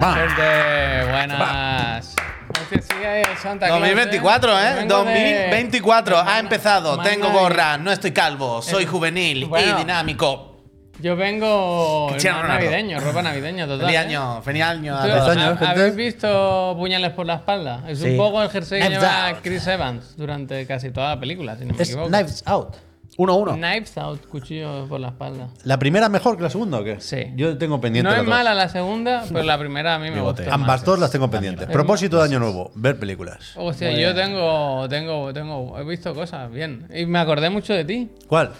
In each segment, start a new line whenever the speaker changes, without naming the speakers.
Gente, buenas. El Santa Claus,
2024, ¿eh?
Yo vengo de-
2024 ha empezado. Tengo
y-
gorra, no estoy calvo, soy
Eh,
juvenil
bueno.
y dinámico.
Yo vengo navideño, ropa navideña total.
Feliz
¿eh?
año, feliz año. a
¿Tú-
todos.
Feliz año,
ha-
gente.
¿Habéis visto puñales por la espalda? Es
Sí.
un poco el jersey que lleva
Out.
Chris Evans durante casi toda la película, si no me
Es
equivoco.
Knives Out.
1-1.
Knives Out, cuchillo por la espalda.
¿La primera mejor que la segunda o qué?
Sí.
Yo tengo pendiente
No es
dos.
mala la segunda, pero la primera a mí me gustó.
Ambas dos las tengo pendientes. Propósito de año nuevo, ver películas.
Hostia, yo tengo, tengo, tengo, he visto cosas bien. Y me acordé mucho de ti.
¿Cuál?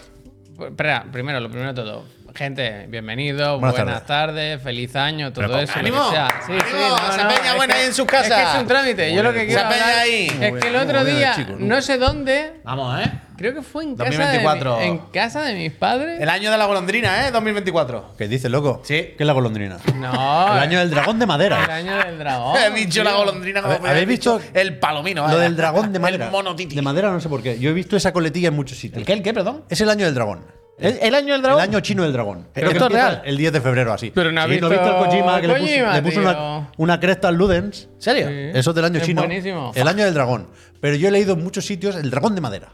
Espera, primero, lo primero de todo. Gente, bienvenido,
Buenas
buenas, tardes. feliz año, todo
Pero,
eso. lo
¡ánimo!
que sea. Sí, sí,
¡Ánimo!
no,
¡Se
no,
peña buena
que-
ahí en su
Es que es un trámite. Yo lo que
Se
quiero
peña
hablar
ahí.
es que el otro
Muy bien,
día,
chico, no
sé dónde,
Vamos, ¿eh?
Creo que fue en casa,
2024.
De, mi- en casa de mis padres.
El año de la golondrina, ¿eh? 2024.
¿Qué dices, loco?
Sí.
¿Qué es la golondrina?
No,
El año del dragón de
el
madera.
año del dragón.
He dicho la golondrina como
ver,
me
¿habéis visto
el palomino.
Lo
vaya.
del dragón de madera.
El monotiti.
De madera no sé por qué. Yo he visto esa coletilla en muchos sitios.
¿El qué? ¿El qué, perdón?
Es el año del dragón.
¿El, el año del dragón?
El año chino del dragón.
¿Pero
Creo que
esto es real?
El 10 de febrero, así.
Pero no has
Sí,
visto
el Kojima que le puso, le una, una cresta al Ludens.
¿En serio?
Sí.
Eso es del año
Es
chino.
buenísimo.
El año del dragón. Pero yo he leído en muchos sitios el dragón de madera.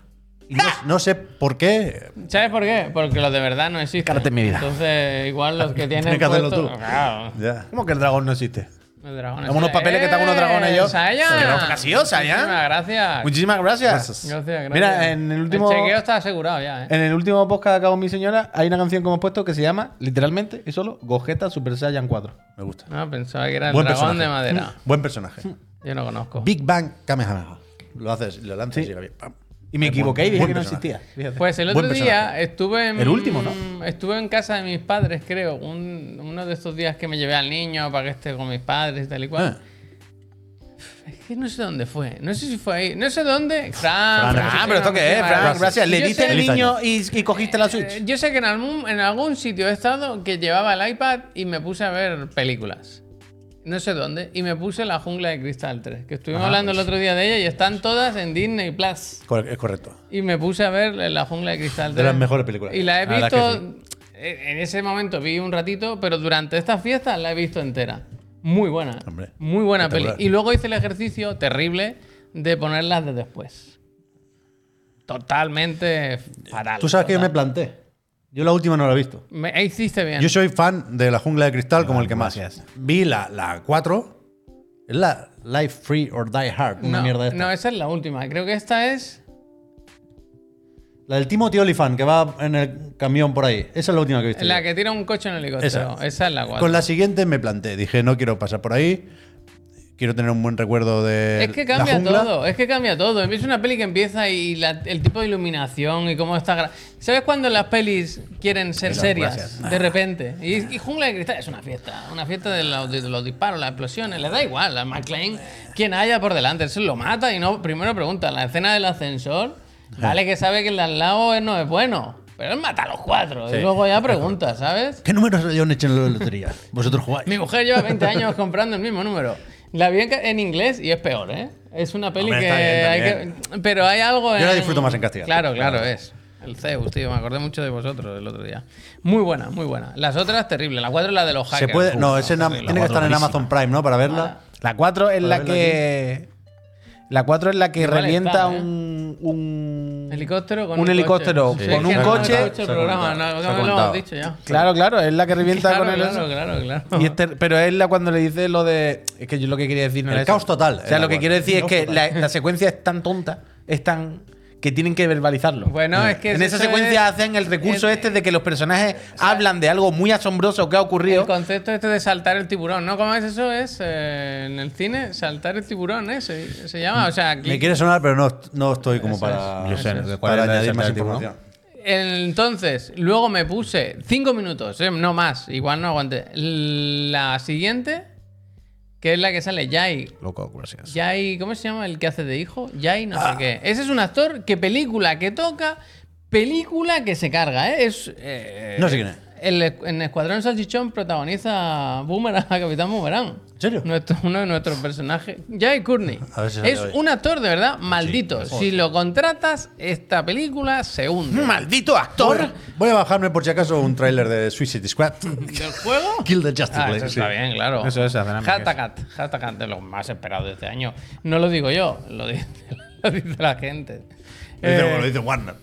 Y no, no sé por qué.
¿Sabes por qué? Porque los de verdad no existen.
Cárate en mi vida.
Entonces, igual los que tienen
Tienes que hacerlo
puesto-
tú.
Claro.
Ya.
¿Cómo que el dragón no existe?
El dragón
Dame unos papeles que tengo unos dragones yo.
Saya.
Pero graciosa, ya.
Muchísimas gracias.
Muchísimas gracias.
Gracias.
Gracias.
Mira, en el último.
chequeo está asegurado ya, ¿eh?
En el último podcast que acabo mi señora, hay una canción que hemos puesto que se llama, literalmente, y solo, Gogeta Super Saiyan 4.
Me gusta.
No, pensaba que era el
Buen
dragón
personaje.
de madera.
Buen personaje.
Yo no conozco.
Big Bang Kamehameha. Lo haces, lo lanzas y llega bien. Pam.
Y me equivoqué y dije que no
personaje.
existía. Fíjate.
Pues el
Buen
otro día
personaje.
estuve en.
El último, ¿no?
Estuve en casa de mis padres, creo. Un- uno de estos días que me llevé al niño para que esté con mis padres y tal y cual.
Ah.
Es que no sé dónde fue. No sé si fue ahí. No sé dónde. Fran,
Fran,
Fran,
Ah, pero esto qué es, Frank.
gracias.
¿Le diste el niño
año.
y, y cogiste la Switch?
Eh, Yo sé que en algún, en algún sitio he estado que llevaba el iPad y me puse a ver películas. No sé dónde. Y me puse La Jungla de Cristal 3. Que estuvimos
Ah,
hablando
pues.
el otro día de ella y están todas en Disney Plus.
Cor- Es correcto.
Y me puse a ver La Jungla de Cristal 3.
De las mejores películas.
Y la he
La
visto. En ese momento vi un ratito, pero durante estas fiestas la he visto entera. Muy buena.
Hombre,
muy buena peli. Y luego hice el ejercicio terrible de ponerlas de después. Totalmente fatal.
Tú sabes que yo me
total.
planté. Yo la última no la he visto.
Me hiciste bien.
Yo soy fan de la jungla de cristal como el que más.
gracias.
Vi la, la 4. Es la Life Free or Die Hard. Una
no,
mierda esta.
no, esa es la última. Creo que esta es.
La del Timothy Olyphant que va en el camión por ahí. Esa es la última que he visto.
La
yo.
que tira un coche en el helicóptero.
Esa.
Esa, es la cuatro.
Con la siguiente me planté. Dije, no quiero pasar por ahí. Quiero tener un buen recuerdo de.
Es que
la
cambia
jungla.
todo, es que cambia todo. Es una peli que empieza y la- el tipo de iluminación y cómo está. gra- ¿Sabes cuando las pelis quieren ser serias?
gracias.
De repente. Y, y Jungla de Cristal es una fiesta. Una fiesta de los, de los disparos, las explosiones. Le da igual a McLean quien haya por delante. Él se lo mata y no. Primero pregunta, la escena del ascensor. Vale, que sabe que el de al lado no es bueno. Pero él mata a los cuatro. Y luego ya pregunta, ¿sabes?
¿Qué números le han hecho en la lotería? Vosotros jugáis.
Mi mujer lleva 20 años comprando el mismo número. La vi en, inglés y es peor, ¿eh? Es una peli
Hombre,
que,
bien,
hay. Pero hay algo en.
Yo la disfruto más en castellano.
Claro, claro, es. El Zeus, tío. Me acordé mucho de vosotros el otro día. Muy buena, muy buena. Las otras, terrible. La cuatro es la de los
Se
hackers.
no, ese tiene que estar en. Amazon Prime, ¿no? Para verla.
La 4 es la que. La 4 es la que
Igual
revienta
está, ¿eh?
un, un.
Helicóptero con
un helicóptero
coche.
con
Sí,
un
que no
coche.
hemos hecho el programa, no,
Se ha
no lo
comentado.
hemos dicho ya.
Claro, claro, es la que revienta
Claro,
con el.
claro, claro, claro.
Y este- pero es la cuando le dice lo de. Es que yo lo que quería decir no
El
era eso.
caos total,
O sea, lo que quiero decir es que la, la secuencia es tan tonta, es tan. Que tienen que verbalizarlo.
Bueno, es que
en esa secuencia
es-
hacen el recurso
es-
este de que los personajes hablan de algo muy asombroso que ha ocurrido.
El concepto este de saltar el tiburón, ¿no? ¿Cómo es eso? Es eh, en el cine, saltar el tiburón, ¿eh? Se, se llama. O sea, aquí.
Me quiere sonar, pero no, no estoy como
Eso
para,
es. Yo sé, ¿de cuál
para
de
añadir más
saltar el tiburón?
información.
Entonces, luego me puse cinco minutos, ¿eh? no más, igual no aguanté. La siguiente, que es la que sale Jai.
Loco, gracias.
Jai, ¿cómo se llama el que hace de hijo? Jai, no
Ah.
sé qué. Ese es un actor que película que toca, película que se carga, ¿eh? Es, eh,
No sé quién es.
El, en Escuadrón Salchichón protagoniza Boomerang, a Capitán Boomerang.
¿En serio?
Nuestro, uno de nuestros personajes. Jay Courtney.
A ver si sale
es
hoy.
un actor de verdad maldito. si lo contratas, esta película se hunde.
¡Maldito actor!
Voy a bajarme por si acaso un tráiler de Suicide Squad.
¿Del juego?
Kill the Justice
Ah,
League,
eso está
sí.
bien, claro.
Eso es,
hashtag de los más esperados de este año. No lo digo yo, lo dice, lo dice la gente.
Dice,
Eh,
bueno, dice Warner.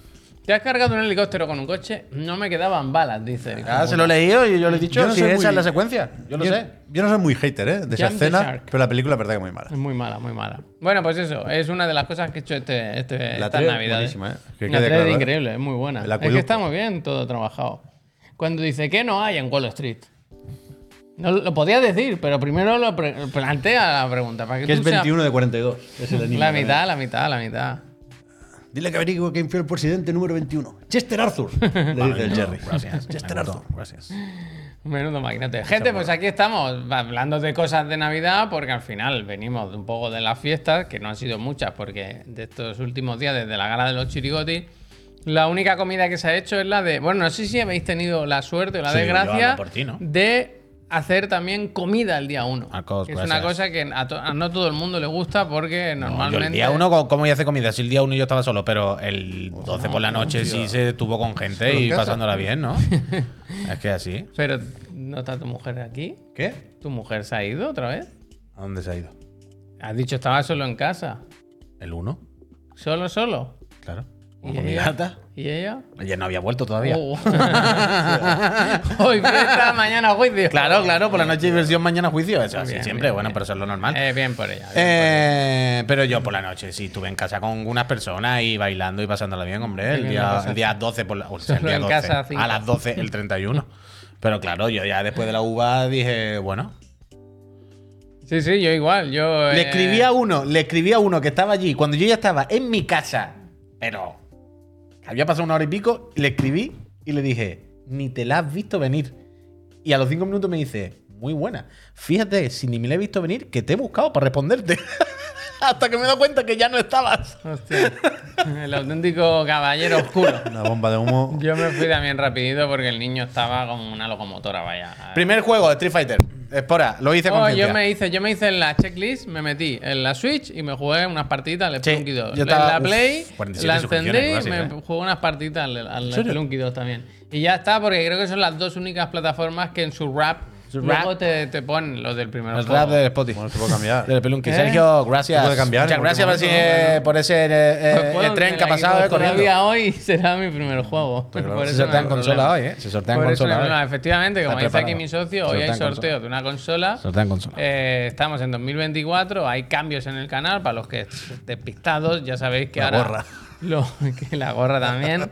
¿Te has cargado un helicóptero con un coche? No me quedaban balas, dice.
Ah, se lo he leído y yo le he dicho
Yo no
si esa
muy-
es la secuencia. Yo lo
yo,
sé.
yo no soy muy hater, ¿eh? De esa
Jump
escena, pero la película es verdad que es muy mala.
Es muy mala, muy mala. Bueno, pues eso, es una de las cosas que he hecho este, este,
La buenísima, ¿eh? Que
Una
quede
3D
claro, ¿eh?
increíble, es muy buena. Es que está muy bien todo trabajado. Cuando dice que no hay en Wall Street. No lo podía decir, pero primero lo pre- plantea la pregunta. Para que,
Que es
tú seas-
21 de 42. Es el
La mitad, la mitad, la mitad.
Dile que averigüe quién fue el presidente número 21. Chester Arthur. Le dice el Jerry.
Gracias.
Chester Arthur.
Gracias.
Menudo maquinate. Gente, pues aquí estamos hablando de cosas de Navidad porque al final venimos de un poco de las fiestas, que no han sido muchas porque de estos últimos días, desde la gala de los chirigotis, la única comida que se ha hecho es la de... Bueno, no sé si habéis tenido la suerte o la
Sí,
desgracia de hacer también comida el día 1.
Marcos,
es una cosa que a, to- a no todo el mundo le gusta porque
No, yo
normalmente...
el día uno, ¿cómo ya hace comida? Si el día uno yo estaba solo, pero el 12 por la noche sí se estuvo con gente y pasándola bien, ¿no? es que así.
Pero, ¿no está tu mujer aquí?
¿Qué?
¿Tu mujer se ha ido otra vez?
¿A dónde se ha ido?
Has dicho estaba solo en casa.
¿El 1?
¿Solo, solo?
Claro.
¿Y ella?
gata.
¿Y ella?
Ella no había vuelto todavía.
Oh. Hoy fiesta, mañana juicio.
Claro, claro, por la noche diversión, mañana juicio. Eso así
Bien,
siempre,
bien,
bueno,
bien.
pero eso es lo normal.
Eh, bien por ella.
Eh, pero yo por la noche sí estuve en casa con unas personas y bailando y pasándola bien, hombre. El día, el día 12 por la, o sea, el día
en
12,
casa,
a las 12 el 31. Pero claro, yo ya después de la uva dije, bueno.
Sí, sí, yo igual. Yo,
Le
eh,
escribí a uno, le escribí a uno que estaba allí cuando yo ya estaba en mi casa, pero había pasado una hora y pico, le escribí y le dije, ni te la has visto venir. Y a los cinco minutos me dice, muy buena. Fíjate, si ni me la he visto venir, que te he buscado para responderte. Hasta que me he dado cuenta que ya no estabas.
Hostia, el auténtico caballero oscuro.
Una bomba de humo.
Yo me fui también rapidito porque el niño estaba como una locomotora, vaya.
Primer juego, Street Fighter. Espora, lo hice con
Oh, yo me hice, yo me hice en la checklist, me metí en la Switch y me jugué unas partidas al
Sí,
Spelunky 2.
yo
En
estaba-
la
uf,
Play
47
la encendí y
casi,
me
¿eh?
jugué unas partidas al, al? Spelunky 2 también. Y ya está, porque creo que son las dos únicas plataformas que en su rap luego te, te ponen los del primer
El
juego.
rap de Spotify.
Bueno, se puede cambiar.
Del pelunqui.
¿Eh?
Sergio, gracias.
Se puede cambiar
Muchas gracias por,
cualquier
ese- por ese eh, eh,
Pues
tren que ha pasado eh, corriendo.
Todavía hoy será mi primer juego.
Pero
Por
se
eso no
sortea
hay
en consola hoy, ¿eh? Se sortea en
Por
consola hoy.
Efectivamente, como
Está
dice aquí mi socio, hoy hay sorteo de una consola.
Sortea en consola.
Eh, estamos en 2024, hay cambios en el canal para los que despistados, ya sabéis que
La
ahora
gorra.
lo- que la gorra también,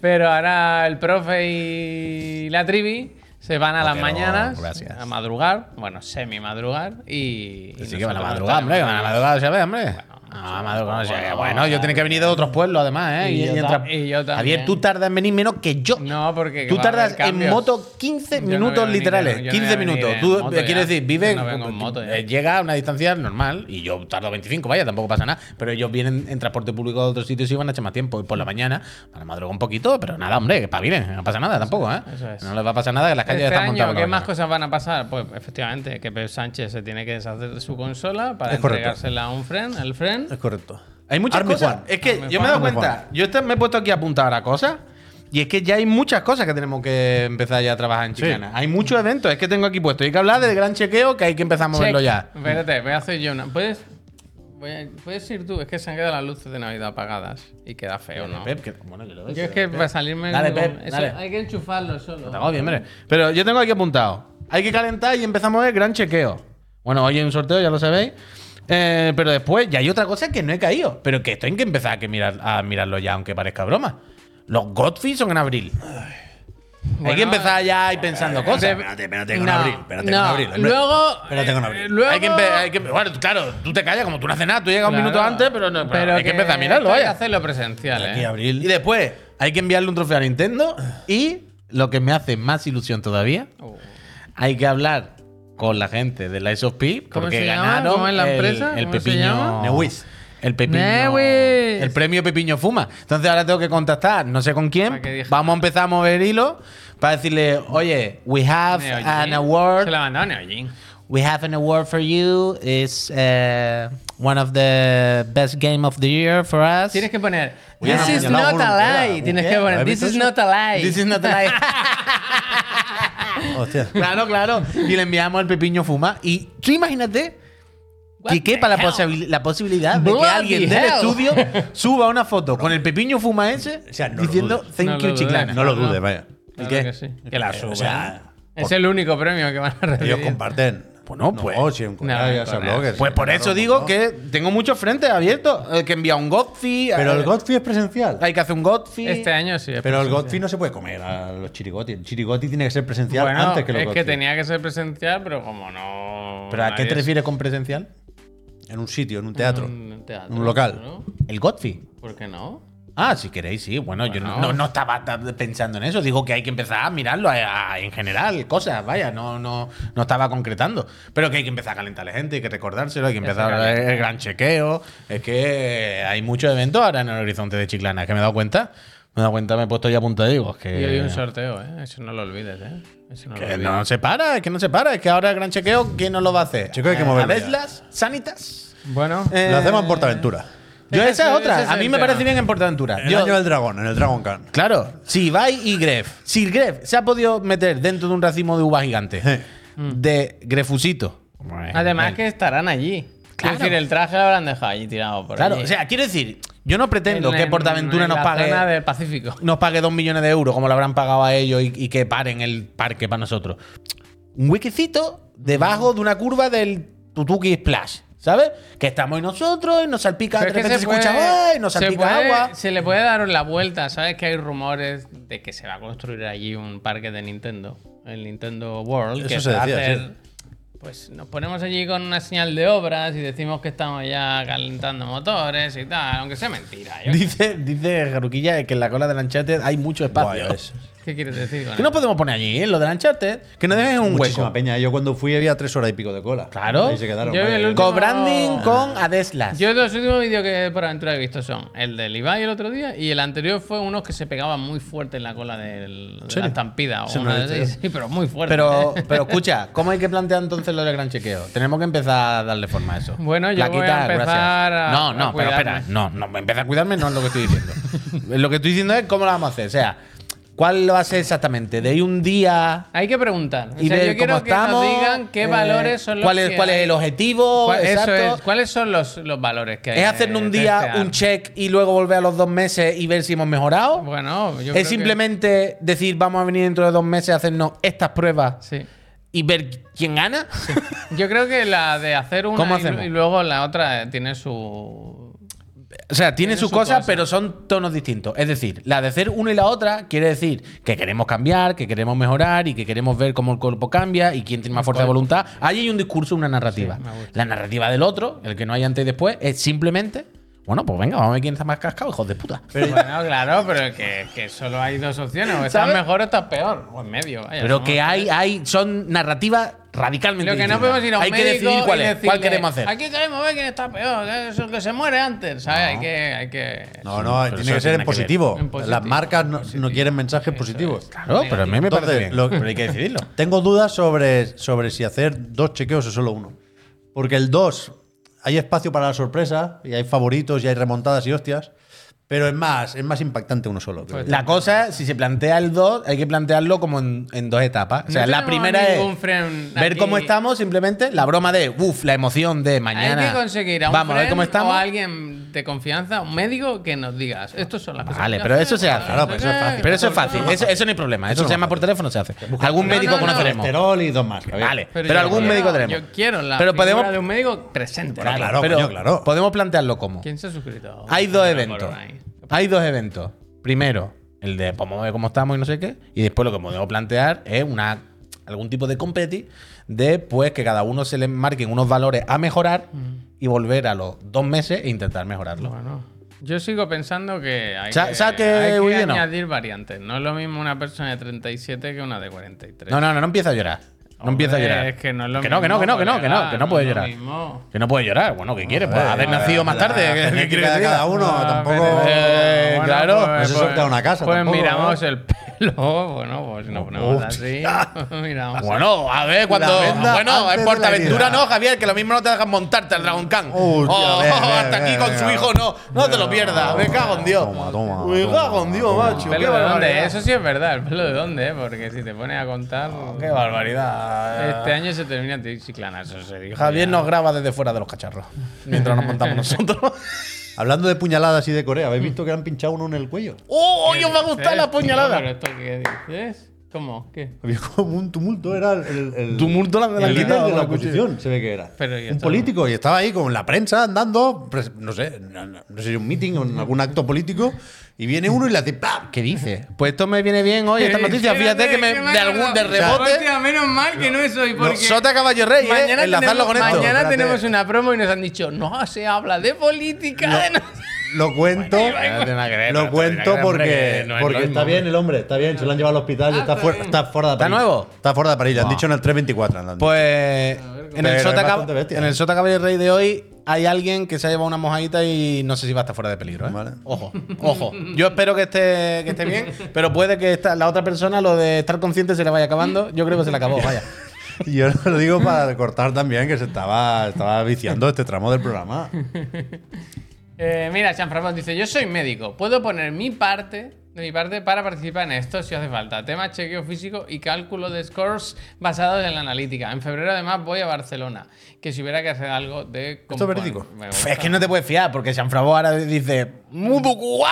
pero ahora el profe y la trivi se van a las mañanas
gracias.
a madrugar, bueno, semi madrugar y, y
Sí que van a madrugar, hombre. Van a madrugar, ¿sabes, hombre? Ah, madrugar, o sea, que bueno, yo tengo que venir de otros pueblos, además, ¿eh?
Y yo
entra-
ta- y yo también.
Javier, tú tardas en venir menos que yo.
No, porque
Tú tardas en moto 15
Yo no
minutos
venir
literales.
no
15
voy a venir
minutos. Tú, eh, quieres decir, vive.
Yo no vengo en moto ya.
eh, llega a una distancia normal y yo tardo 25, vaya, tampoco pasa nada. Pero ellos vienen en transporte público de otros sitios y van a echar más tiempo. Y por la mañana van a madrugar un poquito, pero nada, hombre, que pavilen, no pasa nada tampoco, ¿eh?
eso es.
No les va a pasar nada que las calles
Este
están montadas.
¿qué más cosas van a pasar? Pues efectivamente, que Pep Sánchez se tiene que deshacer de su consola para entregársela a un friend, al friend.
Es correcto.
Hay muchas cosas.
Juan.
Es que yo me he dado
Juan.
cuenta.
Army
Yo este- me he puesto aquí a apuntar a cosas. Y es que ya hay muchas cosas que tenemos que empezar ya a trabajar en Chicana. Hay muchos eventos. Es que tengo aquí puesto. Hay que hablar del gran chequeo que hay que empezar a moverlo
Check.
ya.
Espérate, voy a hacer yo una. ¿Puedes, voy a- ¿Puedes ir tú? Es que se han quedado las luces de Navidad apagadas y queda feo, ¿no?
Pep, que- bueno, yo lo veo,
Yo es que
Pep.
para salirme.
Dale,
con-
Pep,
eso
dale.
Hay que enchufarlo solo.
Hago bien, hombre. Pero yo tengo aquí apuntado. Hay que calentar y empezamos el gran chequeo. Bueno, hoy hay un sorteo, ya lo sabéis. Eh, pero después ya hay otra cosa que no he caído. Pero que esto hay que empezar a, que mirar, a mirarlo ya, aunque parezca broma. Los Godfrey son en abril. hay que empezar ya y pensando cosas.
Espérate, espérate con
No,
abril. Espérate
no,
con abril. hombre.
Luego.
Espérate con
eh,
abril.
luego
Hay que, empe- hay que- bueno, claro, tú te callas como tú no haces nada, tú llegas un minuto antes, pero, no, pero hay que, empezar a mirarlo,
Hay que hacerlo presencial,
Aquí
¿eh?
abril.
Y después hay que enviarle un trofeo a Nintendo y lo que me hace más ilusión todavía,
Oh.
hay que hablar con la gente de la P
¿Cómo
porque ganaron
¿Cómo es la
el-
empresa?
el,
¿Cómo se
pepiño
llama?
Newiz.
el pepiño
Newiz.
el premio pepiño fuma entonces ahora tengo que contactar no sé con quién vamos a empezar a mover hilo para decirle, oye, we have
Neo
an award.
Se la mandó Neojin.
We have an award for you. It's uh, one of the best game of the year for us.
Tienes que poner This is not a lie.
¿o
Tienes que poner
¿Has
This is not a lie.
This is not a lie.
Hostia.
claro, claro. Y le enviamos el Pepiño Fuma. Y tú imagínate
What
que quepa la, posibil- la posibilidad de que alguien del estudio suba una foto con el Pepiño Fuma ese
O sea, no lo
diciendo thank
No
you. Chiclana.
No lo
No, no.
dudes, vaya.
Claro
qué?
que sí. Que la
O sea,
es el único premio que van a recibir.
ellos comparten.
Pues.
No, si un colega,
No,
ya sea
con
blogger.
Pues por eso digo que tengo muchos frentes abiertos. El que envía un Godfrey.
Pero el
eh,
Godfrey es presencial.
Hay que hacer un Godfrey.
Este año sí. es
Pero el. Godfrey no se puede comer a los chirigoti. El chirigoti tiene que ser presencial
Bueno,
antes que los
es que
Godfrey.
tenía que ser presencial, pero como no.
¿Pero a qué te refieres con presencial?
En un sitio, en un teatro.
En un teatro,
En un local.
¿no?
El Godfrey.
¿Por qué no?
Ah, si queréis, sí. Bueno, yo no,
Bueno.
no, no estaba ta- pensando en eso. Digo que hay que empezar a mirarlo a- a- en general, cosas, vaya, no, no, no estaba concretando. Pero que hay que empezar a calentar a la gente, hay que recordárselo, hay que empezar a ver el gran chequeo. Es que hay muchos eventos ahora en el horizonte de Chiclana, que me he dado cuenta. Me he dado cuenta, me he puesto ya a punto de digo. Es que,
Y hoy un sorteo, ¿eh? Eso no lo olvides, ¿eh? Eso no lo
que
olvides.
no se para, es que no se para. Es que ahora el gran chequeo, ¿quién no lo va a hacer?
Chico, hay que moverlo ya.
¿Adeslas? ¿Sanitas?
Bueno,
Eh,
Lo hacemos en Portaventura.
Yo esa es otra. a mí me parece bien en Portaventura.
En el
Yo-
año del dragón, en el Dragon Khan.
Claro, si Ibai y Gref, si Gref se ha podido meter dentro de un racimo de uvas gigantes de Grefusito.
además que estarán allí.
Claro.
Es decir, el traje lo habrán dejado allí tirado por
Claro,
allí.
o sea, quiero decir, yo no pretendo
En-
que
en-
Portaventura
en
nos
la
pague
zona del Pacífico.
nos pague dos millones de euros como lo habrán pagado a ellos y, y que paren el parque para nosotros. Un wikicito debajo de una curva del Tutuki Splash, ¿sabes? Que estamos ahí nosotros y nos salpica, de
es que
se,
puede-
escucha ¡ay! nos
se
salpica
puede-
agua.
Se le puede dar la vuelta. ¿Sabes que hay rumores de que se va a construir allí un parque de Nintendo? El Nintendo World.
Eso
que
se
va a
decía,
hacer-
sí.
Pues nos ponemos allí con una señal de obras y decimos que estamos ya calentando motores y tal, aunque sea mentira. Yo-
Dice, dice Jaruquilla que en la cola del Uncharted hay mucho espacio.
¿Qué quieres decir con
¿Qué
eso?
podemos poner allí, en lo del Uncharted? Que nos dejen un
Muchísima
hueco.
peña. Yo cuando fui había tres horas y pico de cola.
Claro.
Ahí se quedaron.
Yo
vaya.
el último-
Co-branding con Adeslas.
Yo los últimos vídeos que por aventura he visto son el del Ibai el otro día y el anterior fue unos que se pegaban muy fuerte en la cola del, de la estampida. O
Ese no
una
lo he
de-
visto yo.
sí, pero muy fuerte.
Pero, pero escucha, ¿cómo hay que plantear entonces lo del gran chequeo? Tenemos que empezar a darle forma a eso.
Bueno, yo voy a empezar a-
No, no,
a
pero espera. No, no, empieza a cuidarme, no es lo que estoy diciendo. lo que estoy diciendo es cómo lo vamos a hacer. O sea, ¿cuál va a ser exactamente? ¿De ahí un día
Hay que preguntar. O
y
sea,
ver
yo quiero que
estamos?
nos digan qué
Eh,
valores son los
¿cuál es,
que
¿Cuál es el objetivo?
¿Cuál- eso
exacto?
es. ¿Cuáles son los, los valores que hay?
¿Es hacernos un día
este
un check y luego volver a los dos meses y ver si hemos mejorado?
Bueno, yo creo que-
¿Es simplemente decir vamos a venir dentro de dos meses a hacernos estas pruebas
Sí.
y ver quién gana?
Yo creo que la de hacer una
¿Cómo
y- y luego la otra tiene su.
O sea, tiene, sus
su
cosas,
cosa.
pero son tonos distintos. Es decir, la de hacer uno y la otra quiere decir que queremos cambiar, que queremos mejorar y que queremos ver cómo el cuerpo cambia y quién tiene más fuerza de voluntad. Ahí hay un discurso, una narrativa.
Sí,
la narrativa del otro, el que no hay antes y después, es simplemente, bueno, pues venga, vamos a ver quién está más cascado, hijos de puta.
bueno, claro, pero que, que solo hay dos opciones. O estás
¿Sabes?
mejor o estás peor. O en medio. vaya,
Pero que hay, hay, son narrativas radicalmente
Lo que no podemos ir a un
Hay que
médico
decidir cuál
y
es,
decirle,
cuál queremos hacer.
Aquí queremos ver quién está peor. que Eso que se muere antes. ¿sabes? Hay que. Hay que
No, no,
Pero
tiene que ser
tiene
en positivo.
En positivo.
Las marcas no, no quieren mensajes positivos.
Claro, pero a mí me parece
Entonces,
bien.
lo-
pero hay que decidirlo.
Tengo dudas sobre, sobre si hacer dos chequeos o solo uno. Porque el 2 hay espacio para la sorpresa y hay favoritos y hay remontadas y hostias. Pero es más, es más impactante uno solo.
Pues
La cosa, si se plantea el 2, hay que plantearlo como en, en dos etapas. O sea,
No
la primera es ver
aquí.
cómo estamos, simplemente la broma de, uff, la emoción de mañana.
Hay que conseguir a un
Vamos a ver cómo estamos.
o a alguien de confianza, un médico que nos digas. Estos son las cosas.
Vale, pero eso se hace.
Claro, pero eso es fácil.
Pero eso es fácil, eso, eso no hay problema. Eso,
Eso
se llama por teléfono, se hace. Algún
No,
médico
no, no.
conoceremos.
Y dos más. Javier.
Vale, pero, algún
quiero-
médico tenemos.
Yo quiero la
Pero podemos-
de un médico presente.
Claro, claro,
pero
coño, claro.
podemos plantearlo como.
¿Quién se ha suscrito?
Hay dos eventos. Hay dos eventos. Primero, el de pues, cómo estamos y no sé qué. Y después lo que podemos plantear es una algún tipo de competi de pues que cada uno se le marquen unos valores a mejorar y volver a los dos meses e intentar mejorarlo.
Bueno, yo sigo pensando que hay
Sa-
que, hay que
Guille, no.
añadir variantes. No es lo mismo una persona de 37 que una de 43.
No, no, no, no empieza a llorar. No empieza a llorar.
Es que no es lo
que no, que no, que no, que no, que no, que no puede llorar.
mismo.
Que no puede llorar. Bueno, ¿qué quiere? Pues
Eh,
haber nacido más tarde.
La
¿qué- quiere
cada uno
Ah,
tampoco.
pero-
Eh, claro.
No se sortea una casa
Pues
tampoco,
miramos
¿eh?
el, Luego, bueno, pues si nos ponemos así.
Bueno, a ver, cuando. Bueno, en Portaventura no, Javier, que lo mismo no te dejan montarte al Dragon Khan.
Uy,
Oh, hasta aquí con su hijo no. No te lo pierdas. Me cago en Dios.
Toma, toma,
Me cago en Dios, macho.
¿Pelo de dónde? Eso sí es verdad, el pelo de dónde, ¿eh? Porque si te pones a contar.
Qué barbaridad.
Este año se termina Chiclana, eso se dijo.
Javier nos graba desde fuera de los cacharros. Mientras nos montamos nosotros.
Hablando de puñaladas y de Corea, ¿habéis visto que le han pinchado uno en el cuello?
¡Oh, hoy os va a gustar la
¿Pero
puñalada!
esto qué dices? ¿Cómo? ¿Qué?
Había como un tumulto, era el, el, el-
Tumulto la de la
el líder de la oposición, se ve que era.
Pero, ¿y
un político, y estaba ahí con la prensa andando, no sé, no, sé si un meeting o en algún acto político, y viene uno y le hace ¡pam! ¿Qué dice?
Pues esto me viene bien hoy, esta noticia. Fíjate que me, de algún de rebote.
Hostia, menos mal que no es hoy, porque.
Sota Caballo Rey, ¿eh?
Mañana,
Enlazarlo
tenemos,
con esto.
mañana
Espérate.
tenemos una promo y nos han dicho, no se habla de política. de no-
Lo cuento, lo cuento porque, porque está bien el hombre, está bien, se lo han llevado al hospital y
Ah,
está,
está
fuera, está fuera de
¿Está
París.
nuevo?
Está fuera de París, le han dicho en el 324 andando.
Pues en el, Sota, en
¿eh?
el Sota Caballo Rey de hoy hay alguien que se ha llevado una mojadita y no sé si va a estar fuera de peligro. ¿eh?
Vale.
Ojo, ojo. Yo espero que esté, que esté bien, pero puede que esta- la otra persona lo de estar consciente se le vaya acabando. Yo creo que se le acabó, vaya.
Yo lo digo para cortar también que se estaba, estaba viciando este tramo del programa.
Eh, mira, Chanfrapón dice: Yo soy médico, puedo poner mi parte. De mi parte, para participar en esto si hace falta. Tema chequeo físico y cálculo de scores basados en la analítica. En febrero, además, voy a Barcelona. Que si hubiera que hacer algo de.
¿Esto es verídico?
Es que no te puedes fiar, porque Sanfrabo ahora dice ¡Mudu guá!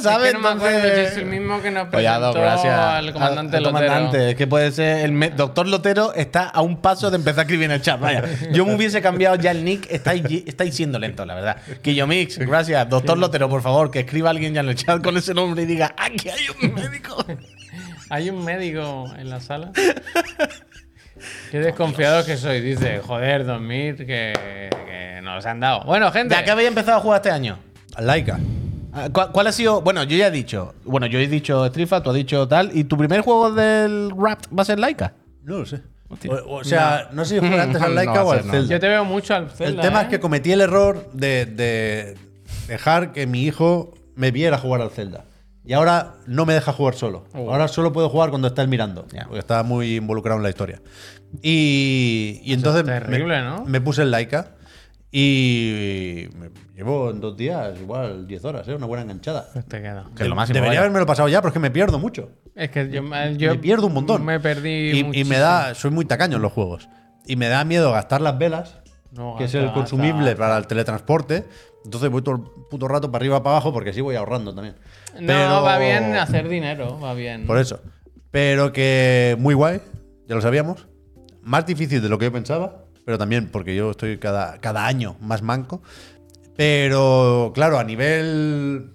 ¿Sabes?
Es que no me acuerdo es el mismo que nos
Oye,
presentó
gracias.
al comandante
Al- al
Lotero.
comandante. Es que puede ser. El doctor Lotero está a un paso de empezar a escribir en el chat. Vaya. Yo me hubiese cambiado ya el nick. Estáis, estáis siendo lentos, la verdad. Mix, gracias. Doctor Lotero, por favor, que escriba alguien ya en el chat con ese nombre y diga: ¡Aquí hay un médico!
Hay un médico en la sala. Qué desconfiado que soy. Dice, joder, dormir, que, que nos han dado. Bueno, gente.
¿Ya que habéis empezado a jugar este año?
Laika.
Ah, ¿Cuál, cuál ha sido? Bueno, yo ya he dicho. Bueno, yo he dicho Strifa, tú has dicho tal. ¿Y tu primer juego del rap va a ser Laika?
No lo sé. O, o sea, no, sé si fue antes al
No
Laika o al
ser, no.
Zelda.
Yo te veo mucho al
El
Zelda,
tema
¿eh?
es que cometí el error de, de dejar que mi hijo me viera jugar al Zelda. Y ahora no me deja jugar solo.
Oh.
Ahora solo puedo jugar cuando está él mirando.
Ya.
Porque está muy involucrado en la historia. Y, y entonces
es terrible,
me,
¿no?
me puse el Laika. Y me llevo en dos días igual 10 horas, ¿eh? una buena enganchada.
Pues te queda.
Que lo máximo.
Debería haberme lo pasado ya, pero es que me pierdo mucho.
Es que yo, yo
me pierdo un montón.
Me perdí
Y, y me da. Soy muy tacaño en los juegos. Y me da miedo gastar las velas,
No,
que es
gasta,
el consumible
gasta.
para el teletransporte. Entonces voy todo el puto rato para arriba para abajo porque así voy ahorrando también.
No,
Pero-
va bien hacer dinero, va bien.
Por eso. Pero que muy guay, ya lo sabíamos. Más difícil de lo que yo pensaba, pero también porque yo estoy cada, cada año más manco. Pero claro, a nivel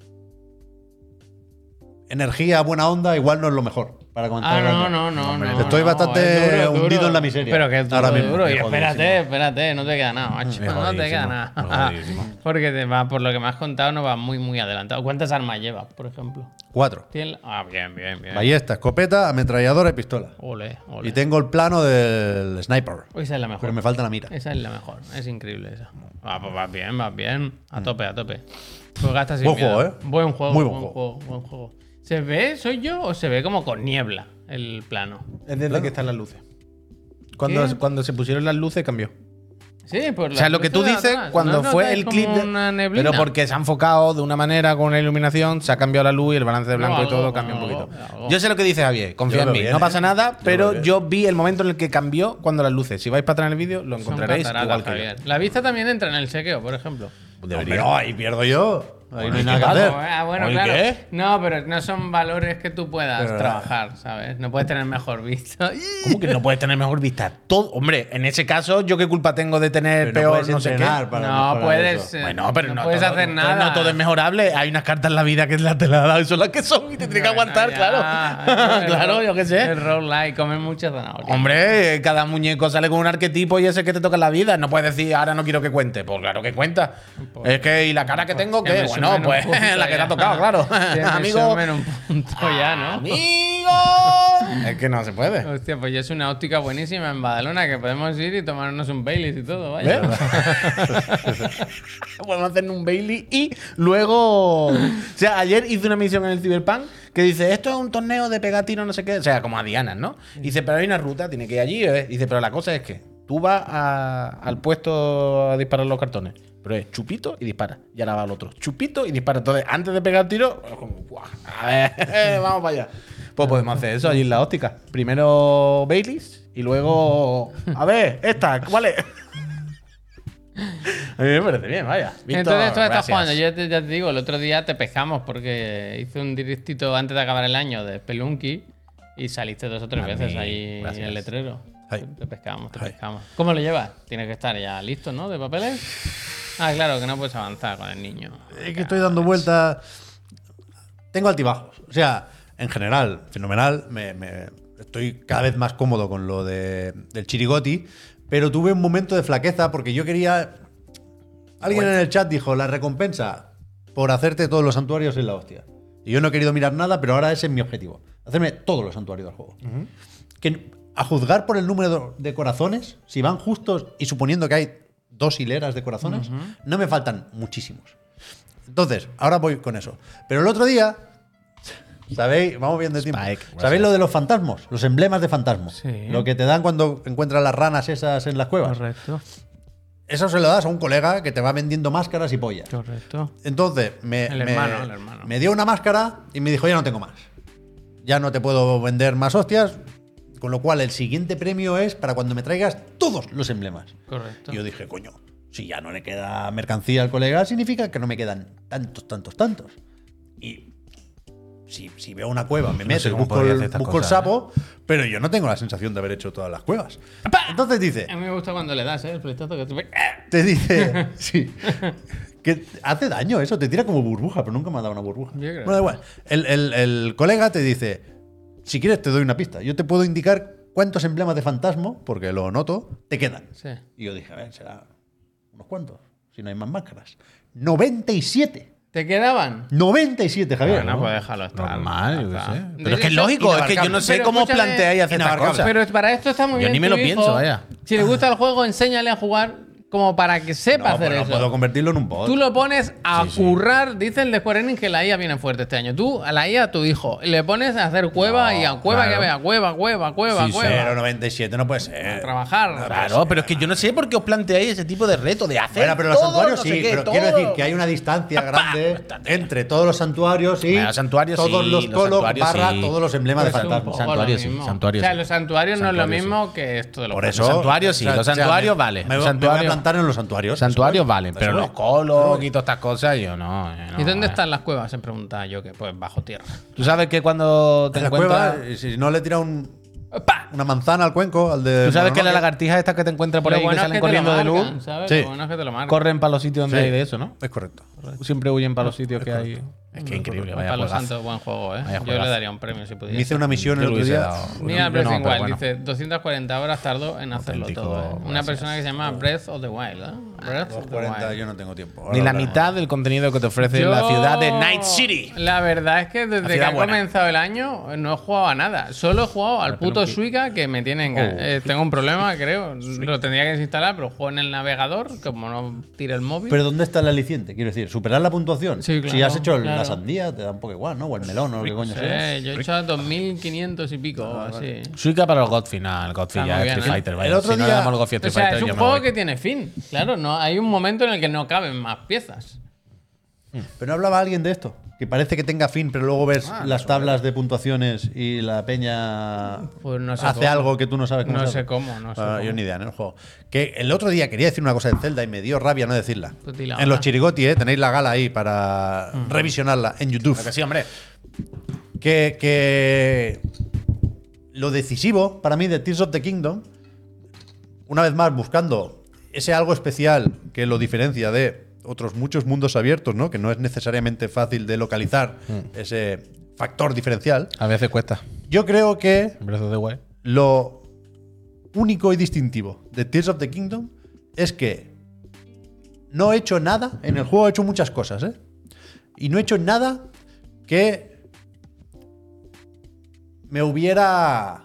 energía, buena onda, igual no es lo mejor para comentar.
Ah, no, no, no, no.
Estoy bastante hundido en la miseria.
Pero que es duro, duro. Y
Es
espérate, espérate, no te queda nada, macho. No te queda nada. Porque te va, por lo que me has contado, no va muy, muy adelantado. ¿Cuántas armas llevas, por ejemplo?
Cuatro.
Ah, bien, bien, bien.
Ballesta, escopeta, ametralladora y pistola.
Ole, ole.
Y tengo el plano del sniper.
Esa es la mejor.
Pero me falta la mira.
Esa es la mejor. Es increíble esa. Ah, pues vas bien, vas bien. A tope, a tope. Pues gastas sin
Buen juego, ¿eh?
Buen juego,
Muy
buen juego. Buen juego. ¿Se ve, soy yo, o se ve como con niebla el plano?
Es desde que están las luces. Cuando,
¿Qué?
cuando se pusieron las luces cambió.
Sí, por
O sea, lo que tú dices, cuando fue el clip. de-
Una neblina?
pero porque se ha enfocado de una manera con la iluminación, se ha cambiado la luz y el balance de
No,
blanco y todo cambia un poquito.
algo.
Yo sé lo que dice Javier, confía en mí. No pasa nada,
Yo
pero yo vi el momento en el que cambió cuando las luces. Si vais para atrás en el vídeo, lo encontraréis
cataratas,
igual que yo.
Javier. La vista también entra en el chequeo, por ejemplo.
No, ahí pierdo yo. Ahí no hay
¿y
nada
qué
que
pasa?
hacer.
Ah, bueno,
¿Oye,
claro.
qué?
No, pero no son valores que tú puedas
Pero-
trabajar, ¿sabes? No puedes tener mejor vista.
¿Cómo que no puedes tener mejor vista? Todo, hombre, en ese caso, ¿yo qué culpa tengo de tener
Pero no
peor
puedes
no sé qué?
entrenar para
No
mejorar
puedes.
eso.
eh,
Bueno, pero no,
puedes
todo-
hacer
pero
nada.
No todo es mejorable. Hay unas cartas en la vida que la te las ha dado y son las que son y te tienes que
Bueno,
aguantar,
ya.
claro.
El
claro,
ro-
yo qué sé.
El roguelike, comer mucha zanahoria.
Hombre, cada muñeco sale con un arquetipo y ese que te toca en la vida. No puedes decir, ahora no quiero que cuente. Pues claro que cuenta. es que, ¿y la cara que tengo?
Que
¿Qué? Bueno,
un
pues la que te ha tocado, claro. Amigo.
sumen un punto ya, ¿no?
¡Amigo! es que no se puede.
Hostia, pues ya es una óptica buenísima en Badalona que podemos ir y tomarnos un Baileys y todo, vaya.
Podemos hacernos un Bailey y luego. O sea, ayer hice una misión en el Cyberpunk que dice, esto es un torneo de pegar tiro, no sé qué, o sea, como a Diana, ¿no? Y dice, pero hay una ruta, tiene que ir allí. ¿eh? Dice, pero la cosa es que tú vas a- al puesto a disparar los cartones, pero es chupito y dispara. Y ahora va al otro, chupito y dispara. Entonces, antes de pegar el tiro, es como, "Buah, a ver, vamos para allá. Pues podemos hacer eso allí en la óptica. Primero Baileys y luego, a ver, esta, ¿cuál es? A mí me parece bien, vaya. Víctor,
Entonces tú estás jugando. Yo te, ya te digo, el otro día te pescamos porque hice un directito antes de acabar el año de Spelunky y saliste dos o tres
A
veces
mí,
ahí en el letrero.
Ay.
Te pescamos, te
Ay.
pescamos. ¿Cómo lo llevas? Tienes que estar ya listo, ¿no? De papeles. Ah, claro, que no puedes avanzar con el niño.
Es que estoy dando vueltas. Tengo altibajos. O sea, en general, fenomenal. Me, me- estoy cada vez más cómodo con lo de, del chirigoti. Pero tuve un momento de flaqueza porque yo quería. Alguien en el chat dijo: la recompensa por hacerte todos los santuarios es la hostia. Y yo no he querido mirar nada, pero ahora ese es mi objetivo: hacerme todos los santuarios del juego. Que a juzgar por el número de corazones, si van justos y suponiendo que hay dos hileras de corazones, no me faltan muchísimos. Entonces, ahora voy con eso. Pero el otro día, ¿sabéis? Vamos tiempo.
Spike,
¿Sabéis lo de los fantasmos? Los emblemas de fantasmos.
Sí.
Lo que te dan cuando encuentras las ranas esas en las cuevas.
Correcto,
Eso se lo das a un colega que te va vendiendo máscaras y pollas.
correcto.
Entonces, me,
El
me-
hermano, el hermano.
me dio una máscara y me dijo, ya no tengo más. Ya no te puedo vender más hostias. Con lo cual, el siguiente premio es para cuando me traigas todos los emblemas.
Correcto.
Y yo dije, coño, si ya no le queda mercancía al colega, significa que no me quedan tantos, tantos, tantos. Y si, si veo una cueva, me meto, busco, el,
¿eh?
sapo, pero yo no tengo la sensación de haber hecho todas las cuevas. Entonces dice,
A mí me gusta cuando le das, ¿eh? El flechazo que tú...
te dice, sí, que hace daño eso, te tira como burbuja, pero nunca me ha dado una burbuja.
Yo creo.
Bueno, da igual. El, el- el colega te dice, si quieres te doy una pista, yo te puedo indicar cuántos emblemas de fantasma, porque lo noto, te quedan.
Sí.
Y yo dije, a ver, será unos cuantos, si no hay más máscaras. 97.
¿Te quedaban?
97, Javier.
Bueno,
¿no?
pues déjalo estar.
Normal, yo qué
está.
sé. Pero es que es lógico, es que yo no sé
Pero
cómo
escúchame,
planteáis hacer estas cosas.
Pero para esto está muy
Yo
bien.
ni me
tu
lo
hijo.
pienso, vaya.
Si le gusta el juego, enséñale a jugar como para que sepa
No,
hacer
pues no
eso.
puedo convertirlo en un bot.
Tú lo pones a currar, dice el de Square Enix que la IA viene fuerte este año. Tú a la IA a tu hijo le pones a hacer cueva y a cueva
claro.
que vea cueva, cueva, cueva,
Sí,
cueva.
Pero 97 no puede ser.
A trabajar.
Claro, pero es que yo no sé por qué os planteáis ese tipo de reto de hacer.
Bueno, pero los
todo,
santuarios
sé
sí,
qué,
pero
todo.
quiero decir que hay una distancia grande entre todos los santuarios y
Bueno, los santuarios
todos
sí,
los
los
colos
santuarios
barra
sí.
todos los emblemas de
Pues un
fantasmas.
Santuarios sí, santuarios
O sea,
sí.
los santuarios no es lo
Santuarios sí.
mismo que esto de los
Por eso.
santuarios sí, los santuarios vale.
Me, me en los santuarios.
Santuarios valen, pero los colos y todas estas cosas, yo no. yo no,
¿Y dónde
eh.
están las cuevas? Se preguntaba yo, que pues bajo tierra.
Tú sabes que cuando te
En
encuentras.
cueva, y si no le tira un,
¡Pa!
una manzana al cuenco, al de.
Tú sabes que las lagartijas estas que te encuentras por
Lo
ahí que
bueno es
salen
que lo
corriendo de luz.
Sí.
Lo bueno es que te lo marcan.
corren para los sitios donde
Sí.
hay de eso, ¿no?
Es correcto.
Siempre huyen para los sitios que hay. Es que increíble, vaya
Palo
juegazo.
Santo, buen juego, ¿eh?
Vaya
Yo
juegazo.
le daría un premio si
Me
pudiera.
hice una misión el otro día.
Mira, Breath in
pero
Wild dice 240 horas tardó en hacerlo
Auténtico,
todo. ¿eh? Una
gracias.
persona que se llama Breath of the Wild, ¿eh? Breath of the
40,
Wild.
yo no tengo tiempo.
Ni la mitad del contenido que te ofrece la ciudad de Night City.
La verdad es que desde que
ciudad
ha
buena.
comenzado el año no he jugado a nada. Solo he jugado al puto. Suica que me tiene enga-
Oh.
eh, Tengo un problema, creo. Lo tendría que desinstalar, pero juego en el navegador, como no tira el móvil.
Pero ¿dónde está el aliciente? Quiero decir, superar la puntuación.
Sí,
Si
claro,
has hecho el- la
claro.
sandía, te da un poco igual, ¿no? O el melón, o lo que coño sea.
Yo he hecho a 2500 y pico, o así.
Suica para el God final, God
Está
ya Street
¿eh?
Fighter, vaya.
El otro
si no
día-
le damos el God
O
Street
sea,
Fighter,
es un
yo me
juego que tiene fin. Claro, no hay un momento en el que no caben más piezas.
Pero no hablaba alguien de esto. Que parece que tenga fin, pero luego ves
Ah,
las tablas de puntuaciones y la peña
Pues no sé
hace
cómo.
algo que tú no sabes cómo
No sé cómo, no sé
Ah,
cómo.
Yo ni idea en el juego. Que el otro día quería decir una cosa de Zelda y me dio rabia no decirla.
Pues
en los chirigoti, ¿eh? tenéis la gala ahí para revisionarla en YouTube.
Que sí, hombre.
que, que lo decisivo para mí de Tears of the Kingdom, una vez más buscando ese algo especial que lo diferencia de otros muchos mundos abiertos, ¿no? que no es necesariamente fácil de localizar ese factor diferencial,
A veces cuesta.
yo creo que
Wild.
lo único y distintivo de Tears of the Kingdom es que no he hecho nada, en el juego he hecho muchas cosas, ¿eh? Y no he hecho nada que me hubiera...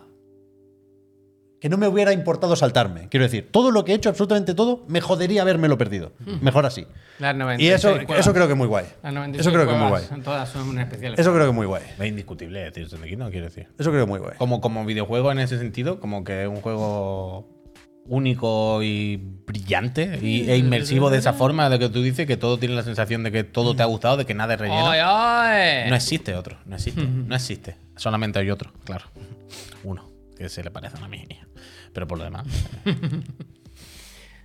que no me hubiera importado saltarme. Quiero decir, todo lo que he hecho, absolutamente todo, me jodería habérmelo perdido. Mejor así.
Las
Y
96
eso,
cuevas.
eso creo que es muy guay.
Las 96
Eso creo que es muy guay.
Todas son especiales.
Eso creo que es muy guay.
Es indiscutible, of the Kingdom, quiero decir.
Eso creo que es muy guay.
Como, como videojuego en ese sentido, como que es un juego único y brillante y, e inmersivo de esa forma de que tú dices que todo tiene la sensación de que todo te ha gustado, de que nada es relleno. No existe otro, no existe, no existe. Solamente hay otro, claro. Que se le parece a la mía. Pero por lo demás.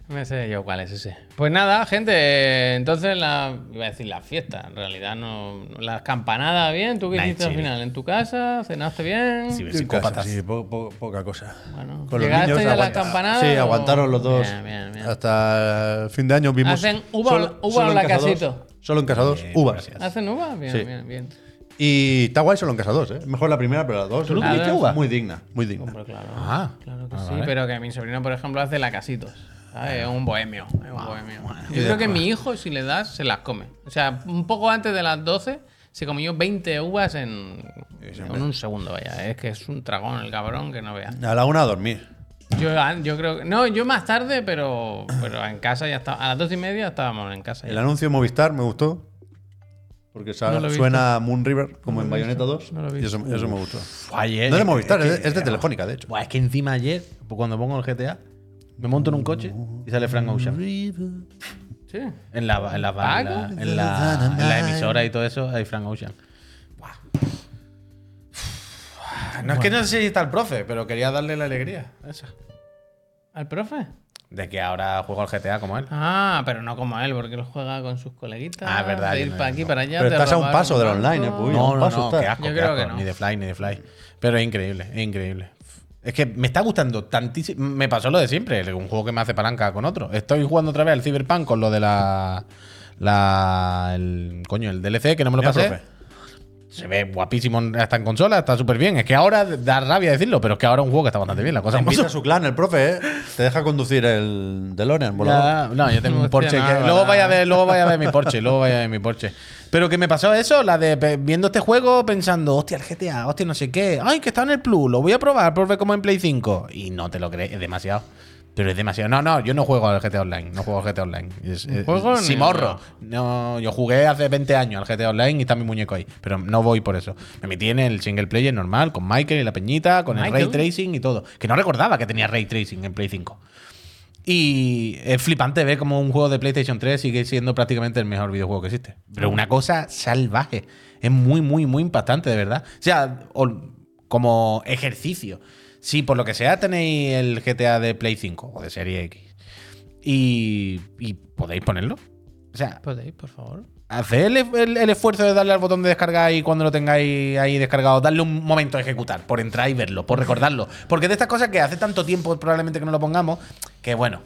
Me sé yo cuál es ese. Pues nada, gente, entonces la. Iba a decir la fiesta, en realidad no. Las campanadas bien, ¿tú qué
Night
hiciste al final? ¿En tu casa? ¿Cenaste bien?
Sí,
En
psicópatas.
casa, sí, po- po- poca cosa.
Bueno,
Con los
¿llegaste
niños
ya a las campanadas
Sí,
o-
aguantaron los dos.
Bien, bien, bien.
Hasta el fin de año vimos.
¿Hacen uva o- uva o
en
la
dos.
casito?
Solo en casa 2,
Bien,
uvas.
¿Hacen uva? Bien,
Sí.
bien, bien.
Y está guay solo en casa 2, ¿eh? Mejor la primera, pero la 2.
¿Tú no tuviste
uva?
Muy digna, muy digna.
Hombre, claro.
Ah,
claro que
ah,
sí.
vale.
Pero que mi sobrino, por ejemplo, hace la casitos. ¿sabes? Es un bohemio. Es un bohemio.
Y
Yo creo que mi hijo, si le das, se las come. O sea, un poco antes de las 12, se comió 20 uvas en, en un segundo, vaya. Es que es un tragón el cabrón que no veas.
A la una a dormir.
Yo, yo creo que. No, yo más tarde, pero, pero en casa ya estaba. A las 12 y media estábamos en casa. ya.
El anuncio de Movistar me gustó. Porque
No
suena Moon River como
No
en Bayonetta
visto,
2.
no lo he
y eso,
visto.
eso me gustó.
Ayer,
No es de Movistar,
es
es,
que-
es de Telefónica, de hecho.
Buah, es que encima ayer, cuando pongo el GTA, me monto en un coche y sale Frank Ocean.
Sí.
En la, en la, en la,
¿Paco?
en la- en la emisora y todo eso hay Frank Ocean. Buah. No es que no sé si está el profe, pero quería darle la alegría a esa.
¿Al profe?
De que ahora juego al GTA como él.
Ah, pero no como él, porque él juega con sus coleguitas.
Ah, es verdad,
De ir
no-
para aquí,
no.
para allá.
Pero estás a un paso del online, eh, Puy.
No, no,
paso
no, qué asco,
Yo
qué
creo
asco.
que no.
Ni de fly, ni de fly. Pero es increíble, es increíble. Es que me está gustando tantísimo. Me pasó lo de siempre, un juego que me hace palanca con otro. Estoy jugando otra vez al Cyberpunk con lo de la. La. El, coño, el DLC que no me lo pasé.
profe.
Se ve guapísimo hasta en consola, está súper bien. Es que ahora da rabia decirlo, pero es que ahora es un juego que está bastante bien. La cosa
Invita a su clan, el profe, ¿eh? Te deja conducir el DeLorean volador.
Ya, no, yo tengo un Porsche. que- luego vaya a ver, luego vaya a ver mi Porsche, luego vaya a ver mi Porsche. Pero que me pasó eso, la de viendo este juego pensando, hostia, el GTA, hostia, no sé qué. Ay, que está en el Plus, lo voy a probar por ver cómo en Play 5. Y no te lo crees, es demasiado. Pero es demasiado. No, no, yo no juego al GTA Online, no juego al GTA Online. Es, es-
juego
es- Simorro. No, yo jugué hace 20 años al GTA Online y está mi muñeco ahí. Pero no voy por eso. Me metí en el single player normal, con Michael y la peñita, con el ray tracing y todo. Que no recordaba que tenía ray tracing en Play 5. Y es flipante ver cómo un juego de PlayStation 3 sigue siendo prácticamente el mejor videojuego que existe. Pero una cosa salvaje. Es muy, muy, muy impactante, de verdad. O sea, como ejercicio. Si por lo que sea tenéis el GTA de Play 5 o de Serie X y, y podéis ponerlo. O sea,
¿Podéis, por favor?
Haced el, el- el esfuerzo de darle al botón de descargar y cuando lo tengáis ahí descargado, darle un momento a ejecutar, por entrar y verlo, por recordarlo. Porque de estas cosas que hace tanto tiempo probablemente que no lo pongamos, que bueno,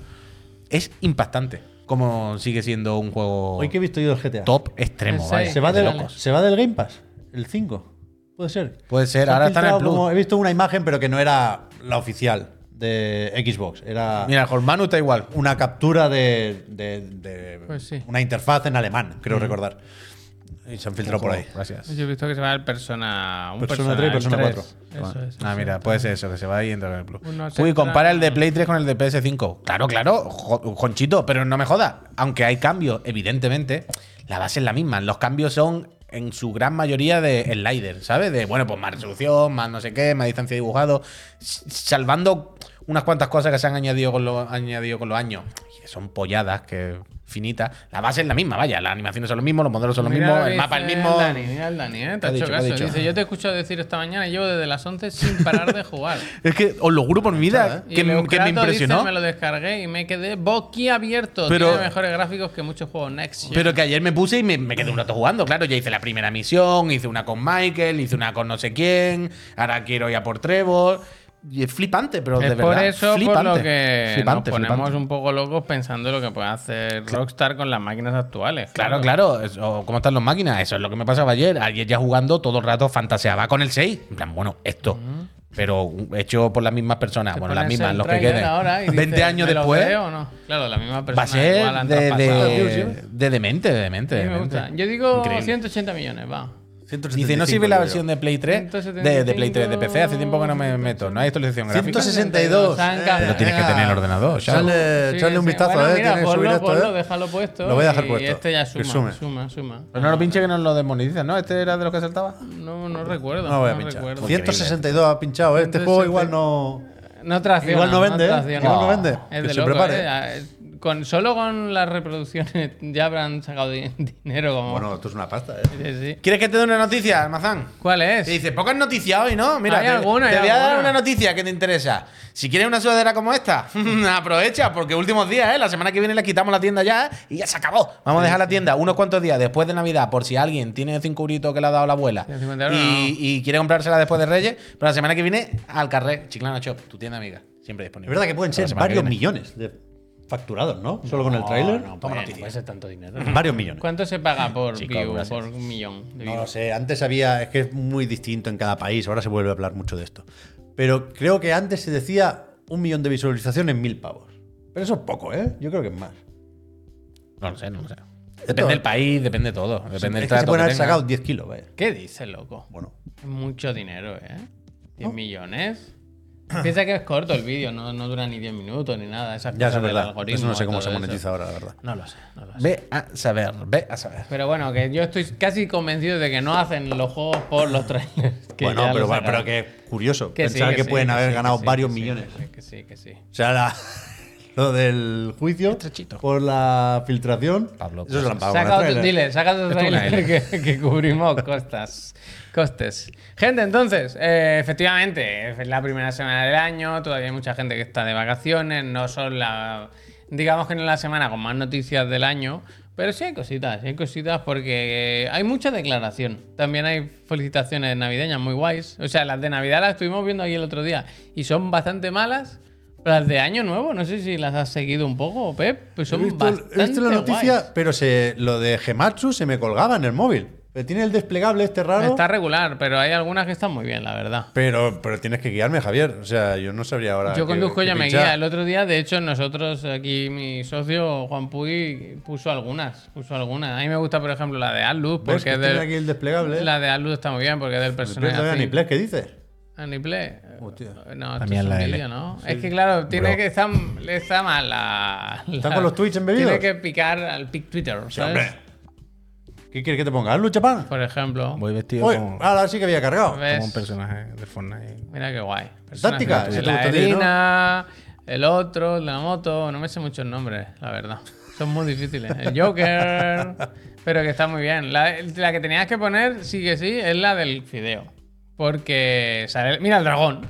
es impactante como sigue siendo un juego
Hoy que he visto yo el GTA.
top extremo. Vaya.
¿Se va,
de
del,
locos.
¿Se va del Game Pass? ¿El 5? Puede ser.
Puede ser,
Se
ahora está en Plus.
como- he visto una imagen, pero que no era la oficial de Xbox. Era
Mira, el Jormanu está igual.
una captura de, de- de
Pues sí.
una interfaz en alemán, creo recordar. Y se han filtrado por ahí.
Gracias.
Yo he visto que se va el Persona. Un
Persona 3 y Persona
el
4.
3. Eso es.
Ah,
eso
mira, puede ser eso, que se va ahí y entra en el Plus. Uy,
entra-
compara el de Play 3 con el de PS5. Claro, claro, jo- Jonchito, pero no me jodas. Aunque hay cambios, evidentemente, la base es la misma. Los cambios son en su gran mayoría de slider, ¿sabes? De, bueno, pues más resolución, más no sé qué, más distancia de dibujado, salvando unas cuantas cosas que se han añadido con, los añadido con los años, y son polladas, que finitas. La base es la misma, vaya, las animaciones son los mismos, los modelos son los
Mira
mismos,
lo
el mapa es el mismo.
Dani, mira el Dani, ¿eh? Te
ha
hecho
dicho? ¿Qué ha
caso.
dicho?
Dice, yo te he escuchado decir esta mañana y llevo desde las 11 sin parar de jugar.
Es que os lo juro por mi vida, que, me- que me
Eufrato dice,
impresionó.
me lo descargué y me quedé boquiabierto.
Pero-
Tiene mejores gráficos que muchos juegos Next. Gen.
Pero que ayer me puse y me, me quedé un rato jugando. Claro, ya hice la primera misión, hice una con Michael, hice una con no sé quién, ahora quiero ir a por Trevor. Y es flipante, pero
es
de
por
verdad.
eso
flipante.
por lo que
Flipante,
nos ponemos
flipante.
un poco locos pensando lo que puede hacer Rockstar con las máquinas actuales.
Claro, claro. eso- ¿Cómo están las máquinas? Eso es lo que me pasaba ayer. Ayer ya jugando todo el rato fantaseaba con el 6. En plan, bueno, esto. Pero hecho por las mismas personas.
Te
bueno, las mismas, los que queden.
ahora y
20
dices,
años
¿me lo
después.
veo o no? Claro, la misma persona.
Va a ser de, de, de demente, de demente. De.
Yo digo
Increíble.
180 millones, va.
Dice, no sirve la
175
versión de Play 3, de, de Play 3, de PC, hace tiempo que no me meto. No hay actualización gráfica.
162.
Zanca.
Pero tienes que tener el ordenador, Xavi.
Echarle,
Sí,
un vistazo,
Bueno,
eh.
Mira,
Tiene que subir
ponlo,
esto,
ponlo,
eh.
déjalo puesto.
Lo voy a dejar
y
puesto.
este ya suma, suma, suma.
Pero no lo pinche que nos lo desmonetizan, ¿no? ¿Este era de los que saltaba?
No, no recuerdo.
No voy a
no
pinchar.
recuerdo.
162 ha pinchado, eh. Este
160.
juego igual no.
No tracciona.
Igual no vende, ¿eh?
tracciona.
Igual no vende.
Es
Que
de
se
loco,
prepare.
¿Eh? Con, solo con las reproducciones ya habrán sacado di- dinero como...
Bueno, esto es una pasta, eh.
Sí, sí.
¿Quieres que te dé una noticia, Almazán?
¿Cuál es?
Te dice, pocas noticias hoy, ¿no? Mira,
Hay
te,
alguna,
te
hay
voy a dar una noticia que te interesa. Si quieres una sudadera como esta, aprovecha, porque últimos días, ¿eh? La semana que viene le quitamos la tienda ya y ya se acabó. Vamos a dejar la tienda unos cuantos días después de Navidad, por si alguien tiene cinco euritos que le ha dado la abuela
150 euros,
y, y quiere comprársela después de Reyes. Pero la semana que viene, al carrer, Chiclana Shop, tu tienda amiga. Siempre
Es
disponible.
verdad que pueden ser varios millones de facturados, ¿no? Solo con el tráiler.
No,
Toma
puede,
noticia.
puede ser tanto dinero.
Varios millones.
¿Cuánto se paga por view, por un millón de
No lo sé, antes había, es que es muy distinto en cada país, ahora se vuelve a hablar mucho de esto. Pero creo que antes se decía un millón de visualizaciones, mil pavos. Pero eso es poco, ¿eh? Yo creo que es más.
No lo sé, no lo sé. Depende del país, depende de todo. Depende
es
del
que se pueden
que
haber
tenga.
sacado 10 kilos, vaya.
¿Qué dices, loco?
Bueno,
Es mucho dinero, ¿eh? 10 millones. Piensa que es corto el vídeo, no, no dura ni 10 minutos ni nada. Esas
ya
cosas
es verdad.
algoritmo
Eso no sé cómo se
eso.
monetiza ahora, la verdad.
No lo sé, no lo sé.
Ve a saber, ve a saber.
Pero bueno, que yo estoy casi convencido de que no hacen los juegos por los trailers. que
bueno, pero, pero que curioso
Que sí,
pensar que,
sí,
pueden haber
sí,
ganado varios millones.
Que sí, que sí.
O sea, la- lo del juicio
Estrechito.
por la filtración.
Pablo,
eso
Saca otro, dile, saca otro trailer que, que cubrimos costas. Costes. Gente, entonces, eh, efectivamente, es la primera semana del año, todavía hay mucha gente que está de vacaciones, no son la. Digamos que no es la semana con más noticias del año, pero sí hay cositas, sí hay cositas porque hay mucha declaración. También hay felicitaciones navideñas muy guays. O sea, las de Navidad las estuvimos viendo aquí el otro día y son bastante malas. Las de Año Nuevo, no sé si las has seguido un poco, Pep, pues
He
son
visto,
bastante
he visto la noticia,
guays.
pero se, lo de Gematsu se me colgaba en el móvil. Pero tiene el desplegable este raro.
Está regular, pero hay algunas que están muy bien, la verdad.
Pero, pero tienes que guiarme, Javier. O sea, yo no sabría ahora.
Yo conduzco ya me guía. El otro día, de hecho, nosotros aquí, mi socio Juan Puy puso algunas. Puso algunas. A mí me gusta, por ejemplo, la de Atlus,
¿Ves
porque
que
es
tiene
del-
aquí el desplegable?
la de Atlus está muy bien, porque es del personaje.
¿qué dices?
Aniplay.
Hostia.
No, esto
También
es un
la L.
vídeo, ¿no? Es que, claro, tiene
Bro.
que estar, está mal la,
¿Están
la-
con los tweets embebidos?
Tiene que picar al pic Twitter,
Sí,
¿sabes?
hombre. ¿Qué quieres que te ponga? ¿Hazlo, chapán?
Por ejemplo.
Voy vestido
Uy,
como,
ahora sí que había cargado.
¿Ves?
como un personaje de Fortnite.
Mira qué guay.
Táctica,
La
gusta a ti, ¿no?
El otro, el de la moto. No me sé muchos nombres, la verdad. Son muy difíciles. El Joker. pero que está muy bien. La, la que tenías que poner, sí que sí, es la del fideo. Porque sale. Mira el dragón.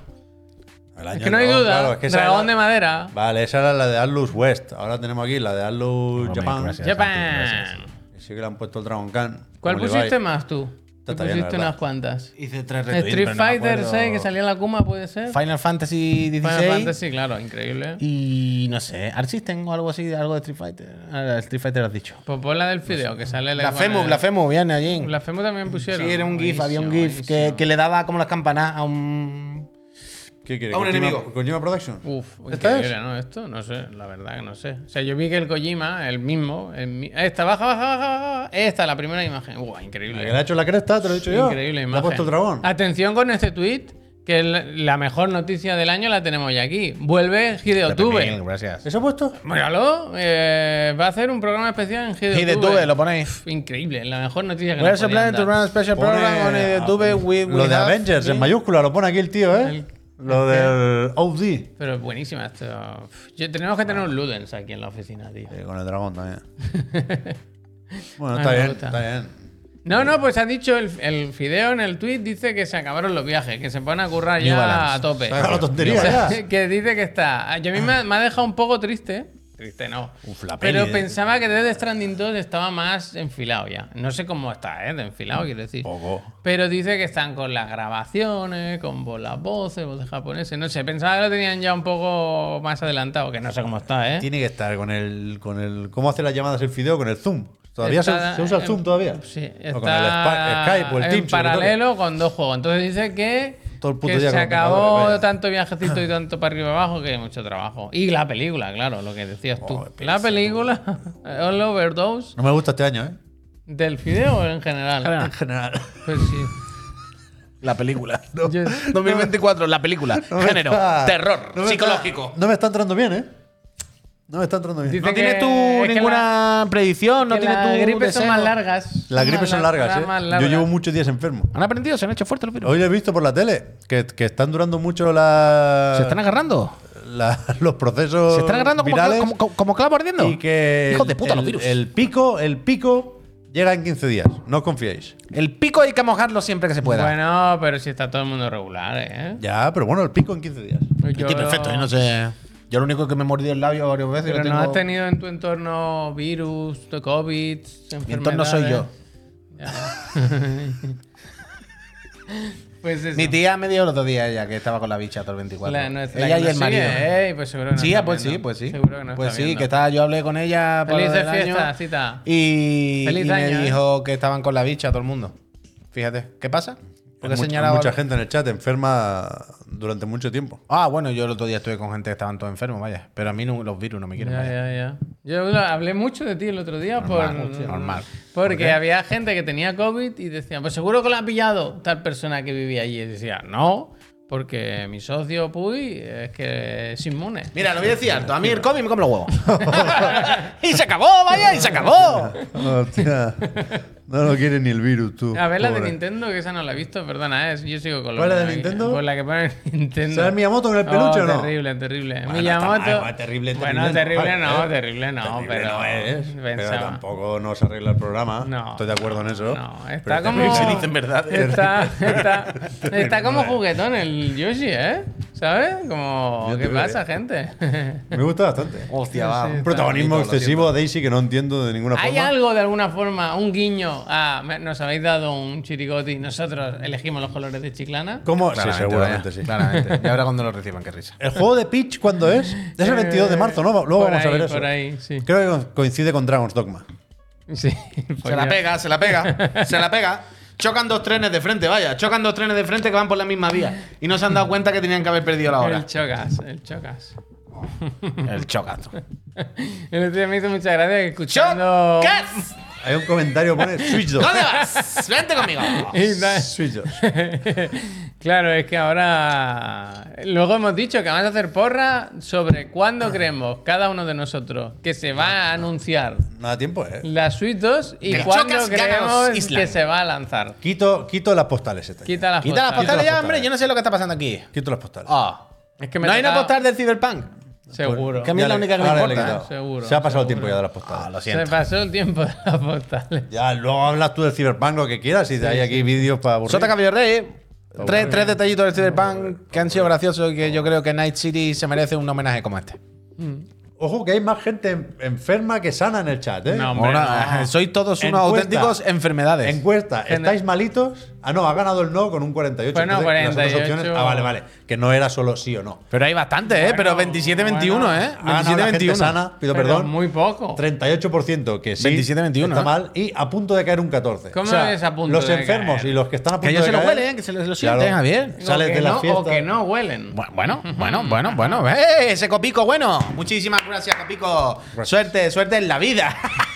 El
Es que no hay duda.
claro, es que esa
dragón
era-
de madera.
Vale, esa era la de Atlus West. Ahora tenemos aquí la de Atlus Japan.
gracias.
Japan.
Sí que le han puesto el Dragon Khan.
¿Cuál
como
pusiste
Levi.
más tú?
La
pusiste unas cuantas.
Hice tres
Street Fighter 6 que salía en la Kuma, puede ser.
Final Fantasy XVI.
Final Fantasy, claro, increíble.
Y no sé, Art System o algo así, algo de Street Fighter. Ah, Street Fighter has dicho.
Pues pon la del fideo, que sale
La FEMU, la FEMU, viene allí.
La FEMU también pusieron.
Sí, era un GIF, había un GIF que, que le daba como las campanas a un.
¿Qué quiere?
A un
Kojima-
enemigo.
Kojima Production.
Uf,
¿Esta
increíble, ¿no? Esto, no sé, la verdad que no sé. O sea, yo vi que el Kojima, el mismo, el mi- esta, baja, baja, baja, baja. Esta, la primera imagen. Uah,
El
increíble.
que le ha hecho la cresta, te lo he dicho yo.
Increíble
Le
imagen.
ha puesto el dragón.
Atención con este tweet, que la- la mejor noticia del año la tenemos ya aquí. Vuelve Hideo
Mil,
Tube.
Gracias.
¿Eso ha puesto?
Míralo, eh, va a hacer un programa especial en Hideo
Y de Tube, lo ponéis.
Increíble, la mejor noticia que
We're
nos podían
planning to run a special
Pone-
program on the Tube with
Lo de Avengers en mayúscula, lo pone aquí el tío, ¿eh?
El-
Lo del OD.
Pero es buenísima esto. Yo- tenemos que tener un Ludens aquí en la oficina, tío.
Sí, con el dragón también. bueno,
Ah,
está
me
bien,
gusta.
está bien.
No, no, pues ha dicho el, el Fideo en el tweet, dice que se acabaron los viajes, que se pone a currar
New
ya
Balance.
a tope.
Saca la tontería
O sea,
ya.
que dice que está. Yo a mí me, ha- me ha dejado un poco triste. Triste no.
La
pero
eh.
pensaba que Dead Stranding 2 estaba más enfilado ya. No sé cómo está, ¿eh? De enfilado, quiero decir.
Poco.
Pero dice que están con las grabaciones, con las voces, voces japoneses. No sé, pensaba que lo tenían ya un poco más adelantado, que no sé cómo está, ¿eh?
Tiene que estar con el, con el. ¿Cómo hace las llamadas el fideo? Con el Zoom. ¿Todavía se,
Está
se usa el Zoom todavía?
Sí,
O con el
está
Skype o el
en
Teams.
paralelo con dos juegos. Entonces dice que,
Todo el puto
que
día
se acabó
vaya.
tanto viajecito y tanto para arriba y abajo que hay mucho trabajo. Y la película, claro, lo que decías tú.
Oh,
la película, All Overdose.
No me gusta este año, ¿eh?
¿Del fideo en general?
En general.
Pues sí.
La película.
Yo-
2024, la película.
No
Género.
está-
terror. psicológico.
está- no me está entrando bien, ¿eh? No me está entrando bien.
Dice
¿No tienes tú
es que
ninguna predicción? ¿No
que
tienes
las
tú
gripes son
deseo?
más largas.
Las gripes son largas,
las
¿eh?
más
Yo llevo muchos días enfermo.
¿Han aprendido? ¿Se han hecho fuertes los virus?
Hoy lo he visto por la tele, que, que están durando mucho la,
¿Se están agarrando?
la- los procesos
¿Se están agarrando como,
virales
como, como, como clavo ardiendo?
y que
Hijos de puta,
el,
los virus.
el pico, el pico llega en 15 días. No os confiéis.
El pico hay que mojarlo siempre que se pueda.
Bueno, pero si está todo el mundo regular, ¿eh?
Ya, pero bueno, el pico en 15 días.
Yo-
perfecto. Yo no sé. Yo lo único que me he mordido el labio varias veces.
Pero
lo
no has tenido en tu entorno virus, de COVID,
Mi entorno soy yo.
enfermedades? Pues eso.
Mi tía me dio el otro día ella que estaba con la bicha todo el 24.
La- nuestra
ella y el marido.
sigue, ¿eh? Pues seguro que nos
Sí,
está
pues sí, pues sí.
Seguro que nos
pues
está
sí,
viendo.
que estaba, yo hablé con ella por
Felices
el año
fiestas, cita.
y,
Feliz
y me
¿eh?
dijo que estaban con la bicha todo el mundo. Fíjate, ¿qué pasa? Porque
Hay mucha-
señalaba
mucha gente en el chat enferma durante mucho tiempo.
Ah, bueno, yo el otro día estuve con gente que estaban todos enfermos, vaya. Pero a mí no- los virus no me quieren.
Ya,
vaya.
ya, ya. Yo lo- hablé mucho de ti el otro día
Normal,
por,
normal.
porque había gente que tenía COVID y decían, pues seguro que lo ha pillado tal persona que vivía allí. Y decía, no, porque mi socio Puy es que es inmune.
Mira, lo voy a decir alto. A mí el COVID me come los huevos. y se acabó, vaya, y se acabó.
Hostia. No lo quiere ni el virus, tú.
A ver la de
Pobre.
Nintendo, que esa no la he visto, perdona, ¿eh? yo sigo con lo
¿Cuál es la de. Nintendo?
Pues la que pone Nintendo.
¿Será el Miyamoto con el peluche
Oh,
o no?
Terrible, terrible.
Bueno,
Miyamoto.
está mal, bueno, terrible,
Bueno,
terrible
terrible
no,
no,
¿eh?
terrible no,
Terrible
pero.
no es, pero tampoco nos arregla el programa.
No.
Estoy de acuerdo en eso.
No, está
terrible.
como.
Se dicen verdades.
Está, está, está como juguetón el Yoshi, ¿eh? ¿Sabes? Como.
Yo
¿Qué pasa,
eh.
gente?
Me gusta bastante.
Hostia,
Sí,
va.
sí.
Un protagonismo
bonito,
excesivo a Daisy que no entiendo de ninguna
¿Hay
forma.
algo de alguna forma, un guiño? Me- nos habéis dado un chirigoti y nosotros elegimos los colores de Chiclana.
¿Cómo? Sí, seguramente
vaya,
sí.
Claramente. Y ahora cuando lo reciban, qué risa.
¿El juego de Peach cuándo es? Es el 22 de marzo, ¿no? Luego
Por
vamos a ver eso.
Por ahí, sí.
Creo que coincide con Dragon's Dogma.
Sí.
Se
pues
la
ya.
pega, se la pega, se la pega. Chocan dos trenes de frente, vaya. Chocan dos trenes de frente que van por la misma vía. Y no se han dado cuenta que tenían que haber perdido la hora.
El chocas, el chocas.
El chocan.
El otro día me hizo mucha gracia que escuchando.
¡Chocas!
Hay un comentario pone Switch 2.
¿Dónde vas? Vente conmigo.
Switch 2.
claro, es que ahora. Luego hemos dicho que vamos a hacer porra sobre cuándo creemos cada uno de nosotros que se va a anunciar
No da tiempo, ¿eh?
la Suite 2 y cuándo
Chocas
creemos
Ganos Island.
que se va a lanzar.
Quito, quito las postales. Esta.
Quita las
Quita las
postales.
postales ya, hombre. Yo no sé lo que está pasando aquí.
Quito las postales.
Ah.
Es que me
¿No hay una postal del Cyberpunk?
Seguro.
Que a mí es la única que me importa.
quitado.
Seguro,
Se ha pasado el tiempo ya de las postales.
Ah, lo
Se
siento.
pasó el tiempo de las postales.
Ya, luego hablas tú del Cyberpunk lo que quieras y hay aquí vídeos para aburrir.
Sota Caballo Rey. Tres, tres detallitos del Cyberpunk que han sido graciosos y que yo creo que Night City se merece un homenaje como este.
Ojo que hay más gente en- enferma que sana en el chat, ¿eh?
No, hombre,
Ahora,
no.
sois todos unos
Encuesta.
auténticos enfermedades.
Encuesta, ¿estáis malitos? Ah, no, ha ganado el no con un 48.
Bueno,
Entonces, las otras
48.
opciones- ah, vale, vale. Que no era solo sí o no.
Pero hay bastante, ¿eh?
Bueno,
Pero 27-21,
bueno.
¿eh?
Ha ganado la gente
27-21.
sana, pido
Pero
perdón.
Muy poco.
38% que sí.
27-21,
Está
¿eh?
mal. Y a punto de caer un 14.
¿Cómo es a punto
Los
de
enfermos
caer?
y los que están a punto
Que ellos
de
se lo huelen, que se lo, lo
Claro.
sienten, Javier.
Sales
o
de la
no,
fiesta.
O que no huelen.
Bu- Bueno, bueno, bueno, bueno. ¡Eh! Ese copico, bueno. Muchísimas gracias, copico. Suerte, suerte en la vida.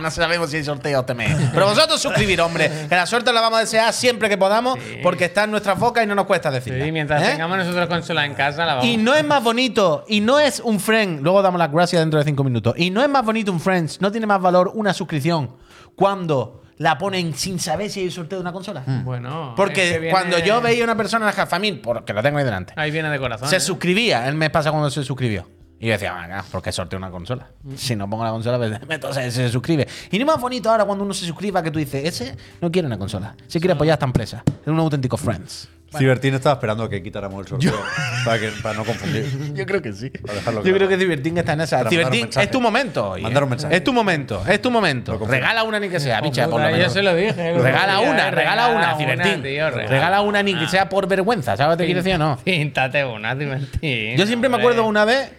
no sabemos si hay sorteo este mes. Pero vosotros suscribir, hombre. Que la suerte la vamos a desear siempre que podamos, porque está en nuestra foca y no nos cuesta decirlo.
Sí, mientras tengamos nosotros consola en casa, la vamos
¿Eh? Y no es más bonito, y no es un friend. Luego damos las gracias dentro de cinco minutos. Y no es más bonito un friends, no tiene más valor una suscripción cuando la ponen sin saber si hay sorteo de una consola.
Bueno.
Porque
es que viene-
cuando yo veía una persona en la Jafamil, porque lo tengo ahí delante,
Ahí viene de corazón.
se
¿eh?
suscribía el mes pasado cuando se suscribió. Y yo decía, venga, ¿por qué sorteo una consola? Si no pongo la consola, pues meto, se, suscribe. Y no es más bonito ahora cuando uno se suscriba que tú dices, ese no quiere una consola. Se quiere apoyar a esta empresa. Es un auténtico friends.
Cibertín estaba esperando que quitáramos el sorteo. Para, que, para no confundir.
Yo creo que sí. Yo
claro.
creo que Divertín está en esa.
Para mandar un
Divertín,
mensaje.
es tu momento. oye.
Mandar un mensaje.
Es tu momento, es tu momento. Regala una ni que sea, bicha,
Oh,
por lo.
Yo se lo dije.
Regala una, regala una, Cibertín.
tío,
regala. una ni que sea por vergüenza, ¿sabes lo que quiero decir o no?
Píntate una, Cibertín.
Yo siempre me acuerdo una vez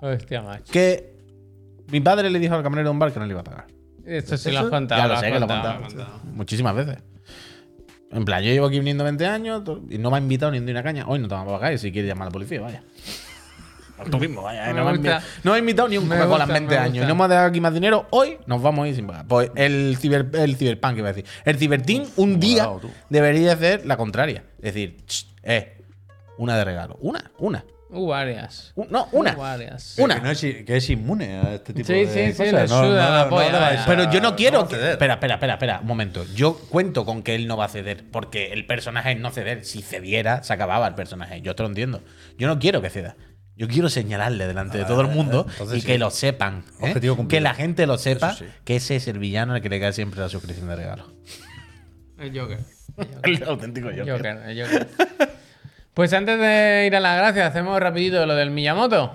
Hostia, macho.
que mi padre le dijo al camarero de un bar que no le iba a pagar.
Esto sí lo has contado.
ya lo sé que lo he
contado.
Muchísimas veces. En plan, yo llevo aquí viniendo 20 años y no me ha invitado ni de una caña. Hoy no te vamos a pagar y si quieres llamar a la policía, vaya. Tú mismo, vaya.
Me
no, me no me has invitado ni un
Me
Coca-Cola en
gusta,
20
me
años. Y no hemos dejado aquí más dinero. Hoy nos vamos a ir sin pagar. Pues el, ciber, el Cyberpunk, iba a decir. El Cyberteam un día debería hacer la contraria. Es decir, "Ch, eh, una de regalo. Una, una.
Hubo varias.
Un- no, una.
Hubo varias.
Una.
Que, no es, que es inmune a este tipo
Sí,
de
sí, sí,
cosas.
le suda la polla,
le a-
Pero yo no quiero. que- espera, espera, espera, espera. Un momento. Yo cuento con que él no va a ceder. Porque el personaje es no ceder. Si cediera, se acababa el personaje. Yo te lo entiendo. Yo no quiero que ceda. Yo quiero señalarle delante de todo el mundo
entonces
y
sí.
que lo sepan. ¿eh?
Objetivo cumplido.
Que la gente lo sepa
sí.
que ese es el villano al que le cae siempre la suscripción de regalo.
El Joker.
El auténtico
El. Joker, el Joker. Pues antes de ir a la gracia, hacemos rapidito lo del Miyamoto.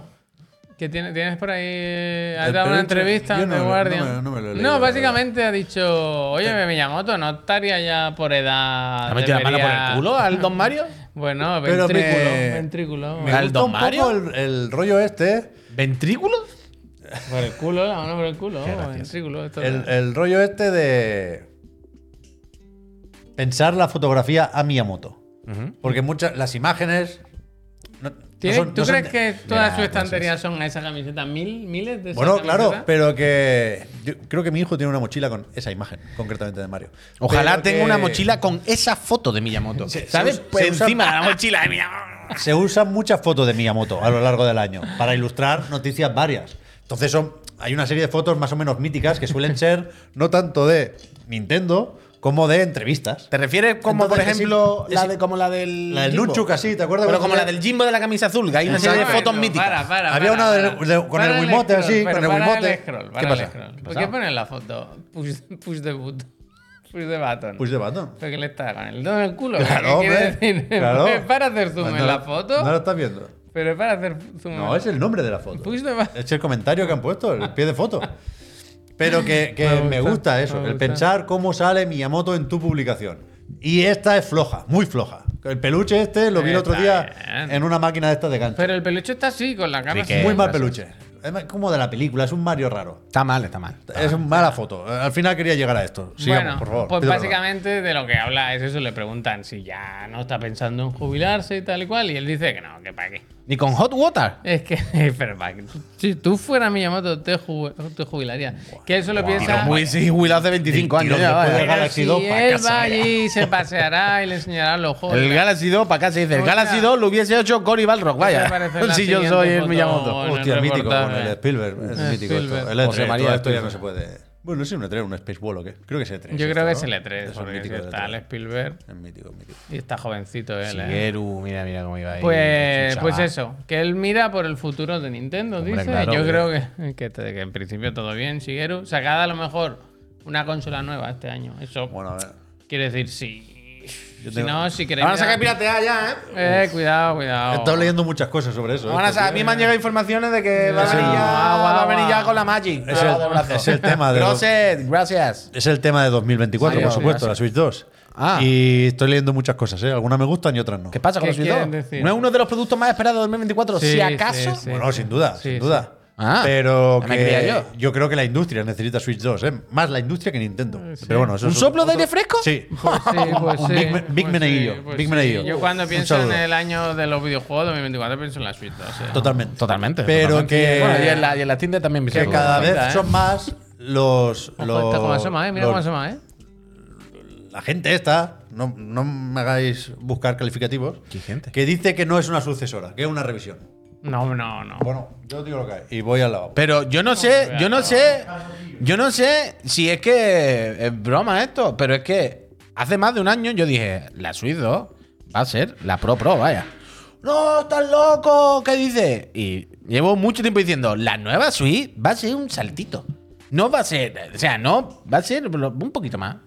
Que tiene- tienes por ahí. Has dado una entrevista
no-
The
no
Guardian.
me- no me lo he leído, la
básicamente ha dicho: Oye, Miyamoto, ¿no estaría ya por edad?
¿Ha metido la mano por
debería-
el culo al Don Mario?
Bueno,
Pero
ventrículo.
me-
ventrículo.
Me
¿Al
gusta
Don
un
Mario?
poco el, el rollo este.
¿Ventrículo?
Por el culo, la mano por el culo.
Qué.
Ventrículo. esto-
El, el rollo este de pensar la fotografía a Miyamoto. Porque muchas las imágenes. no- no
¿Tiene-
son-
¿Tú
no son
crees
de-
que todas sus estanterías son esa camiseta? ¿Mil? ¿Miles de
Bueno, claro, pero que. Yo creo que mi hijo tiene una mochila con esa imagen, concretamente de Mario.
Ojalá
Pero
tenga
que
una mochila con esa foto de Miyamoto.
Se-
¿Sabes?
se
Pues
se usa-
encima de la mochila de Miyamoto.
Se usan muchas fotos de Miyamoto a lo largo del año para ilustrar noticias varias. Entonces son, hay una serie de fotos más o menos míticas que suelen ser no tanto de Nintendo como de entrevistas.
¿Te refieres como, por
Entonces,
ejemplo,
es-
la de como la del.
La del? Nunchuk así, ¿te acuerdas?
Pero como la del Jimbo de la camisa azul, que hay una serie de fotos míticas.
para, para,
Había
para,
una de- de- con
Para
el Wiimote
scroll,
así,
pero
con el Wiimote.
scroll,
¿Qué pasa?
el scroll.
¿Qué
¿Por qué ponen la foto? Push, push the button. Push the button.
Push the button.
¿Pero qué le está con el dedo en el culo?
Claro,
¿Qué quiere
hombre,
decir?
claro.
¿Es para hacer zoom
Pues
en
no-
la foto?
No lo estás viendo.
Pero es para hacer zoom
No,
en
es el nombre de la foto.
Push the button.
Es el comentario que han puesto, el pie de foto. Pero que, que
Me
me,
gusta,
eso,
me
el
gusta.
pensar cómo sale Miyamoto en tu publicación. Y esta es floja, muy floja. El peluche este lo vi el otro día
bien.
en una máquina de estas de gancho.
Pero el peluche está así, con la cara
muy mal peluche. Es como de la película, es un Mario raro.
Está mal, está mal.
Es una mala foto. Al final quería llegar a esto. Sigamos,
bueno,
por favor.
pues básicamente de lo que habla es eso. Le preguntan si ya no está pensando en jubilarse y tal y cual. Y él dice que no, que para qué.
Ni con hot water.
Es que, pero para. Si tú fueras Miyamoto, te, ju- te jubilarías. Que eso lo piensa.
Muy sí, jubilado hace 25 años. Ya, vaya.
del Galaxy 2
si
pa'
él
casa,
va allí, se paseará y le enseñará los juegos.
El Galaxy 2, para acá se dice. El
O sea,
Galaxy 2 lo hubiese hecho Cory Balrog,
me
vaya. Si yo soy el. Miyamoto.
en el
Hostia, mítico el Spielberg. Es
El
mítico esto. El E3,
José María
esto ya no se puede. Bueno, no sé, un E3, un Space Ball o qué. Creo que es E3.
Yo
esto,
creo que es el E3,
Eso es
porque
mítico
está el
E3.
Spielberg
Es mítico, mítico.
y está jovencito él. ¿eh?
Shigeru, mira, mira cómo iba ahí.
Pues, pues eso, que él mira por el futuro de Nintendo,
Hombre,
dice.
claro,
Yo creo que, que, te- que en principio todo bien, Shigeru. Sacada a lo mejor una consola nueva este año. Eso
Bueno, a ver.
quiere decir sí.
Yo
Si
tengo-
no, si queréis.
Van a sacar
mirar-
piratear ya, ¿eh?
Eh, cuidado,
He
cuidado.
estado leyendo muchas cosas sobre eso.
Van a
esto,
sacar- a mí me han llegado informaciones de que va a venir ya,
agua,
va a venir
agua.
ya con la Magic.
Es el, es el tema de. los-
Gracias, gracias.
Es el tema de 2024,
Adiós,
por supuesto,
gracias.
la Switch 2.
Ah.
Y estoy leyendo muchas cosas, ¿eh? Algunas me gustan y otras no.
¿Qué pasa con
¿Qué
los Switch
quieren
2?
decir?
¿No es uno de los productos más esperados de 2024?
Sí,
si acaso.
sí, sí.
Bueno, sin duda,
Sí,
sin
sí.
duda.
Ah,
pero que
yo.
creo que la industria necesita Switch 2, ¿eh? Más la industria que Nintendo.
Sí.
Pero bueno, eso
¿Un
es
soplo de aire fresco?
Sí.
Pues sí, pues
Un
sí.
Big
pues
Meneillo,
sí, pues
Big. Meneillo.
Yo cuando pienso en el año de los videojuegos 2024 pienso en la Switch 2. eh.
Totalmente.
Totalmente.
Pero
totalmente.
que-
Bueno, y en la, y en la Deck también
Que cada vez
cuenta, ¿eh?
son más los.
Ojo,
los
está como asoma, eh. Mira
los-
cómo asoma, eh.
La gente esta, no, no me hagáis buscar calificativos,
¿Qué gente?
que dice que no es una sucesora, que es una revisión.
No, no, no.
Bueno, yo digo lo que hay. Y voy al lado.
Pero yo no sé, yo no sé, yo no sé si es que es broma esto, pero es que hace más de un año yo dije, la Switch 2 va a ser la Pro Pro, vaya. No, estás loco, ¿qué dices? Y llevo mucho tiempo diciendo, la nueva Switch va a ser un saltito. No va a ser, o sea, no, va a ser un poquito más.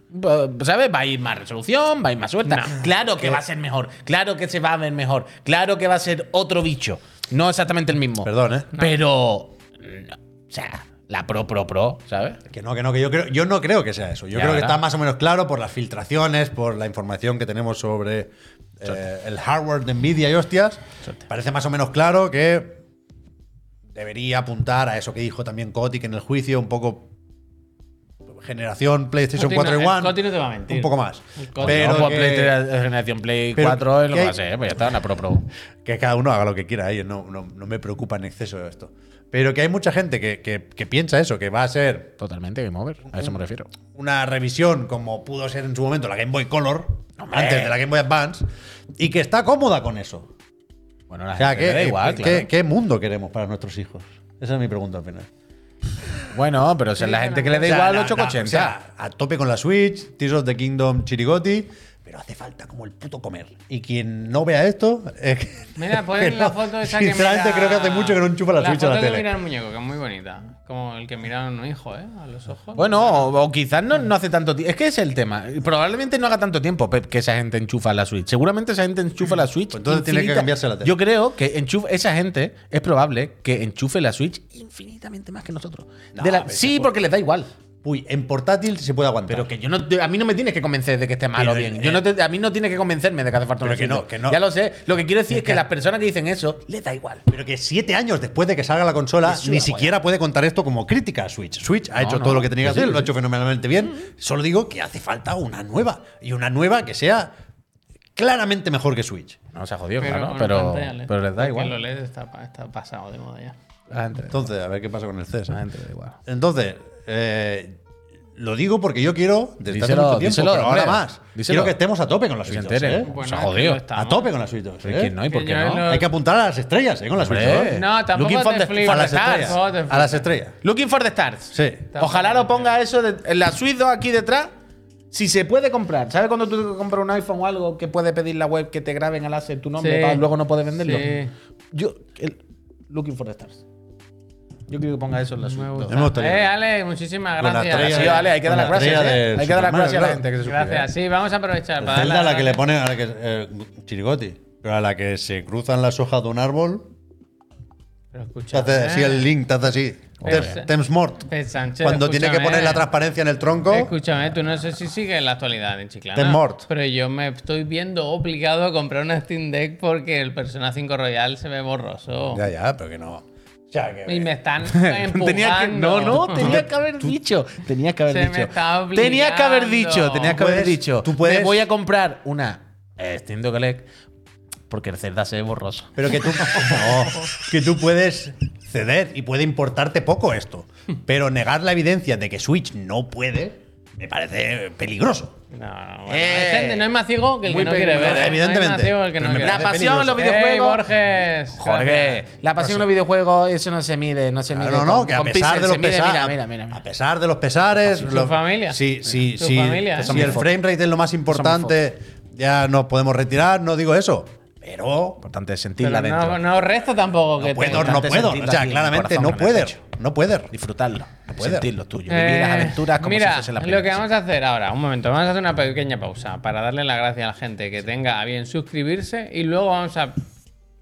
¿Sabes? Va a ir más resolución, va a ir más suelta. Claro que va a ser mejor, claro que se va a ver mejor, claro que va a ser otro bicho. No exactamente el mismo.
Perdón, ¿eh?
Pero. no, o sea, la Pro Pro Pro, ¿sabes?
Que no, que no, que yo creo, yo no creo que sea eso. Yo
Ya,
creo que
¿verdad?
está más o menos claro por las filtraciones, por la información que tenemos sobre eh, el hardware de Nvidia y hostias. Parece más o menos claro que debería apuntar a eso que dijo también Kotick en el juicio, un poco generación PlayStation
Coti
4 y
no-
One.
Coti no te va a mentir.
Un poco más. Pero
no, pues
que-
PlayStation generación Play
pero
4 es lo
que-
que va a ser, pues ya está, una Pro Pro.
que cada uno haga lo que quiera, ahí no, no, no me preocupa en exceso esto. Pero que hay mucha gente que, que- que piensa eso, que va a ser
Totalmente Game Over, a eso me refiero.
una revisión como pudo ser en su momento la Game Boy Color,
Hombre.
antes de la Game Boy Advance, y que está cómoda con eso.
Bueno, la
O sea,
gente
¿qué,
le da igual,
qué-
claro.
qué mundo queremos para nuestros hijos? Esa es mi pregunta al final.
Bueno, pero es la gente que le da
O sea,
igual
na-
880.
na- o sea, a tope con la Switch, Tears of the Kingdom, Chirigoti, pero hace falta como el puto comer. Y quien no vea esto. eh,
Mira,
que
ponen la
no-
foto esa que
Sinceramente,
mira-
creo que hace mucho que no enchufa la, Switch a la
foto que
tele.
mira el muñeco, que es muy bonita. Como el que mira a un hijo, ¿eh? A los ojos.
Bueno, o, o quizás no, no hace tanto tiempo. Es que ese es el tema. Probablemente no haga tanto tiempo Pep, que esa gente enchufa la Switch. Seguramente esa gente enchufa la Switch.
Pues entonces tiene que cambiarse la tele.
Yo creo que enchufa, esa gente es probable que enchufe la Switch infinitamente más que nosotros.
No,
De la-
pero
sí,
se
porque les da igual.
Uy, en portátil se puede aguantar.
Pero que yo no, a mí no me tienes que convencer de que esté mal o bien.
eh,
Yo no te- a mí no tienes que convencerme de que hace falta
Pero
una
que no,
Switch.
que no.
Ya lo sé. Lo que quiero decir es que,
que-
las personas que dicen eso les da igual.
Pero que siete años después de que salga la consola, ni siquiera puede contar esto como crítica a Switch. Switch ha
No,
hecho
no.
todo lo que tenía que
Sí,
hacer,
sí,
lo ha hecho fenomenalmente bien. Solo digo que hace falta una nueva. Y una nueva que sea claramente mejor que Switch.
No se ha jodido,
pero,
claro. Pero,
pantalla
pero les da igual.
Lo LED está, pa- está pasado de moda ya.
Entonces, a ver qué pasa con el
igual.
Entonces, eh, lo digo porque yo quiero, desde
Díselo,
hace mucho tiempo,
díselo,
pero ahora
hombre.
más,
Díselo.
quiero que estemos a tope con las
entere.
¿eh?
Pues
Bueno,
se
es
jodió.
que lo estamos.
A tope con las Switch. ¿eh?
Pero ¿y quién no? ¿Y por
Que
qué
yo
no?
lo-
Hay que apuntar a las estrellas ¿eh? con las.
Hombre.
¿eh?
No, tampoco
Looking for the-
las estrellas.
te
A las estrellas.
Looking for the stars.
Sí.
Ojalá lo ponga eso de, en la Switch 2 aquí detrás. Si se puede comprar, ¿sabes cuando tú compras un iPhone o algo que puede pedir la web que te graben al láser tu nombre
Sí.
para luego no puedes venderlo?
Sí.
Yo, el, Looking for the stars. Yo quiero que ponga eso en la Switch
Me
2.
gusta.
Me gustaría.
Eh, Ale, muchísimas
la
gracias.
estrella
Sí,
de-
vale, hay que dar las
la
gracias. ¿eh?
de
Hay que dar las gracias a la gente que se suscribe.
Gracias. Sí, vamos a aprovechar para
Zelda
darle
a la que le pone a la que, eh, Chirigoti, pero a la que se cruzan las hojas de un árbol,
Pero
te
escucha.
hace así
eh.
el link, te hace así. Temps mort.
Eh, Sánchez,
Cuando tiene que poner la transparencia en el tronco.
Escúchame, tú no sé si sigues la actualidad en Chiclana.
Ten mort.
Pero yo me estoy viendo obligado a comprar una Steam Deck porque el Persona 5 Royal se ve borroso.
Ya, ya, pero que no. O sea, que.
Y me están empujando.
Tenía que, no, no, tenía que haber dicho. Tenía que haber
Se me
dicho.
está
Tenía que haber dicho, tenía que haber
Puedes-
dicho.
tú puedes-
Me voy a comprar una eh, Steam Deck OLED porque el Zelda se ve borroso.
Pero que tú. no, que tú puedes ceder y puede importarte poco esto. Pero negar la evidencia de que Switch no puede, me parece peligroso.
No, no, bueno,
Eh,
hay gente, no hay más ciego que el que no quiere ver. ¿eh?
Evidentemente.
que no quiere
La pasión en los videojuegos.
Borges.
Jorge, la pasión en los videojuegos, eso no se mide, no se mide.
No, no,
con-
que a pesar de los pesares.
Mira, mira, mira.
A pesar de los pesares.
Su
lo-
familia.
Sí, sí,
Su
sí.
familia, ¿eh?
Si el frame rate es lo más importante, ya nos podemos retirar, no digo eso. Pero.
Importante es sentirla
Pero
dentro.
no, no resta tampoco
No
que
puedo, no puedo. O sea, claramente
corazón,
no
en el
puede.
pecho.
No puede.
Disfrutarlo,
puede.
sentirlo tuyo. Vivir las
Eh,
aventuras como
mira,
si fuese la
lo
primera.
que vamos a hacer ahora, un momento, vamos a hacer una pequeña pausa para darle las gracias a la gente que tenga a bien suscribirse y luego vamos a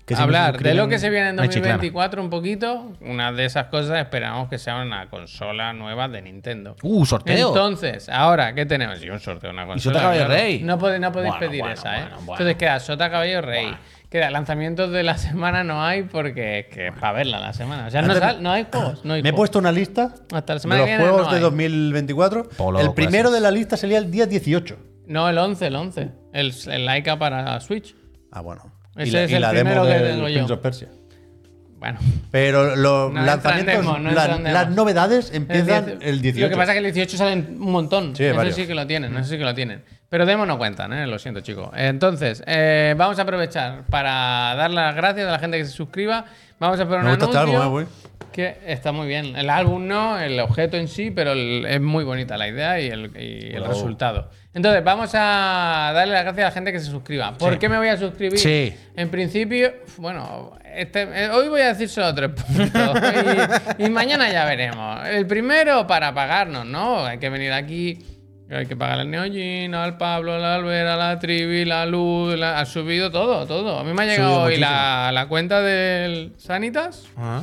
Que
hablar de lo que se viene en
no hay chiclana.
2024 un poquito. Una de esas cosas esperamos que sea una consola nueva de Nintendo.
Uh, sorteo.
Entonces, ahora, ¿qué tenemos? Sí, un sorteo, una consola.
Sota Caballo
claro.
Rey?
No, podéis, no podéis
Bueno,
pedir
bueno,
esa, ¿eh?
bueno, bueno.
Entonces queda Sota Caballo Rey. Queda lanzamientos de la semana no hay porque es que es para verla la semana. O sea, no,
Antes-
sal- no hay juegos. No hay
Me he puesto una lista
Hasta la
de los
que viene
juegos
no
de
hay.
2024.
Polo,
el primero
gracias.
de la lista sería el día 18.
No, el 11, el 11. El, el Laika para Switch.
Ah, bueno.
Ese
y la,
es
y
el
la
primero
demo
que
del
tengo yo.
Prince of Persia.
Bueno.
Pero los
No entra en
lanzamientos,
demo, no
la-
entra en demo.
las novedades empiezan
El 10
el 18.
Lo que pasa es que el 18 salen un montón.
Sí,
eso
varios.
sí que lo tienen, eso sí que lo tienen. Pero demo no cuentan, ¿eh? lo siento, chicos. Entonces, eh, vamos a aprovechar para dar las gracias a la gente que se suscriba. Vamos a poner un
Me este
anuncio
álbum, eh,
que está muy bien. El álbum no, el objeto en sí, pero el- es muy bonita la idea y el, y el
Bravo.
resultado. Entonces, vamos a darle las gracias a la gente que se suscriba. ¿Por
Sí.
qué me voy a suscribir?
Sí.
En principio, bueno, este, eh, hoy voy a decir solo tres puntos. y, y mañana ya veremos. El primero, para pagarnos, ¿no? Hay que venir aquí. Hay que pagar al Neogin, al Pablo, al Albert, a la Trivi, la Luz. la- ha subido todo, todo. A mí me ha llegado hoy la, la cuenta del Sanitas.
Ah,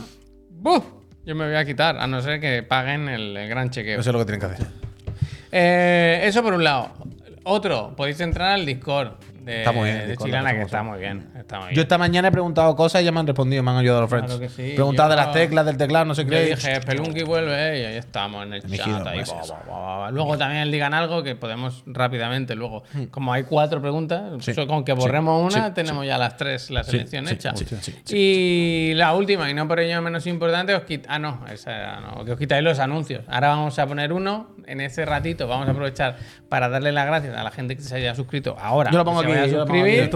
¡Buf! Yo me voy a quitar, a no ser que paguen el, el gran chequeo.
Eso es lo que tienen que hacer.
Eh, eso por un lado. Otro, podéis entrar al Discord. De,
Está muy bien,
de que está muy bien. Está muy bien.
Yo esta mañana he preguntado cosas y ya me han respondido, me han ayudado los friends.
Claro sí.
Preguntado de
Yo-
las teclas del teclado, no sé
Yo
qué.
dije, Spelunky vuelve y ahí estamos en el chat.
Elegido,
ahí. Luego también digan algo que podemos rápidamente. Luego, como hay cuatro preguntas.
Sí.
con que borremos
Sí,
una, tenemos ya las tres, la selección hecha.
sí, sí, sí,
y la última, y no por ello menos importante, os quit- ah, no, esa era, no, que os quitáis los anuncios. Ahora vamos a poner uno en ese ratito. Vamos a aprovechar para darle las gracias a la gente que se haya suscrito ahora.
Yo lo pongo
que se
aquí,
vaya a suscribir.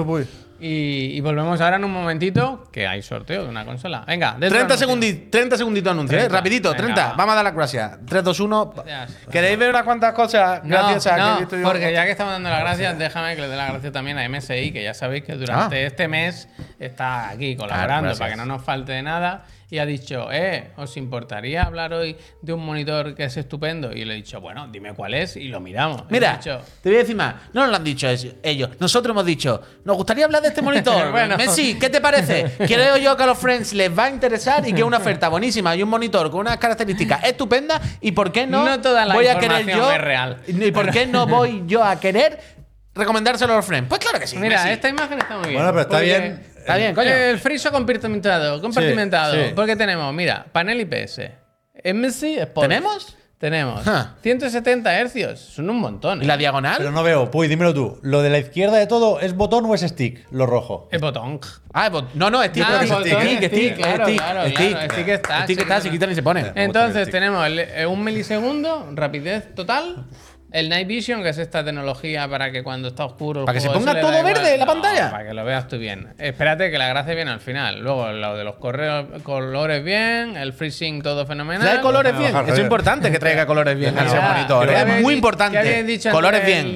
Y, y volvemos ahora en un momentito, que hay sorteo de una consola. Venga, dentro
30
anuncio.
segunditos, 30 segunditos anuncio, ¿eh?
30,
Rapidito,
venga,
30.
va.
Vamos a dar las gracias. 3, 2, 1.
Gracias.
¿Queréis ver unas cuantas cosas?
No,
Gracias a que
no,
he visto yo-
porque ya que estamos dando las gracias, déjame que le dé las gracias también a MSI, que ya sabéis que durante
Ah.
este mes está aquí colaborando para que no nos falte de nada. Y ha dicho, eh, ¿os importaría hablar hoy de un monitor que es estupendo? Y le he dicho, bueno, dime cuál es y lo miramos.
Mira,
dicho,
te voy a decir más. No nos lo han dicho ellos. Nosotros hemos dicho, nos gustaría hablar de este monitor.
Bueno.
Messi, ¿qué te parece? Creo yo que a los friends les va a interesar y que es una oferta buenísima y un monitor con unas características estupendas. ¿Y por qué no,
No toda la
voy a querer
información
yo?
es real.
¿Y por qué no voy yo a querer recomendárselo a los friends? Pues claro que sí.
Mira,
Messi.
esta imagen está muy bien.
Bueno, pero está
porque-
bien.
Está bien, coño.
El friso compartimentado, compartimentado.
sí.
Porque tenemos, mira, panel IPS. MSI Sport.
¿Tenemos?
Tenemos.
Ja.
170 hercios. Son un montón.
¿Y
¿eh?
la diagonal?
Pero no veo. Puy, dímelo tú. ¿Lo de la izquierda de todo es botón o es stick? Lo rojo.
El botón.
Ah, bot- no, no, stick,
Ah,
stick,
botón,
stick,
stick,
stick,
claro,
stick,
claro,
stick.
claro, stick está,
Stick está, se quitan y se pone.
Entonces tenemos el- eh, un milisegundo, rapidez total. El Night Vision, que es esta tecnología para que cuando está oscuro. el
¿Para que se ponga todo verde la
No,
pantalla?
Para que lo veas tú bien. Espérate que la gracia viene al final. Luego lo de los correos, colores bien, el freezing todo fenomenal.
Trae colores bien. Eso es importante que traiga colores bien en ese monitor.
¿qué
Es
habéis
muy importante.
dicho
colores bien.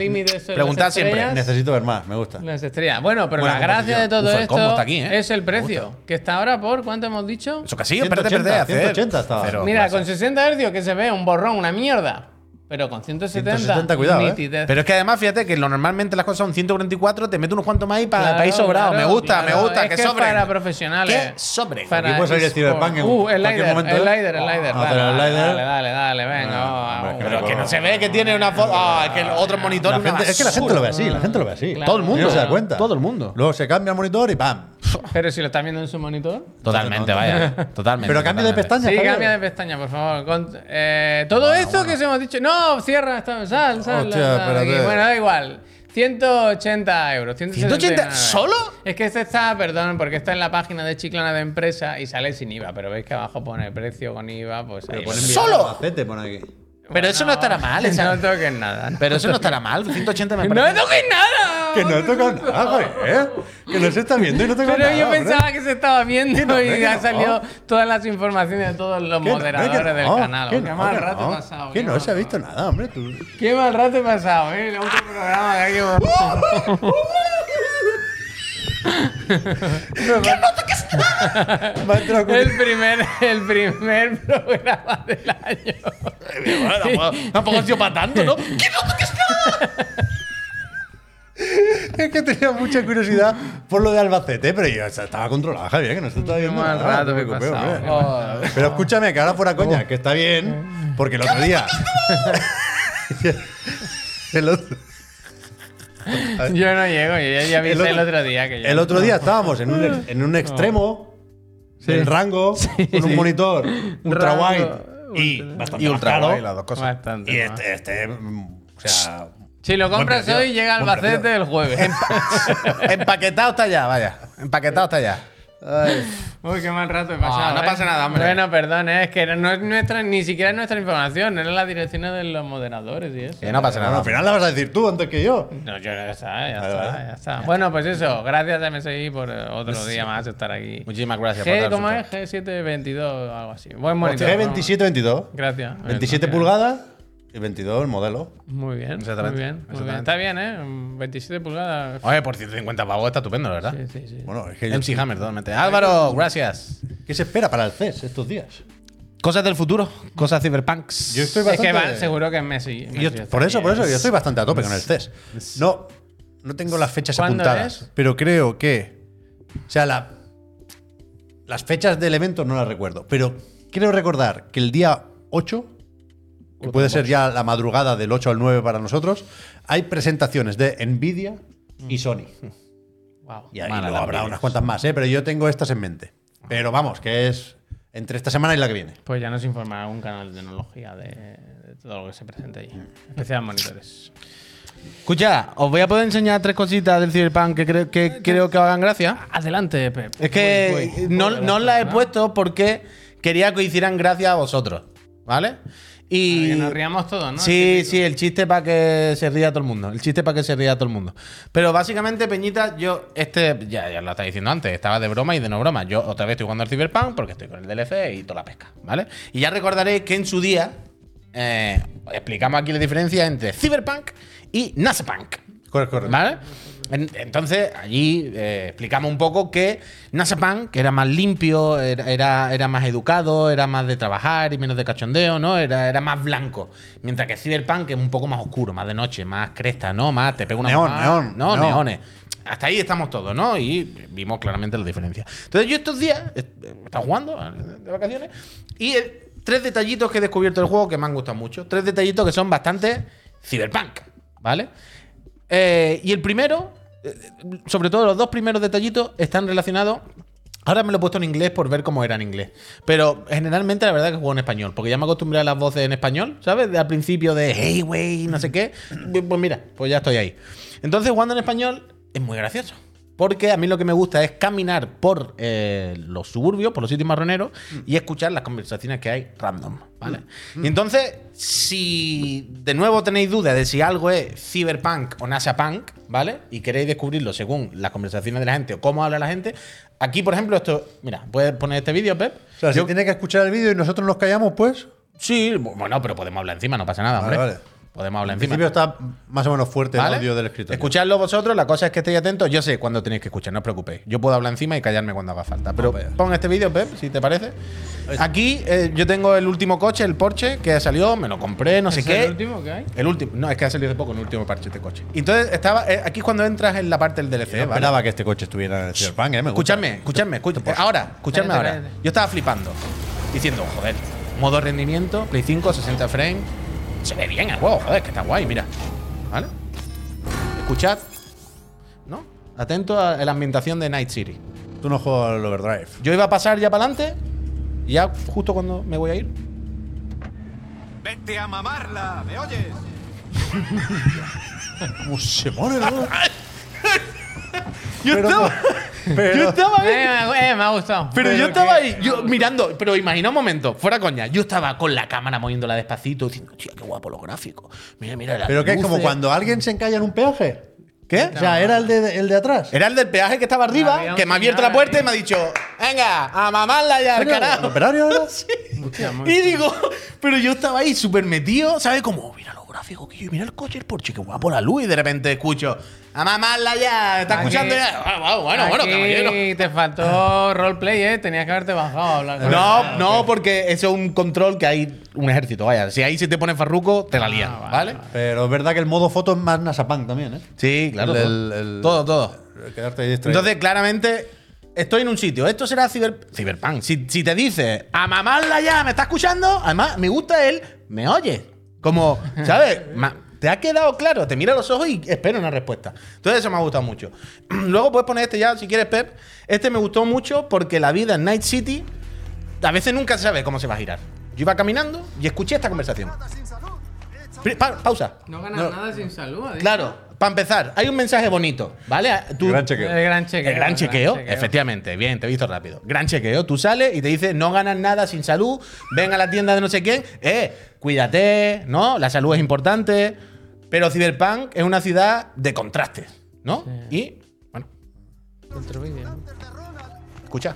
Preguntad siempre.
Necesito ver más, me gusta.
Las estrellas. Bueno, pero
Buena
la gracia de todo
Uf,
esto
está aquí, ¿eh?
es el precio, que está ahora por, ¿cuánto hemos dicho?
Eso casi, espérate,
180,
espérate, hacer.
180 estaba.
Mira, con 60 Hz que se ve un borrón, una mierda. Pero con 170,
170, cuidado, ¿eh?
Pero es que además, fíjate que lo normalmente las cosas son 144, te meto unos cuantos más y para
Claro,
ir sobrado.
claro,
me gusta,
claro.
me gusta,
Es
que,
que
sobre.
para profesionales.
Que sobre.
Para
Aquí puede salir. Cyberpunk en
Uh, el
cualquier
Lider,
momento,
el. Lider, el Lider.
Ah,
Dale, dale,
Lider-
Dale, dale, dale, venga.
Ah,
Pero que no se ve que tiene una foto. Ah, es que el otro monitor
gente- es que la gente lo ve así, la gente lo ve así.
Claro.
Todo el mundo.
No se da cuenta.
Todo el mundo.
Luego se cambia el monitor y ¡pam!
Pero si lo están viendo en su monitor.
Totalmente, vaya. Totalmente.
Pero cambio de pestaña.
Sí,
Javier.
cambia de pestaña, por favor. Con- eh, todo esto que se hemos dicho. No, cierra, está, sal, sal.
Hostia,
sal, aquí. Bueno, da igual. 180 euros.
180 ¿Solo?
Es que este está, perdón, porque está en la página de Chiclana de Empresa y sale sin IVA. Pero veis que abajo pone precio con IVA. Pues ahí lo-
ponen
¡Solo!
bien Albacete, pone aquí.
Pero eso no estará mal. esa-
No toques nada. ¿no?
Pero eso no estará mal. 180 me
¡No
parece.
toques nada!
Que no toca nada, Javier. Que no se está viendo y no toca
Pero
nada.
yo
hombre.
pensaba que se estaba viendo
no,
y
que
ya
no.
salió todas las informaciones de todos los
Que no,
moderadores
que no,
del canal.
que
Qué
no,
mal
que
rato
no.
he pasado.
Que
qué
no se ha visto nada, hombre. Tú.
Qué mal rato he pasado, ¿eh? El otro programa de aquí.
Me
el, primer, el primer programa del año.
Bueno, tampoco- Tampoco ha sido para tanto, ¿no? ¿Qué no toques nada?
Es que tenía mucha curiosidad por lo de Albacete, pero yo estaba controlado, Javier, que no viendo
mal
nada,
rato pasado.
hombre.
Joder.
Pero escúchame, que ahora fuera coña, que está bien, porque el otro día. el, otro,
Yo no llego, yo ya, ya
El
avisé el
otro-
día que yo.
el otro día estábamos en un, en un extremo del rango, con un monitor ultra
Rango,
wide y bastante
Y ultra
caro.
guay, las dos cosas.
Bastante.
Y este, este, o sea.
Si lo compras hoy, llega Albacete el jueves.
Empaquetado está ya, vaya. Empaquetado está ya.
Uy, qué mal rato he pasado.
Ah, no
¿eh?
pasa nada, hombre.
Bueno, perdón, ¿eh? es que no es nuestra, ni siquiera es nuestra información, era la dirección de los moderadores y eso.
Que no pasa
Bueno,
nada.
al final la vas a decir tú antes que yo.
No, yo ya está, ya
Vale,
está,
vale.
ya está. Bueno, pues eso, gracias a MSI por eh, otro día más estar aquí.
Muchísimas gracias por
G,
dar
¿Cómo es? G722 o algo así. Buen monitor. ¿no?
G27-22.
Gracias.
27
Gracias.
pulgadas y 22 el modelo.
Muy bien, muy
Exactamente,
bien, muy bien.
exactamente.
Está bien, ¿eh? Mm, 27 pulgadas.
Oye, por 150 pavos está estupendo, ¿verdad?
Sí, sí, sí.
Bueno, es que yo-
MC Hammer, totalmente. Álvaro, gracias.
¿Qué se espera para el CES estos días?
Cosas del futuro, cosas cyberpunks.
Yo estoy
Es que
bastante-
va- seguro que es Messi.
Por eso, por eso, yo estoy bastante a tope con el CES. No, no tengo las fechas
¿Cuándo
apuntadas,
es?
pero creo que. O sea, la- las fechas del evento no las recuerdo, pero creo recordar que el día 8, que puede ser ya la madrugada del 8 al 9 para nosotros, hay presentaciones de Nvidia y Sony.
Wow.
Y ahí
Mala
luego
la
habrá unas cuantas más, ¿eh? Pero yo tengo estas en mente. Pero vamos, que es entre esta semana y la que viene.
Pues ya nos informará algún canal de tecnología de, de todo lo que se presente allí. Especial monitores.
Escucha, os voy a poder enseñar tres cositas del Cyberpunk que, creo que creo que os hagan gracia.
Adelante, Pep.
Es que
Voy, voy.
no,
Voy
no os las he puesto porque quería que hicieran gracia a vosotros. ¿Vale? Y.
Para que nos riamos todos, ¿no?
Sí, sí, el chiste para que se ría todo el mundo. El chiste para que se ría todo el mundo. Pero básicamente, Peñita, yo, este, ya, ya lo estaba diciendo antes, estaba de broma y de no broma. Yo otra vez estoy jugando al Cyberpunk porque estoy con el DLC y toda la pesca, ¿vale? Y ya recordaréis que en su día eh, explicamos aquí la diferencia entre Cyberpunk y NASAPunk.
Correcto, correcto.
¿Vale? En- Entonces, allí eh, explicamos un poco que NASAPunk, que era más limpio, era, era, era más educado, era más de trabajar y menos de cachondeo, ¿no? Era, era más blanco. Mientras que Cyberpunk es un poco más oscuro, más de noche, más cresta, ¿no? Más te pega una
Neón, neón,
No,
neón.
neones. Hasta ahí estamos todos, ¿no? Y vimos claramente la diferencia. Entonces, yo estos días he estado jugando eh, de vacaciones y tres detallitos que he descubierto del juego que me han gustado mucho. Tres detallitos que son bastante Cyberpunk, ¿vale? Eh, y el primero, eh, sobre todo los dos primeros detallitos, están relacionados. Ahora me lo he puesto en inglés por ver cómo era en inglés. Pero generalmente la verdad es que juego en español. Porque ya me acostumbré a las voces en español, ¿sabes? De al principio de hey, wey, no sé qué. Pues mira, pues ya estoy ahí. Entonces, jugando en español es muy gracioso. Porque a mí lo que me gusta es caminar por eh, los suburbios, por los sitios marroneros, y escuchar las conversaciones que hay random, ¿vale? Y entonces, si de nuevo tenéis dudas de si algo es cyberpunk o nasapunk, ¿vale? Y queréis descubrirlo según las conversaciones de la gente o cómo habla la gente, aquí, por ejemplo, esto. Mira, puedes poner este vídeo, Pep.
O sea,
Yo-
si tiene que escuchar el vídeo y nosotros nos callamos, pues.
Sí, bueno, pero podemos hablar encima, no pasa nada,
Vale,
hombre.
vale.
Podemos hablar
En
encima.
principio está más o menos fuerte
¿Vale?
el audio del escritorio.
Escuchadlo vosotros, la cosa es que estéis atentos. Yo sé cuándo tenéis que escuchar, no os preocupéis. Yo puedo hablar encima y callarme cuando haga falta. Pero
allá.
pon este vídeo, Pep, si te parece. Aquí eh, yo tengo el último coche, el Porsche, que salió, me lo compré, no sé
¿Es
qué.
el último que hay?
El último, no, es que ha salido hace poco el último parche este coche. Entonces estaba, eh, aquí es cuando entras en la parte del DLC,
Yo
¿vale?
esperaba que este coche estuviera en el Cyberpunk, ¿eh? Me gusta.
Escuchadme, escuchadme, escuchadme. Ahora, escuchadme ahora. Yo estaba flipando, diciendo, joder, modo rendimiento, Play 5, 60 frames. Se ve bien el juego, joder, que está guay, mira. ¿Vale? Escuchad, ¿no? Atento a la ambientación de Night City.
Tú no juegas al Overdrive.
Yo iba a pasar ya para adelante, y ya justo cuando me voy a ir.
Vete a mamarla, ¿me oyes?
¿Cómo se pone, no?
Yo
Pero-
estaba,
pero-
yo estaba ahí.
Eh, me- eh, me ha gustado.
Pero, yo
que-
estaba ahí, yo mirando, pero imagina un momento, fuera coña, yo estaba con la cámara moviéndola despacito, diciendo, tío, qué guapo los gráficos. Mira, mira, las
Pero que es como
luces".
cuando alguien se encalla en un peaje.
¿Qué?
O sea, era el de, el de atrás.
Era el del peaje que estaba arriba,
Había
que me ha abierto la puerta
ahí.
y me ha dicho, venga, a mamarla ya, al
¿El
carajo.
operario?
Hostia, muy-
Y digo, pero yo estaba ahí súper metido, ¿sabes? Como, mira los gráficos que yo, mira el coche, el Porsche, qué guapo la luz. Y de repente escucho, a mamarla ya, ¿está
Aquí-
escuchando ya? Ah, bueno, bueno, bueno, caballero.
te faltó roleplay, ¿eh? Tenías que haberte bajado a hablar con
No, no, porque eso es un control que hay un ejército, vaya. Si ahí se te pone farruco, te la lían,
vale,
¿vale?
Pero es verdad que el modo foto es más Nasapunk también, ¿eh?
Sí, claro.
El-
todo.
el- el-
todo, todo.
Quedarte ahí distraído.
Entonces, claramente, estoy en un sitio. Esto será ciber, Cyberpunk. Si, si te dice, a mamarla ya, ¿me está escuchando? Además, me gusta él, me oye. Como, ¿sabes? Ma- te ha quedado claro, te mira a los ojos y espera una respuesta. Entonces, eso me ha gustado mucho. Luego puedes poner este ya, si quieres, Pep. Este me gustó mucho porque la vida en Night City a veces nunca se sabe cómo se va a girar. Yo iba caminando y escuché esta conversación. Pa- pausa.
No ganas
No.
nada sin salud. ¿ha dicho?
Claro, para empezar, hay un mensaje bonito, ¿vale? Tú-
Gran chequeo.
El gran chequeo.
el gran chequeo, efectivamente, bien, te he visto rápido. Gran chequeo, tú sales y te dice, no ganas nada sin salud, ven a la tienda de no sé quién, eh, cuídate, ¿no? La salud es importante, pero Cyberpunk es una ciudad de contrastes, ¿no? Y, bueno,
Otro vídeo.
escucha.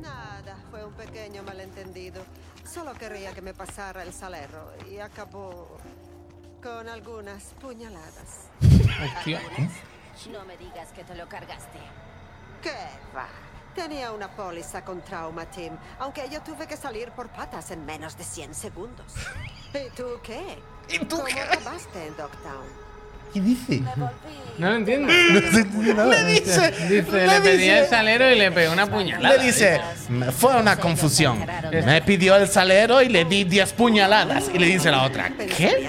Nada, fue un pequeño malentendido. Solo quería que me pasara el salero y acabó con algunas puñaladas.
Hostia.
No me digas que te lo cargaste.
¿Qué va? Tenía una póliza con Trauma Team, aunque yo tuve que salir por patas en menos de 100 segundos. ¿Y tú qué?
¿Y tú
¿Cómo
qué?
acabaste en Dogtown?
¿Qué dice?
No lo entiendo.
No se entiende nada.
Le dice,
Dice,
le
le pedí
dice-
el salero y le pegó una puñalada.
Le dice, "Me- fue una confusión. Me pidió el salero y le di 10 puñaladas. Y le dice la otra, ¿qué?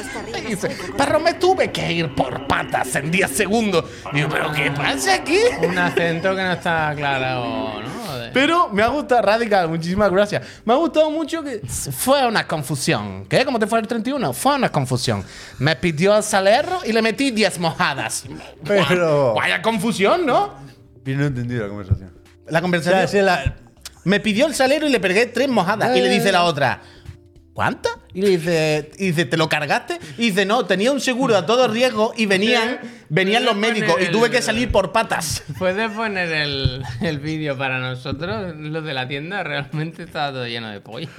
Estarían
dice, pero me tuve que ir por patas en 10 segundos. Digo, pero ¿qué pasa aquí?
Un acento que no está claro, ¿no?
Pero me ha gustado Radical, muchísimas gracias. Me ha gustado mucho que fue una confusión. ¿Qué? ¿Cómo te fue el 31? Fue una confusión. Me pidió el salero y le metí 10 mojadas.
Pero-
Vaya confusión, ¿no?
Bien no he entendido la conversación.
La
O
conversación.
sea, sí, la-
Me pidió el salero y le pegué tres mojadas. Y le dice la otra, Y le dice, y dice, ¿te lo cargaste? Y dice, no, tenía un seguro a todo riesgo y venían, venían los médicos y tuve que salir por patas.
¿Puedes poner el, el vídeo para nosotros? Los de la tienda realmente está todo lleno de pollas.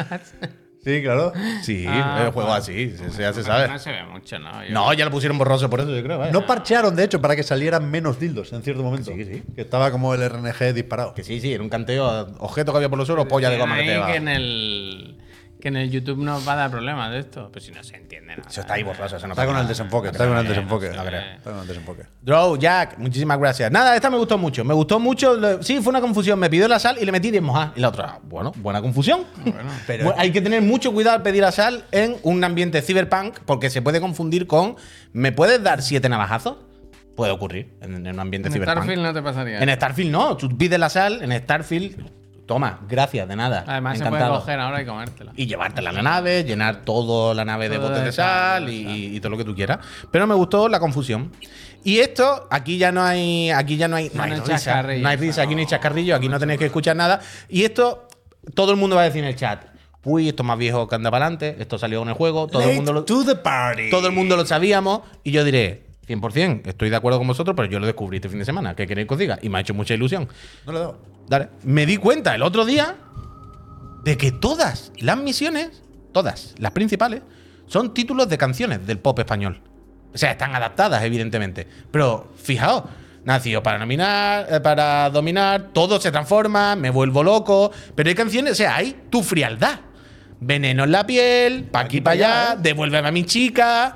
Sí, claro.
Sí,
Ah,
el juego
pues.
así, se, se- ya se
No
sabe.
se ve mucho, ¿no? Yo-
No, ya lo pusieron borroso por eso, yo creo. vaya.
No parchearon, de hecho, para que salieran menos dildos en cierto momento.
Sí, sí.
Que estaba como el RNG disparado.
Que sí, sí, era un canteo, objeto que había por los suelos, polla de goma que
Ahí
te va.
que en el que en el YouTube nos va a dar problemas de esto. Pues si no se entiende nada.
Eso está ahí borroso, eso no
Está con el desenfoque,
No
está con el desenfoque.
no creo.
Está con el desenfoque.
Drow, Jack, muchísimas gracias. Nada, esta me gustó mucho. Me gustó mucho. Sí, fue una confusión. Me pidió la sal y le metí 10 mojadas. Y la otra, bueno, buena confusión.
pero-
Bueno, hay que tener mucho cuidado al pedir la sal en un ambiente cyberpunk porque se puede confundir con ¿me puedes dar siete navajazos? Puede ocurrir en, en un ambiente
En
cyberpunk.
Starfield no te pasaría.
En Starfield no. Tú pides la sal, en Starfield, toma, gracias, de nada.
Además se puede coger ahora y comértela.
Y llevártela a la nave, llenar toda la nave de botes
de
de
sal, de
y,
sal.
y todo lo que tú quieras. Pero me gustó la confusión. Y esto, aquí ya no hay, aquí ya no hay, no
No
hay risa, no hay risa, aquí no hay chascarrillo, aquí no tenéis que escuchar nada. Y esto, todo el mundo va a decir en el chat, uy, esto es más viejo que anda para adelante, esto salió en el juego, todo el mundo lo,
to the party.
todo el mundo lo sabíamos y yo diré, 100%, estoy de acuerdo con vosotros, pero yo lo descubrí este fin de semana, ¿qué queréis que os diga? Y me ha hecho mucha ilusión.
No le he dado.
Dale. Me di cuenta el otro día de que todas las misiones, todas las principales, son títulos de canciones del pop español. O sea, están adaptadas, evidentemente. Pero fijaos, nació para nominar, eh, para dominar, todo se transforma, me vuelvo loco. Pero hay canciones, o sea, hay tu frialdad. Veneno en la piel, pa' aquí, pa' allá, devuélveme a mi chica.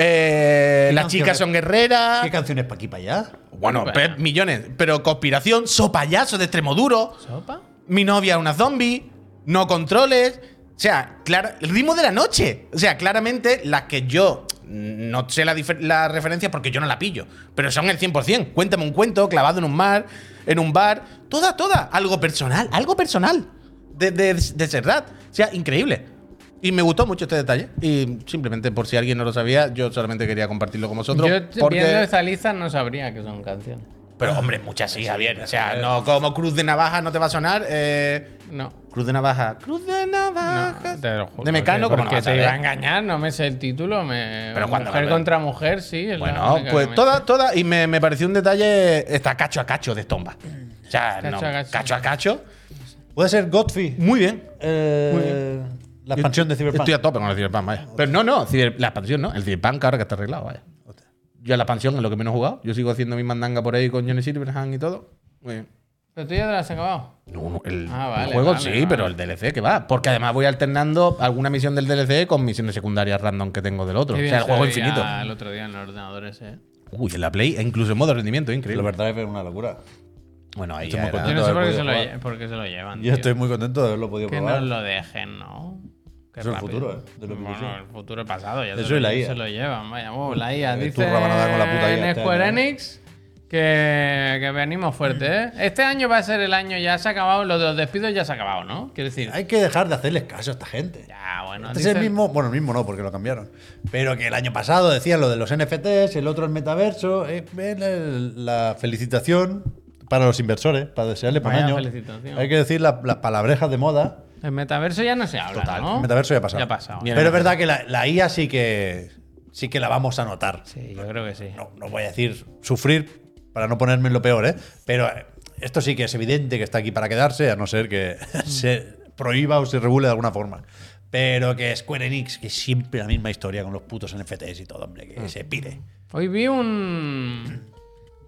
Eh,
¿Qué
las chicas son guerreras.
¿Qué canciones para aquí para allá?
Bueno, pe- millones. Pero conspiración, sopayazo de extremo duro.
¿Sopa?
Mi novia es una zombie. No controles. O sea, clara- el ritmo de la noche. O sea, claramente las que yo no sé la, difer- la referencia porque yo no la pillo. Pero son el 100%. Cuéntame un cuento clavado en un mar, en un bar. Toda, toda. Algo personal. Algo personal. De, de, de Serrat. O sea, increíble. Y me gustó mucho este detalle. Y simplemente por si alguien no lo sabía, yo solamente quería compartirlo con vosotros.
Yo
porque...
viendo esa lista no sabría que son canciones.
Pero hombre, muchas sí, Javier. O sea, no como Cruz de Navaja no te va a sonar. eh,
No.
Cruz de Navaja. Cruz de Navaja.
No, te lo juro.
de Mecano, como no a
te iba a engañar, no me sé el título. Me...
Pero cuando
mujer contra mujer, sí.
Bueno, pues
que me
toda,
sé.
toda. Y me, me pareció un detalle. Está cacho a cacho de estomba. O sea,
Cacho
no,
a cacho.
cacho a cacho.
Puede ser Godfrey.
Muy bien.
Eh, La expansión de Cyberpunk.
Estoy a tope con el Cyberpunk, vaya. Pero no, no, ciber- la expansión no. El Cyberpunk ahora que está arreglado, vaya. Yo a la expansión es lo que menos he jugado. Yo sigo haciendo mi mandanga por ahí con Johnny Silverhand y todo. Muy bien.
Pero tú ya te lo has acabado.
No, no, el,
Ah,
el juego
vale,
sí,
vale.
pero el DLC que va. Porque además voy alternando alguna misión del DLC con misiones secundarias random que tengo del otro.
Qué
O sea, el juego infinito.
El otro día en el ordenador ese. ¿eh?
Uy, en la Play, e incluso en modo rendimiento,
La
increíble.
verdad es que es una locura.
Bueno, ahí
Estoy
ya
muy
era-
Yo no
Contento
sé por qué se, lo,
podido
lle-
jugar.
por qué se lo llevan.
Yo
tío.
estoy muy contento de haberlo podido
Que
probar.
nos lo dejen, ¿no? Qué
Eso es el
rápido.
futuro, ¿eh? De lo que
bueno, el futuro pasado. Ya
Eso
se,
y
lo,
la IA.
se lo llevan. Vaya, oh, la IA. Dice
con la puta IA
en
este
Square
año, ¿eh?
Enix que, que venimos fuerte, ¿eh? Este año va a ser el año, ya se ha acabado, lo de los despidos ya se ha acabado, ¿no? Quiero decir,
Hay que dejar de hacerles caso a esta gente.
ya, bueno.
Este es el
dicen-
mismo, bueno, el mismo no, porque lo cambiaron. Pero que el año pasado decían lo de los NFTs, el otro el metaverso. eh, ven el- la felicitación para los inversores, para desearle buen
Vaya
año.
felicitación.
Hay que decir la- las palabrejas de moda.
El metaverso ya no se habla,
Total,
¿no?
el metaverso ya ha pasado.
Ya ha pasado.
Bien.
Pero es verdad que la, la IA sí que sí que la vamos a notar.
Sí, yo creo que sí.
No, no voy a decir sufrir para no ponerme en lo peor, ¿eh? Pero eh, esto sí que es evidente que está aquí para quedarse, a no ser que se prohíba o se regule de alguna forma. Pero que Square Enix, que siempre la misma historia con los putos NFTs y todo, hombre, que se pide.
Hoy vi un,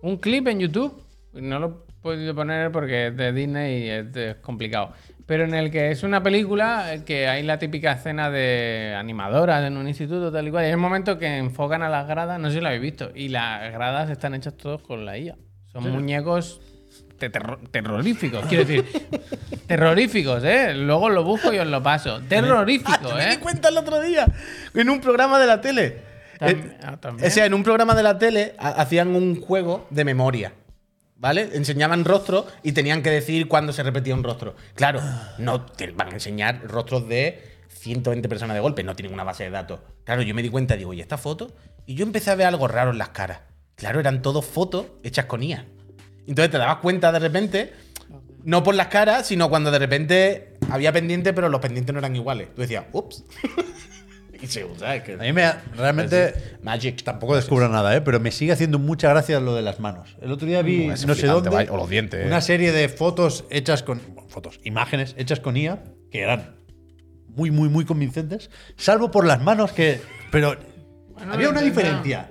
un clip en YouTube. No lo he podido poner porque es de Disney y es, es complicado. Pero en el que es una película que hay la típica escena de animadoras en un instituto, tal y cual. Y hay un momento que enfocan a las gradas, no sé si lo habéis visto. Y las gradas están hechas todos con la IA. Son muñecos te- terro- terroríficos, quiero decir. terroríficos, ¿eh? Luego lo busco y os lo paso. Terrorífico,
Me di
¿eh?
cuenta el otro día en un programa de la tele.
Tam- ah, también.
O sea, en un programa de la tele ha- hacían un juego de memoria. ¿Vale? Enseñaban rostros y tenían que decir cuándo se repetía un rostro. Claro, no te van a enseñar rostros de 120 personas de golpe, no tienen una base de datos. Claro, yo me di cuenta, digo, ¿y esta foto? Y yo empecé a ver algo raro en las caras. Claro, eran todos fotos hechas con IA. Entonces te dabas cuenta de repente, no por las caras, sino cuando de repente había pendientes, pero los pendientes no eran iguales. Tú decías, ups. y se usa, es que.
A mí me realmente
Magic.
tampoco descubro nada, ¿eh? pero me sigue haciendo mucha gracia lo de las manos. El otro día vi,
Mm,
no sé dónde,
vaya, o los dientes, ¿eh?
una serie de fotos hechas con. bueno, fotos, imágenes hechas con IA que eran muy, muy, muy convincentes, salvo por las manos que. Pero había una diferencia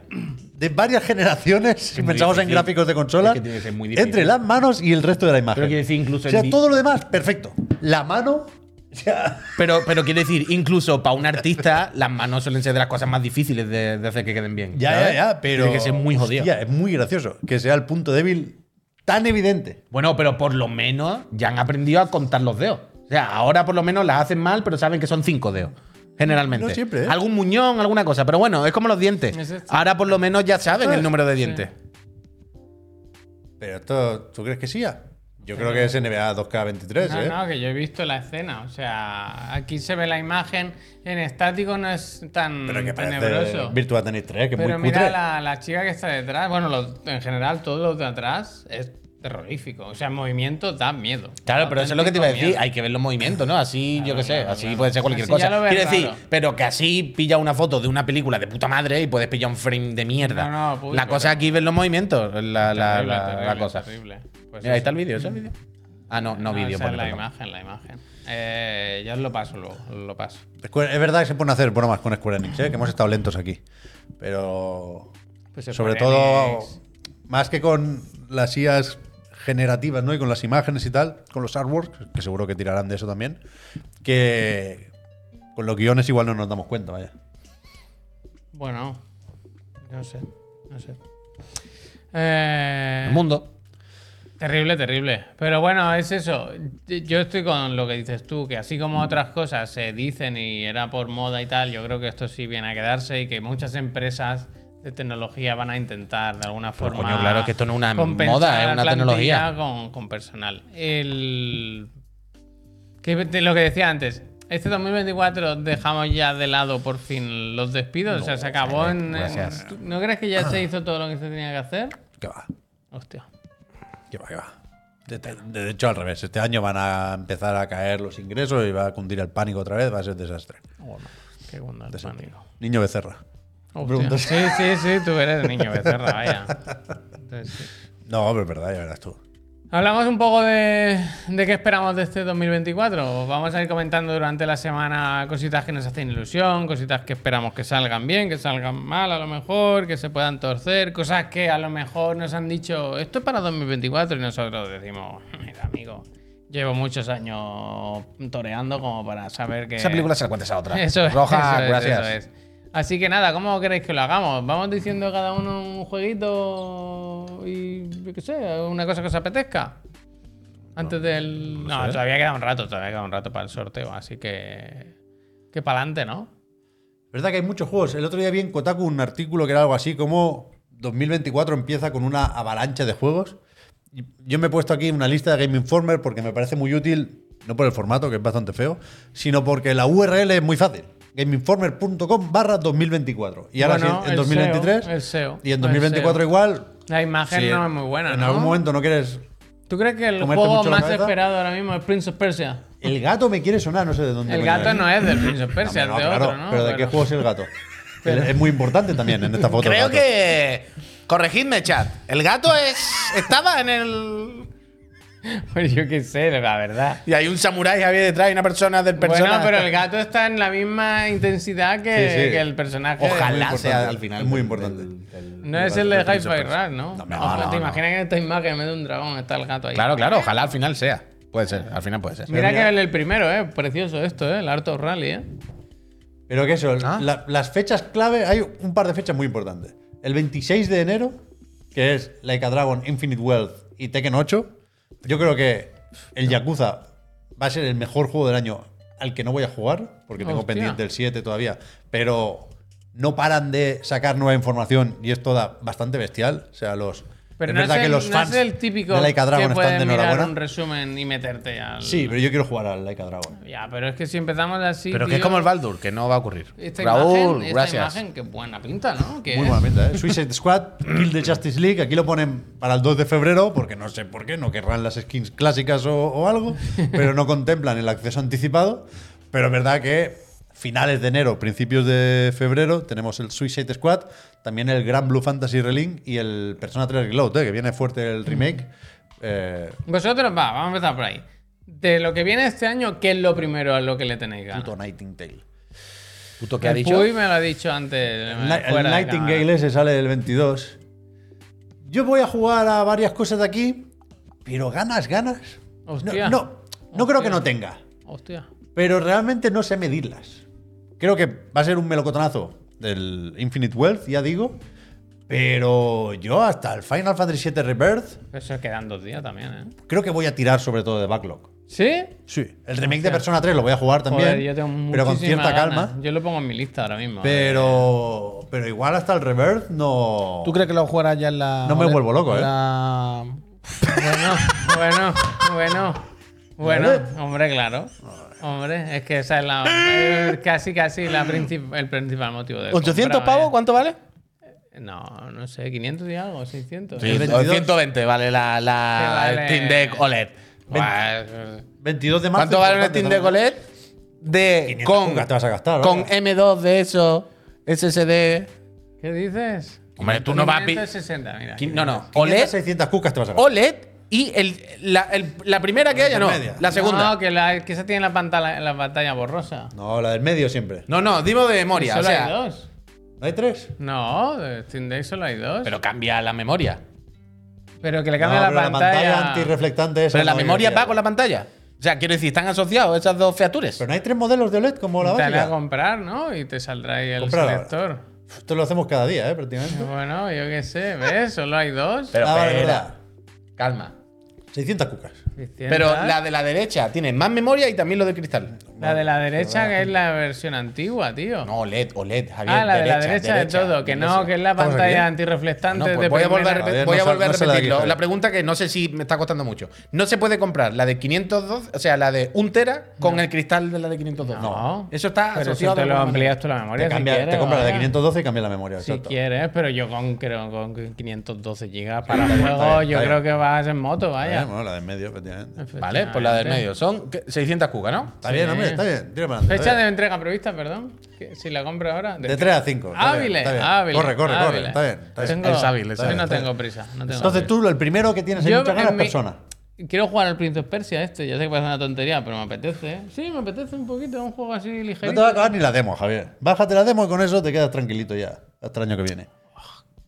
de varias generaciones, si pensamos en gráficos de consola,
Es que tiene que ser muy difícil.
entre las manos y el resto de la imagen.
Pero quiero decir, incluso
o sea, todo lo demás, perfecto. La mano.
Pero, pero quiero decir, incluso para un artista, las manos suelen ser de las cosas más difíciles de, de hacer que queden bien.
Ya,
¿sabes?
ya, ya, pero.
Tiene que ser muy jodido.
hostia, es muy gracioso que sea el punto débil tan evidente.
Bueno, pero por lo menos ya han aprendido a contar los dedos. O sea, ahora por lo menos las hacen mal, pero saben que son cinco dedos. Generalmente.
No siempre, ¿eh?
Algún muñón, alguna cosa. Pero bueno, es como los dientes.
Es esto.
Ahora por lo menos ya saben el número de dientes.
Pero esto, ¿tú crees que sí? ya? Yo creo que es NBA 2K23,
No,
¿eh?
no, que yo he visto la escena. O sea, aquí se ve la imagen en estático, no es tan
Pero que
tenebroso.
Virtua Tennis 3, que es
Pero
muy
mira
cutre.
la, la chica que está detrás. Bueno, los- en general, todos los de atrás es terrorífico. O sea, el movimiento da miedo.
Claro, pero eso es lo que te iba a decir. Hay que ver los movimientos, ¿no? Así, yo qué sé,
claro,
así
claro.
puede ser cualquier
Así
cosa.
ya lo ves
Quiero decir,
raro.
pero que así pilla una foto de una película de puta madre y puedes pillar un frame de mierda.
No, no, puy,
la
pero-
cosa aquí es ver los movimientos, la, la,
Terrible,
la-
terrible,
la cosa.
terrible. Pues
Mira, ahí está el vídeo, ¿ese es el vídeo? Ah, no, no, vídeo,
esa es la
perdón.
imagen, la imagen. Eh, ya os lo paso luego, lo paso.
Square- Es verdad que se pueden hacer bromas con Square Enix, ¿eh? que hemos estado lentos aquí. Pero.
Pues
sobre todo,
Enix.
más que con las IAs generativas, ¿no? Y con las imágenes y tal, con los artworks, que seguro que tirarán de eso también, que con los guiones igual no nos damos cuenta, vaya.
Bueno, no sé, no sé. Eh,
El mundo.
Terrible, terrible. Pero bueno, es eso. Yo estoy con lo que dices tú, que así como otras cosas se dicen y era por moda y tal, yo creo que esto sí viene a quedarse y que muchas empresas de tecnología van a intentar de alguna forma.
coño, claro, que esto no es una moda, es una tecnología.
Con, con personal. El. Que lo que decía antes. Este 2024 dejamos ya de lado por fin los despidos. o sea, se acabó en, en-
gracias.
¿tú ¿No crees que ya se hizo todo lo que se tenía que hacer?
Que va,
Hostia.
que va, que va. De, de- de hecho, al revés. Este año van a empezar a caer los ingresos y va a cundir el pánico otra vez. Va a ser desastre.
Qué bueno el pánico.
Niño Becerra.
Hostia. Sí, sí, sí, tú eres niño becerra, vaya. Entonces, sí.
No, pero es verdad, ya verás tú.
Hablamos un poco de, de qué esperamos de este 2024. Vamos a ir comentando durante la semana cositas que nos hacen ilusión, cositas que esperamos que salgan bien, que salgan mal a lo mejor, que se puedan torcer, cosas que a lo mejor nos han dicho esto es para 2024 y nosotros decimos, mira amigo, llevo muchos años toreando como para saber que...
Esa película se la cuentes a otra.
Eso es,
Roja,
eso es,
gracias.
eso es. Así que nada, ¿cómo queréis que lo hagamos? ¿Vamos diciendo cada uno un jueguito y yo qué sé, una cosa que os apetezca? Antes del... No, todavía queda un rato, todavía queda un rato para el sorteo, así que... Que para adelante, ¿no?
verdad que hay muchos juegos. El otro día vi en Kotaku un artículo que era algo así como 2024 empieza con una avalancha de juegos. Yo me he puesto aquí una lista de Game Informer porque me parece muy útil, no por el formato, que es bastante feo, sino porque la URL es muy fácil. gameinformer.com barra 2024. Y ahora
Bueno,
sí, en
el
2023.
SEO, el SEO,
y en
el
2024
SEO.
igual.
La imagen
si
no es muy buena,
En
¿no?
algún momento no quieres...
¿Tú crees que el juego más
cabeza?
esperado ahora mismo es Prince of Persia?
El gato me quiere sonar, no sé de dónde.
El gato no es del Prince of Persia,
No,
es de
claro,
otro, ¿no?
Pero ¿de qué juego es el gato? Es muy importante también en esta foto. el
Creo
gato.
que. Corregidme, chat. El gato es. Estaba en el.
Pues yo qué sé, la verdad.
Y hay un samurái había detrás y una persona del personaje.
Bueno, pero el gato está en la misma intensidad que,
Sí, sí.
que el personaje.
Ojalá sea al final.
Es muy importante.
del- del-
No es el de Hi-Fi. Rush, ¿no?
No, no,
no,
¿Te imaginas que en esta imagen en vez de un dragón está el gato ahí?
Claro, claro, ojalá al final sea. Puede ser, al final puede ser.
Mira
mira-
que el, el primero, ¿eh? Precioso esto, ¿eh? El Art of Rally, ¿eh?
Pero que eso,
Ah.
la- las fechas clave, hay un par de fechas muy importantes. El 26 de enero, que es Like a Dragon, Infinite Wealth y Tekken 8. Yo creo que el Yakuza va a ser el mejor juego del año al que no voy a jugar, porque tengo
Hostia.
pendiente el 7 todavía. Pero no paran de sacar nueva información y es toda bastante bestial. O sea, los.
Pero
es
no
verdad
es,
que
el,
los
no
fans
es el típico
de Laika Dragon
que
están de
mirar
enhorabuena.
un resumen y meterte al...
Sí, pero yo quiero jugar al Laika Dragon.
Ya, pero es que si empezamos así.
Pero que es
tío,
como el Baldur, que no va a ocurrir.
Esta
Raúl,
imagen, esta
gracias.
imagen, qué buena pinta, ¿no?
Muy buena pinta, ¿eh? Suicide Squad, Kill the Justice League. Aquí lo ponen para el 2 de febrero, porque no sé por qué, no querrán las skins clásicas o, o algo, pero no contemplan el acceso anticipado. Pero es verdad que finales de enero, principios de febrero, tenemos el Suicide Squad, también el Gran Blue Fantasy Relink y el Persona 3 Reload, ¿eh? que viene fuerte el remake. Eh,
Vosotros, va, vamos a empezar por ahí. De lo que viene este año, ¿qué es lo primero a lo que le tenéis ganas?
puto Nightingale.
¿Puto qué ha dicho?
Puy me lo ha dicho antes.
El, Nightingale ese sale el 22. Yo voy a jugar a varias cosas de aquí, pero ganas, ganas. No, no, no creo que no tenga,
Hostia.
pero realmente no sé medirlas. Creo que va a ser un melocotonazo del Infinite Wealth, ya digo. Pero yo hasta el Final Fantasy VII Rebirth
Eso quedan dos días también, ¿eh?
creo que voy a tirar sobre todo de backlog.
¿Sí?
Sí. El remake de Persona 3 lo voy a jugar también,
Joder, yo tengo
pero con cierta
ganas.
calma.
Yo lo pongo en mi lista ahora mismo.
Pero, pero igual hasta el Rebirth no.
¿Tú crees que lo jugarás ya en la.
No me vuelvo loco, ¿eh?
la-
Bueno, bueno, bueno. Bueno, hombre, claro. Hombre, es que esa es la. eh, casi, casi la princip- el principal motivo de.
800
compra,
pavos. ¿cuánto vale?
No, no sé, 500 y algo, 600.
Sí,
El 22.
120 vale la, la
vale-
Steam Deck OLED.
Buah,
22 de marzo.
¿Cuánto vale un
importante
Steam Deck. OLED? De
500
con,
cucas te vas a gastar,
con
vaya.
M2 de eso, SSD.
¿Qué dices?
Hombre, tú no vas a pi-
560, mira.
Qui- No, no,
500,
OLED,
600 cucas te vas a gastar.
OLED y el, la, el- la primera que haya, no,
intermedia.
la segunda.
No, que, la, que esa tiene la pantalla, la pantalla borrosa.
No, la del medio siempre.
No, no, dimo de memoria.
Solo
o sea,
hay dos.
¿No hay tres?
No, de Steam Deck solo hay dos. Pero,
Pero cambia la memoria.
que le
No,
cambie
pero
la pantalla.
antirreflectante esa
Pero la
no,
memoria va con la pantalla. O sea, quiero decir, están asociados esas dos features.
Pero no hay tres modelos de OLED como la
Te la a
básica.
comprar, ¿no? Y te saldrá ahí el selector.
Esto lo hacemos cada día, ¿eh? Prácticamente.
Bueno, yo qué sé, ¿ves? Solo hay dos.
Pero
Ah, vale,
espera,
verdad.
calma.
600 cucas.
Pero la de la derecha tiene más memoria y también lo de cristal.
La de la derecha, que es la versión antigua, tío.
No, OLED, OLED, Javier.
ah, la de la derecha, de todo. Que no, que es la
¿Estamos
pantalla antirreflectante
No, pues
de
voy a volver, a voy a volver a repetirlo. La pregunta que no sé si me está costando mucho. No se puede comprar la de 512, o sea, la de 1 tera con el cristal de la de 512.
No.
Eso está
Pero
asociado
eso te lo amplías tú la memoria
Te,
si quieres.
te compras la de
vaya.
512 y cambia la memoria.
Si
exacto.
quieres, pero yo con, creo, con 512 gigas para
está bien, está
juego,
bien,
yo
está
creo que vas en moto, vaya.
Bueno, la del medio, efectivamente.
Vale, pues la del medio. Son ¿qué? 600 cucas, ¿no?
Está bien, hombre, está bien. Tira para adelante.
Fecha de entrega prevista, perdón. Si la compro ahora.
De 3 a 5. está bien,
Hábiles, hábiles,
Corre, corre, corre.
hábiles.
Está bien. está bien.
Tengo,
Es hábil, es
yo
hábil,
no tengo prisa. No tengo
Entonces
prisa.
tú, el primero que tienes en muchas ganas es persona.
Quiero jugar al Prince of Persia este. Ya sé que parece una tontería, pero me apetece. ¿eh? Sí, me apetece un poquito. Un juego así
No
ligerito.
te va a acabar ni la demo, Javier. Bájate la demo y con eso te quedas tranquilito ya. Hasta el año que viene.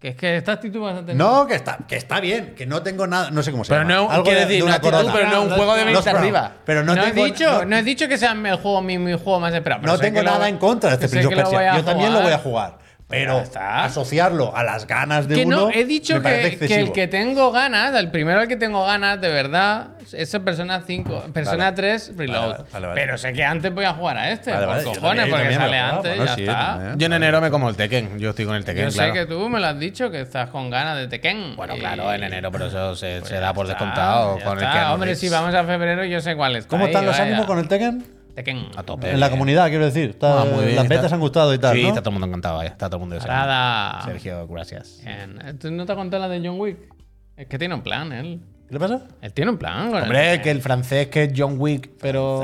Que es que esta actitud tener.
No, que está, que está bien, que no tengo nada, no sé cómo se
Pero
llama.
no,
Algo de-
decir,
de
una actitud,
corona.
pero no un juego de
No,
venirse
pero-
arriba.
Pero no,
No, he
tengo,
dicho,
no-
no, he dicho que sea el juego, mi, mi juego más esperado. pero
no tengo
lo
nada en contra de este Prince of
que lo voy
Persia.
a
Yo también lo voy a jugar. Pero
Ya está.
asociarlo a las ganas de
Que
uno.
no, he dicho
me
que, que el que tengo ganas, el primero al que tengo ganas, de verdad, es el Persona 5, Persona
Vale.
3 Reload.
Vale, vale, vale.
Pero sé que antes voy a jugar a este,
Vale,
por cojones, porque sale antes
Bueno,
ya
sí,
está.
también.
Yo en enero me como el Tekken. Yo estoy con el Tekken,
Yo
claro.
sé que tú me lo has dicho, que estás con ganas de Tekken.
Bueno,
Y-
claro, en enero, pero eso se,
pues
se da por
está,
descontado con el. Keanu
Hombre, si vamos a febrero, yo sé cuál es.
¿Cómo están los ánimos con el Tekken?
Tekken?
A tope.
En la comunidad, quiero decir. Está-
Ah, muy bien,
las
está-
betas han gustado y tal.
Sí,
¿no?
está todo el mundo encantado, vaya. Está todo el mundo. Sergio, gracias.
Bien. ¿Tú no te has contado la de John Wick? Es que tiene un plan, él.
¿Qué le pasa?
Él tiene un plan. con el
Hombre,
Tekken.
que el francés que es John Wick, pero.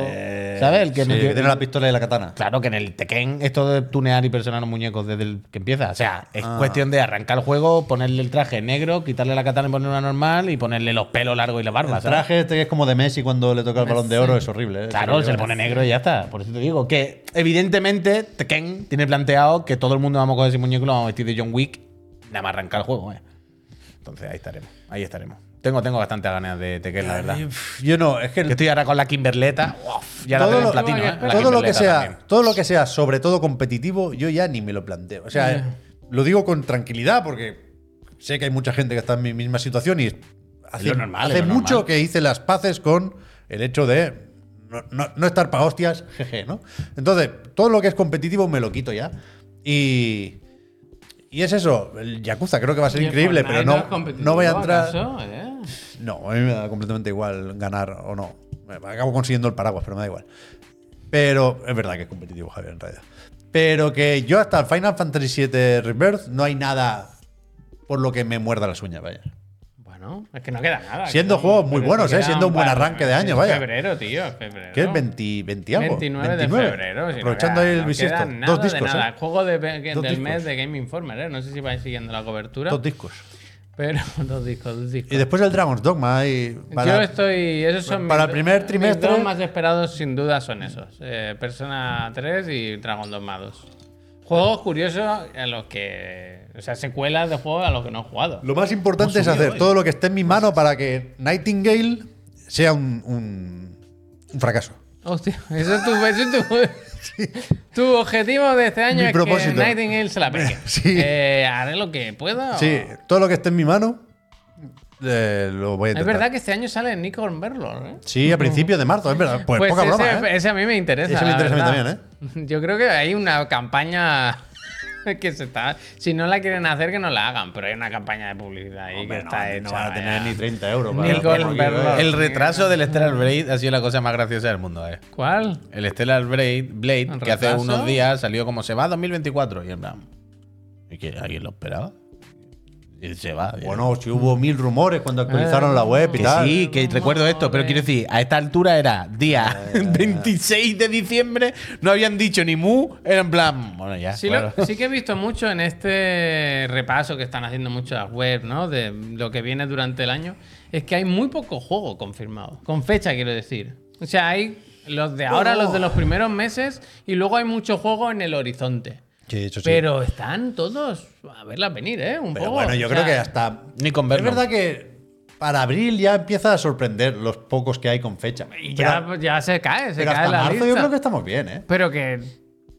¿Sabes? El que
sí,
metió-
que tiene la pistola y la katana.
Claro que en el Tekken esto de tunear y personar los muñecos desde el que empieza. O sea, es
Ah.
cuestión de arrancar el juego, ponerle el traje negro, quitarle la katana y ponerle una normal y ponerle los pelos largos y la barba.
El
¿sabes?
traje este que es como de Messi cuando le toca el balón de oro es horrible. ¿eh?
Claro,
Es
se le pone negro y ya está. Por eso te digo que, evidentemente, Tekken tiene planteado que todo el mundo vamos a coger ese muñeco y lo vamos a vestir de John Wick, nada más arrancar el juego. eh. Entonces ahí estaremos. Ahí estaremos. Tengo, tengo bastante ganas de Tekken, la verdad.
Yo no, es que
Que estoy ahora con la Kimberleta. uf, ya la
Todo
tengo en platino, ¿eh? La
todo lo que sea,
también.
todo lo que sea, sobre todo competitivo, yo ya ni me lo planteo. O sea, eh, lo digo con tranquilidad porque sé que hay mucha gente que está en mi misma situación y hace,
normal,
hace mucho
normal.
que hice las paces con el hecho de no, no- no estar para hostias, jeje, ¿no? Entonces, todo lo que es competitivo me lo quito ya. Y. Y es eso, el Yakuza creo que va a ser
¿Y el
increíble, pero no, no voy a entrar.
acaso? ¿Eh?
No, a mí me da completamente igual ganar o no. Acabo consiguiendo el paraguas, pero me da igual. Pero es verdad que es competitivo, Javier, en realidad. Pero que yo hasta el Final Fantasy VII Rebirth no hay nada por lo que me muerda las uñas, vaya.
Bueno, es que no queda nada.
Siendo juegos muy buenos, ¿eh? Siendo un buen arranque de año, vaya.
febrero, tío, febrero.
¿Qué es 20, 20 algo?
29 de febrero. si no
Aprovechando
queda-
ahí el
no
bisiesto. Dos
nada de
discos,
nada.
¿eh?
Juego de, del
discos.
mes de Game Informer, ¿eh? No sé si vais siguiendo la cobertura.
Dos discos.
Pero dos discos, dos discos.
Y después el Dragon's Dogma ahí. para-
Yo estoy. Esos son
para
mis
el primer trimestre-
dos más esperados, sin duda, son esos: eh, Persona 3 y Dragon Dogma 2. Juegos curiosos a los que. O sea, secuelas de juegos a los que no he jugado.
Lo más importante es hacer todo lo que esté en mi mano para que Nightingale sea un, un- un fracaso.
Hostia, eso es tu, eso es tu, tu objetivo de este año
Mi
es
propósito.
que Nightingale se la pegue.
Sí.
Eh, haré lo que pueda.
Sí, todo lo que esté en mi mano eh, lo voy a
Es
intentar.
verdad que este año sale Nico Berlor, ¿eh?
Sí, a principios de marzo, es verdad. Pues, poca
ese,
broma, ¿eh?
ese a mí me interesa.
Ese me interesa a mí también, ¿eh?
Yo creo que hay una campaña que se está. Si no la quieren hacer, que no la hagan, pero hay una campaña de publicidad ahí
Hombre,
que
no,
está
no
hecha.
van a tener
vaya.
ni 30 euros.
Ni
para-
el Berlor.
El retraso del Stellar Blade ha sido la cosa más graciosa del mundo, eh.
¿Cuál?
El Stellar Blade, Blade
¿Un
que hace unos días salió como se va 2024. Y en plan. ¿Y que alguien lo esperaba? Y se va.
Bueno, si hubo mil rumores cuando actualizaron la web y
Que
tal.
sí, que recuerdo esto, pero quiero decir, a esta altura era día 26 de diciembre, no habían dicho ni mu, era en plan, bueno, ya.
Sí,
bueno.
lo- sí que he visto mucho en este repaso que están haciendo muchas web, ¿no? De lo que viene durante el año, es que hay muy poco juego confirmado. Con fecha, quiero decir. O sea, hay los de ahora, los de los primeros meses, y luego hay mucho juego en el horizonte.
Sí, eso sí.
Pero están todos a verla venir, ¿eh? Un
Pero
poco.
bueno, yo
O
creo que hasta.
Ni con
Es verdad que para abril ya empieza a sorprender los pocos que hay con fecha.
Y ya,
pero,
ya se cae, se
pero
cae
hasta
la
marzo
lista.
yo creo que estamos bien, ¿eh?
Pero que.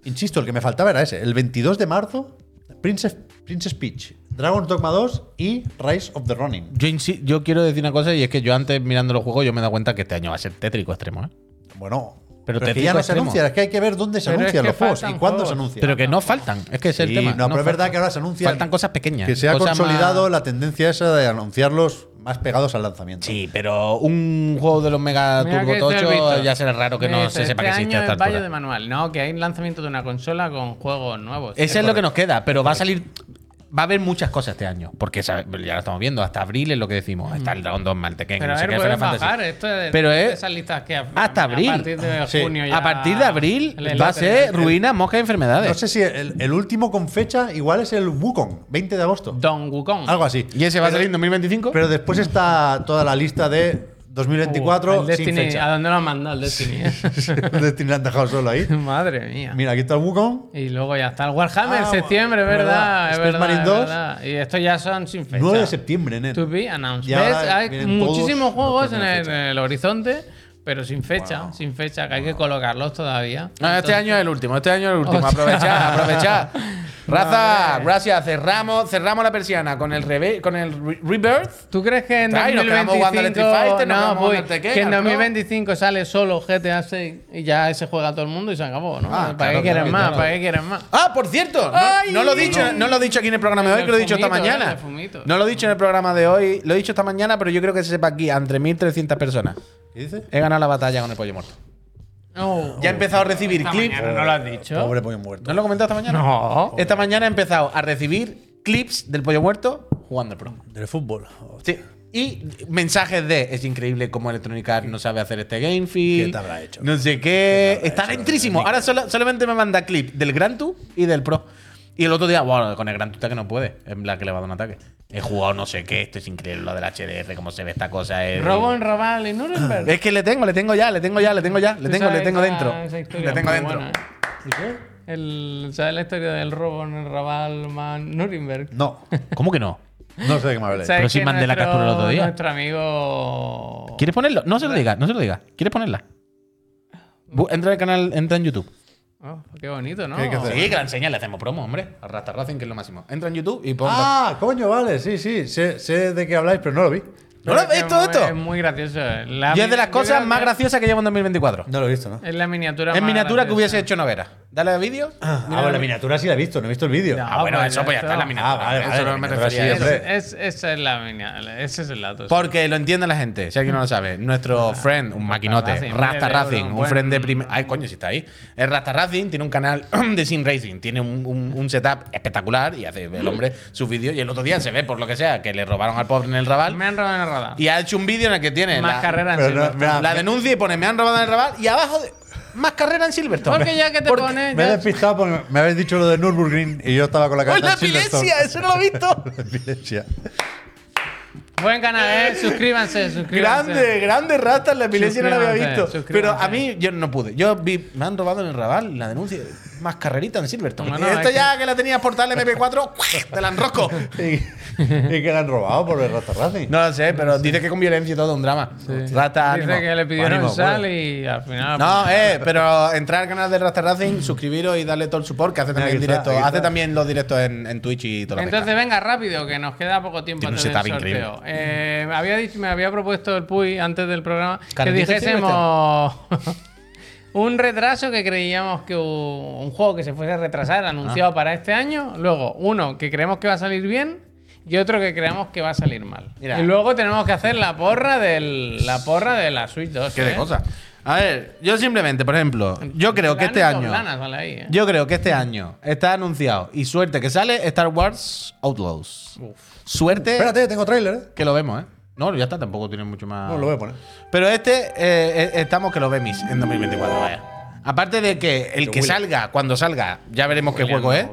Insisto, el que me faltaba era ese. El 22 de marzo, Princess, Princess Peach, Dragon's Dogma 2 y Rise of the Ronin.
Yo, yo quiero decir una cosa y es que yo antes mirando los juegos yo me he dado cuenta que este año va a ser tétrico extremo, ¿eh?
Bueno,
Pero
pero, es que ya no se
extremo.
anuncia, es que hay que ver dónde se
Pero es
anuncian
que
los juegos y
faltan
cuándo
juegos.
se anuncian.
Pero que no faltan, es que es el
Sí,
tema.
no, pero es verdad que ahora se anuncian.
Faltan cosas pequeñas.
Que se ha consolidado
más-
la tendencia esa de anunciarlos más pegados al lanzamiento.
Sí, pero un juego de los Mega
Mira
Turbo
que esto he
Tocho
visto.
ya será raro que no
Dice,
se sepa que
este
existe
es Valle de manual. No, que hay lanzamiento de una consola con juegos nuevos.
Ese es lo que nos queda, pero va a salir. Va a haber muchas cosas este año, porque ya lo estamos viendo, hasta abril es lo que decimos. Está el Dragon Dogma, el Tekken,
Pero
no
a
sé qué,
bajar esto de,
Pero es-
esas listas que a-
hasta abril.
A partir de
Sí.
junio ya-
A partir de abril va a ser ruina, mosca y enfermedades.
No sé si el, el último con fecha igual es el Wukong, 20 de agosto.
Don Wukong.
Algo así.
¿Y ese va a salir en 2025?
Pero después está toda la lista de 2024
Uh, el
sin
Destiny, ¿A dónde lo han mandado el Destiny? eh?
Destiny lo han dejado solo ahí.
Madre mía.
Mira, aquí está el Wukong.
Y luego ya está el Warhammer,
Ah,
septiembre,
es
¿verdad?
verdad.
Es verdad,
Marine
es
2.
verdad. Y estos ya son sin fecha.
9 de septiembre, nen.
To be announced. Hay muchísimos juegos en el, en el horizonte, pero sin fecha. Sin fecha, que hay que colocarlos todavía.
No, este
Entonces-
año es el último, este año es el último. Aprovechad, aprovechad. Raza,
Vale.
gracias. Cerramos, cerramos la persiana con el, reve- con el re- Rebirth.
¿Tú crees que en
Ay, nos quedamos jugando al
2025
Street Fighter, nos
no,
quedamos jugando al Tekken,
que en
al Pro?
2025 sale solo GTA 6 y ya se juega todo el mundo y se acabó, ¿no?
Ah,
¿Para
claro,
qué quieren
claro,
más?
claro.
¿Para qué quieren más?
Ah, por cierto, no, lo he dicho, no lo he dicho aquí en el programa de hoy, que lo he dicho esta mañana.
fumito.
No lo he dicho en el programa de hoy, lo he dicho esta mañana, pero yo creo que se sepa aquí, entre 1.300 personas.
¿Qué dice?
He ganado la batalla con el pollo muerto.
No.
Ya he empezado a recibir
Esta
clips.
mañana no lo has dicho.
Pobre pollo muerto.
¿No lo he comentado esta mañana?
No.
Esta mañana he empezado a recibir clips del pollo muerto jugando el pro.
Del fútbol.
Sí. Y mensajes de es increíble cómo Electronic Arts no sabe hacer este game feel.
¿Qué te habrá hecho?
No sé qué.
¿Qué
Está lentrísimo. Ahora solo- solamente me manda clip del Gran Tour y del Pro. Y el otro día, bueno, con el Gran está que no puede. En la que le va a dar un ataque. He jugado no sé qué. Esto es increíble lo del HDR, cómo se ve esta cosa. Es,
Robo en Raval y Nuremberg.
es que le tengo, le tengo ya, le tengo ya, le tengo ya, le tengo, le tengo dentro. Le tengo dentro.
¿eh? El, ¿Sabes la historia del robo en el Raval man Nuremberg?
No,
¿Cómo que no?
no sé de qué me habléis.
¿Sabes
Pero si
que
mandé la captura el otro día.
Nuestro amigo.
¿Quieres ponerlo? No se lo diga, no se lo diga. ¿Quieres ponerla? Entra al canal, entra en YouTube.
Oh, qué bonito, ¿no?
Sí, que la enseña, le hacemos promo, hombre. A Rasta Racing, que es lo máximo. Entra en YouTube y pon.
Ah, coño, vale, sí, sí. Sé, sé de qué habláis, pero no lo vi.
¿No lo todo
es
esto?
Es muy gracioso. La
Y es de las cosas más graciosas que llevo en 2024.
No lo he visto, ¿no?
Es la miniatura más
miniatura que hubiese hecho Novera. Dale a vídeo.
Ah,
Mira
bueno,
la-
la miniatura sí la he visto, no he visto el vídeo.
No.
Ah, bueno,
pues
eso pues ya está en la miniatura.
Ah, vale,
eso
vale,
me
sí,
refería.
Es, es- esa es la miniatura. Ese es el dato.
Porque lo entiende la gente, si alguien no lo sabe. Nuestro friend, un maquinote,
Racing,
Rasta Racing, un
buen-
friend de primer. Ay, coño, si está ahí. Es Rasta Racing, tiene un canal de Sim Racing, tiene un, un- un setup espectacular y hace el hombre sus vídeos. Y el otro día se ve, por lo que sea, que le robaron al pobre en el Raval.
Me han robado en el
Y ha hecho un vídeo en el que tiene
Más
la,
carreras en
no, mira,
la denuncia y pone me han robado en el Raval y abajo de, más carrera en Silverstone.
Porque ya que te
Porque-
pone.
Me he despistado porque me habéis dicho lo de Nürburgring y yo estaba con la
¡Oh,
cabeza
la
en Silverstone.
epilepsia! ¡Eso no lo he visto!
La epilepsia.
Buen canal, eh. Suscríbanse, suscríbanse.
Grande, grande rata, la epilepsia no la había visto. Pero a mí yo no pude. Yo vi, me han robado en el Raval la denuncia. Más carrerita en Silverstone.
Bueno,
y esto
es
ya que... la tenías portal MP4, te la enrosco.
y, y que le han robado por el Rata Racing.
No lo sé, pero dice que con violencia y todo, un drama. Rata,
Dice
ánimo.
que le pidieron
Ánimo,
sal
bueno.
y al final.
No, eh, pero entrar al canal de Rasta Racing, suscribiros y darle todo el support que hace también
está,
directo. Hace también los directos en, en Twitch y todo lo
Entonces venga rápido, que nos queda poco tiempo antes del
setup increíble.
sorteo. Eh, había dicho, me había propuesto el Puy antes del programa que
¿Carnita
dijésemos un retraso que creíamos que un juego que se fuese a retrasar
Ah.
anunciado para este año, luego uno que creemos que va a salir bien y otro que creemos que va a salir mal.
Mira.
Y luego tenemos que hacer la porra del la porra de la Switch 2.
Qué de
¿eh?
cosa. A ver, yo simplemente, por ejemplo, yo creo que este año.
planas, vale ahí, ¿eh?
Yo creo que este año está anunciado y suerte que sale Star Wars Outlaws. Suerte
Espérate, tengo tráiler, ¿eh?
que lo vemos, ¿eh? No, ya está, tampoco tiene mucho más.
No, lo voy a poner.
Pero este eh, eh, estamos que lo vemos en 2024, vaya. Aparte de que el que salga, cuando salga, ya veremos qué juego es.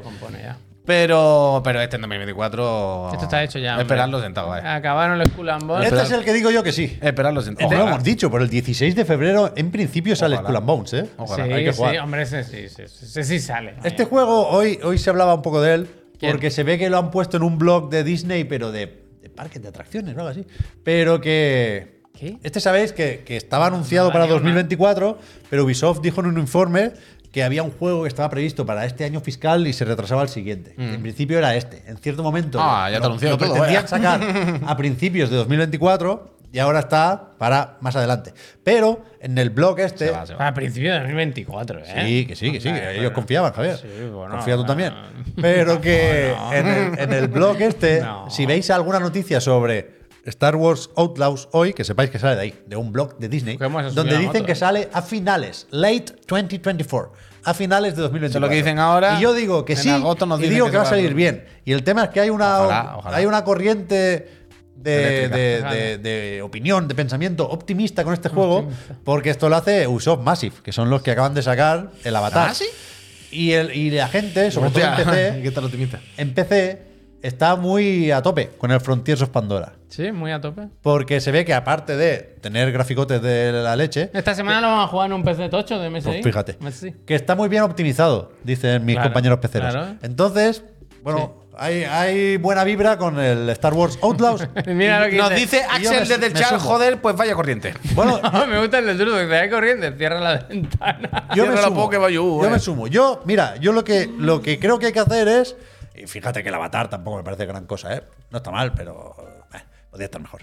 Pero, pero este en 2024.
Esto está hecho ya.
Esperarlo sentado, vaya.
Acabaron los Bones.
Este es el que digo yo que sí.
Esperarlo sentado.
Ojo, lo
Ojalá.
hemos dicho, pero el 16 de febrero en principio sale
Ojalá.
Skull and Bones, ¿eh?
Ojalá.
Sí,
hay que
sí,
jugar.
hombre, ese sí, sí, sí, ese sí sale.
Este juego, hoy, hoy se hablaba un poco de él,
¿Quién?
porque se ve que lo han puesto en un blog de Disney, pero de, de parques de atracciones o algo así. Pero que.
¿Qué?
Este sabéis que, que estaba anunciado
No,
para
ni una.
2024, pero Ubisoft dijo en un informe que había un juego que estaba previsto para este año fiscal y se retrasaba al siguiente. En principio era este. En cierto momento
Mm. Ah, ya te
lo,
anunció
lo
todo,
pretendían
vaya.
sacar a principios de 2024 y ahora está para más adelante. Pero en el blog este.
Se va, se va.
A principios de 2024, ¿eh?
Sí, que sí, que sí, que ellos confiaban, Javier.
Sí, bueno,
Confía tú también. Pero que en, el, en el blog este,
No.
si veis alguna noticia sobre Star Wars Outlaws hoy, que sepáis que sale de ahí, de un blog de Disney, donde dicen
moto,
que
¿eh?
sale a finales, late 2024, a finales de 2024.
Eso es lo que dicen ahora.
Y yo digo que
En
sí, y digo
que
va a salir bien. Y el tema es que hay una,
Ojalá, ojalá.
Hay una corriente de,
Eléctrica.
de-
Ojalá.
de- de opinión, de pensamiento optimista con este juego, porque esto lo hace Ubisoft Massive, que son los que acaban de sacar el Avatar.
¿Ah, sí?
Y, el, y la gente, sobre todo en PC,
¿Qué tal optimista?
en PC está muy a tope con el Frontiers of Pandora.
Sí, muy a tope.
Porque se ve que aparte de tener graficotes de la leche,
Esta semana lo vamos a jugar en un PC tocho de MSI.
pues fíjate,
MSI.
que está muy bien optimizado, dicen mis
Claro,
compañeros peceros.
claro.
Entonces, bueno, hay, hay buena vibra con el Star Wars Outlaws.
Mira lo que
Nos
dice.
Axel
me-
desde el
me
chat,
sumo.
joder, pues vaya corriente.
bueno,
me gusta el del truco, que hay corriente, cierra la ventana.
yo me sumo.
Bayou,
yo
eh.
me sumo. Yo, mira, yo lo que, lo que creo que hay que hacer es. Y fíjate que el avatar tampoco me parece gran cosa, ¿eh? No está mal, pero. Podría estar mejor.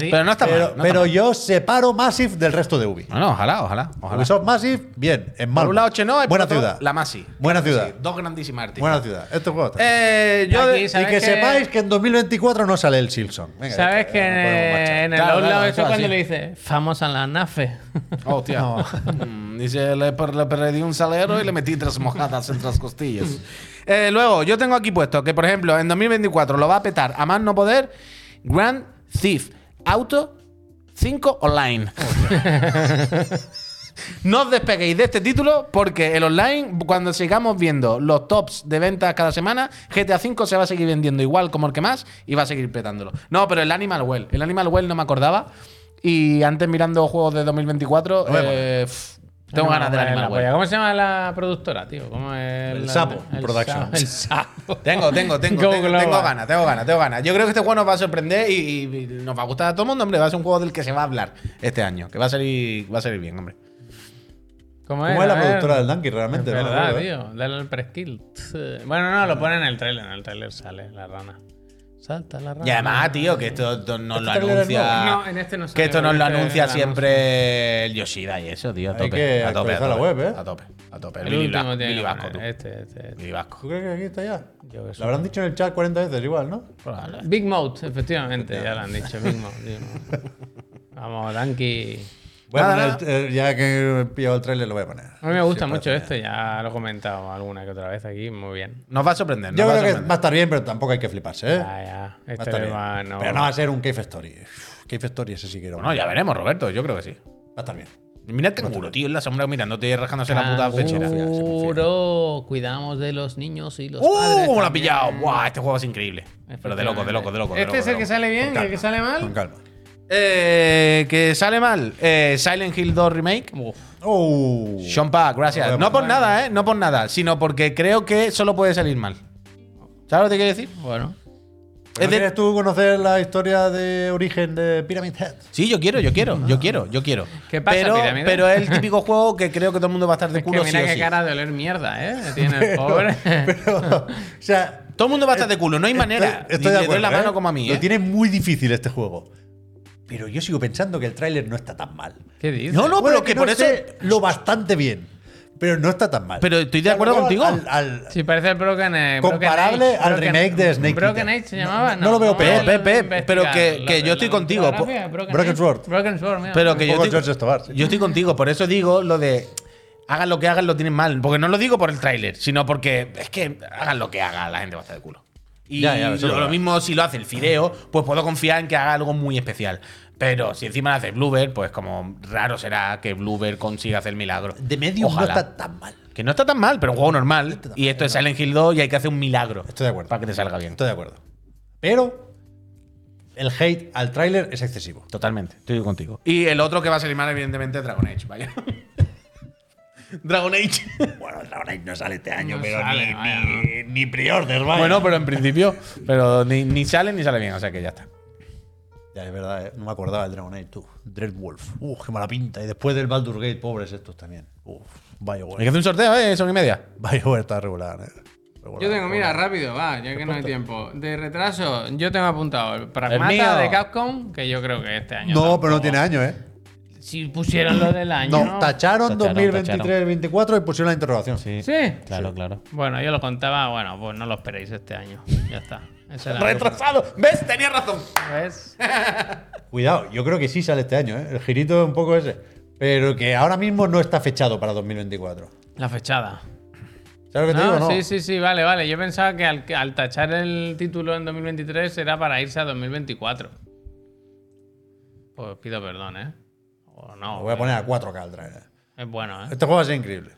Pero no está
pero
mal. no está
pero
mal.
yo separo Massive del resto de Ubi.
No, no, ojalá, ojalá. ojalá.
Ubisoft Massive, bien, en
Por
Malmo.
un lado Chenoa y por
Buena
otro
ciudad.
la Masi.
Buena
Sí,
ciudad.
dos grandísimas artistas.
Buena ciudad. Este juego está.
Eh, yo
Aquí,
de-
y
¿sabes
que,
que-
sepáis que en 2024 no sale el Silson. Venga,
¿Sabes que en, el
Claro, claro,
eso
eso
es cuando
así.
le dice famosa la nafe?
Hostia. Mm, Dice, le, le perdí un salero y le metí tres mojadas entre las costillas. Eh, luego, yo tengo aquí puesto que, por ejemplo, en 2024 lo va a petar a más no poder Grand Thief Auto 5 Online. no os despeguéis de este título porque el online, cuando sigamos viendo los tops de ventas cada semana, GTA V se va a seguir vendiendo igual como el que más y va a seguir petándolo. No, pero el Animal Well. El Animal Well no me acordaba. Y antes mirando juegos de 2024,
vemos.
eh, pff, tengo
No,
ganas del
la
Animal
polla.
Well.
¿Cómo se llama la productora, tío? ¿Cómo es
El
la-
Sapo
el
Productions.
Sa- El Sapo.
Tengo, tengo, tengo,
Go
tengo, tengo ganas, tengo ganas, tengo ganas. Yo creo que este juego nos va a sorprender y, nos va a gustar a todo el mundo, hombre. Va a ser un juego del que se va a hablar este año, que va a salir, va a salir bien, hombre.
¿Cómo
¿Cómo es la productora del Donkey
Es
realmente? No lo
verdad,
¿eh?
tío. Dale al preskill. Bueno, no, lo pone en el trailer. En el trailer sale la rana. Salta la rama.
Y además, tío, que esto, esto nos lo
¿Este es
anuncia.
No, en este no
Que
sale,
esto nos lo
este
anuncia siempre el Yoshida y eso, tío. A
Hay
tope.
que
a tope, a
actualizar la
tope,
web, ¿eh?
A tope, a tope.
El
Billy
último
Bla-
tiene
Billy
que
Vasco, tú.
Este, este, este.
Billy Vasco.
¿Tú crees que aquí está ya?
Yo que.
Lo habrán dicho en el chat 40 veces igual, ¿no?
Probable.
Big Mode, efectivamente, ya lo han dicho. Big Mode. Big Mode. Vamos, Danky.
Voy a
Nada,
poner, eh, ya que he pillado el trailer, lo voy a poner.
A mí me gusta
Sí,
mucho
parece
este, ya lo he comentado alguna que otra vez aquí, muy bien.
Nos va a sorprender. nos
Yo
va a
creo que
sorprender.
va a estar bien, pero tampoco hay que fliparse, ¿eh?
Ya, ya.
Va a
Este
estar bien.
va, no.
Pero no va a ser un Cave Story. Uf, Cave Story ese sí quiero.
Bueno, ya veremos, Roberto. Yo creo que sí.
Va a estar bien.
Mira el canguro, tío, en la sombra mirándote y rajándose la puta pechera.
Seguro, cuidamos de los niños y los
¡Uh!
padres.
¿Cómo lo ha
también.
pillado? ¡Buah! Este juego es increíble. Pero de loco, de loco, de loco. de
¿Este
loco,
es
de
el que sale bien y el que sale
Con
mal?
calma.
Eh, que sale mal. Eh, Silent Hill 2 Remake.
Uf.
Oh.
Sean Park, gracias. No por nada, ¿eh? No por nada. Sino porque creo que solo puede salir mal. ¿Sabes lo que quiero decir?
Bueno.
¿Pero
Es de-
¿Quieres tú conocer la historia de origen de Pyramid Head?
Sí, yo quiero, yo quiero, yo quiero, yo quiero.
¿Qué pasa,
pero, pero es el típico juego que creo que todo el mundo va a estar de
Es que
culo
mira
sí o
qué
sí.
cara de oler mierda, ¿eh? Tiene el pobre.
Pero, o sea,
Todo el mundo va a estar de culo, no hay manera.
Estoy, de
le doy
acuerdo.
la mano
¿eh?
como a mí,
Lo
¿eh?
tiene muy difícil este juego. Pero yo sigo pensando que el tráiler no está tan mal.
¿Qué dices?
No, no,
Puede
pero que por eso.
esté lo bastante bien. Pero no está tan mal.
Pero estoy de acuerdo contigo.
al- al-
Sí, parece el Broken eh, Broken
Comparable
Age.
al
Broken-
remake de Snake
Broken. Age se
No,
llamaba.
no lo veo peor.
lo-
Pe, pe,
investigar.
pero que- que
de
yo
la
estoy contigo,
fotografía, Broken,
Broken
Age.
Sword.
Broken Sword, mira.
Pero que yo estoy,
George Estobar, sí.
yo estoy contigo, por eso digo lo de. Hagan lo que hagan, lo tienen mal. Porque no lo digo por el tráiler, sino porque es que hagan lo que haga, la gente va a estar de culo. Y
Ya, ya,
lo, mismo si lo hace el Fideo, pues puedo confiar en que haga algo muy especial. Pero si encima lo hace Bluebird, pues como raro será que Bluebird consiga hacer milagro.
de medio
Ojalá.
no está tan mal.
Que no está tan mal, pero un juego normal. Y esto es Silent Hill 2 y hay que hacer un milagro.
Estoy de acuerdo.
Para que te salga bien.
Estoy de acuerdo. Pero el hate al tráiler es excesivo.
Totalmente, estoy contigo. Y el otro que va a salir mal, evidentemente, es Dragon Age, vaya. Dragon Age.
Bueno, Dragon Age no sale este año,
No
pero
sale,
ni,
vaya,
ni, ni pre-order, vaya.
bueno, pero en principio. Pero ni, ni sale ni sale bien, o sea que ya está.
Ya, es verdad, ¿eh? no me acordaba del Dragon Age, tú. Dreadwolf. Uf, qué mala pinta. Y después del Baldur Gate, pobres estos también. Uf,
Hay que
BioWare.
hacer un sorteo, ¿eh? Son y media.
BioWare está regular, ¿eh? Regular,
Yo tengo, mira,
regular.
rápido, va, ya que no hay tiempo. De retraso, yo tengo apuntado el. Pragmata de Capcom, que yo creo que este año.
No, pero no tiene año, ¿eh?
Si pusieron lo del año.
No, tacharon
Tacharon,
2023-2024 y pusieron la interrogación.
Sí.
Claro, claro.
Bueno, yo lo contaba, bueno, pues no lo esperéis este año. Ya está.
Retrasado. ¿Ves? Tenía razón.
¿Ves?
Cuidado, yo creo que sí sale este año, ¿eh? El girito es un poco ese. Pero que ahora mismo no está fechado para 2024.
La fechada.
¿Sabes lo que te
No,
digo? No.
Sí, sí, sí, vale, vale. Yo pensaba que al, que al tachar el título en 2023 era para irse a 2024. Pues pido perdón, ¿eh? O no.
Lo voy a poner a 4K al trailer.
Es bueno, ¿eh?
Este juego va a ser increíble.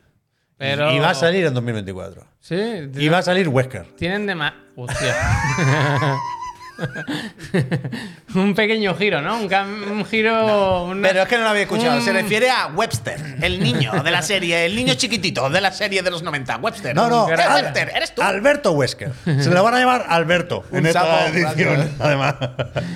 Pero.
Y- Y va a salir en 2024.
Sí,
Y va a salir Wesker.
Tienen de más. Hostia. un pequeño giro, ¿no? Un, giro. una-
Pero es que no lo había escuchado.
un-
Se refiere a Webster, el niño de la serie, el niño chiquitito de la serie de los 90. Webster.
No, no,
Eres Webster, eres tú.
Alberto Wesker. Se le van a llamar Alberto en esta
sapo,
edición,
gracias.
además.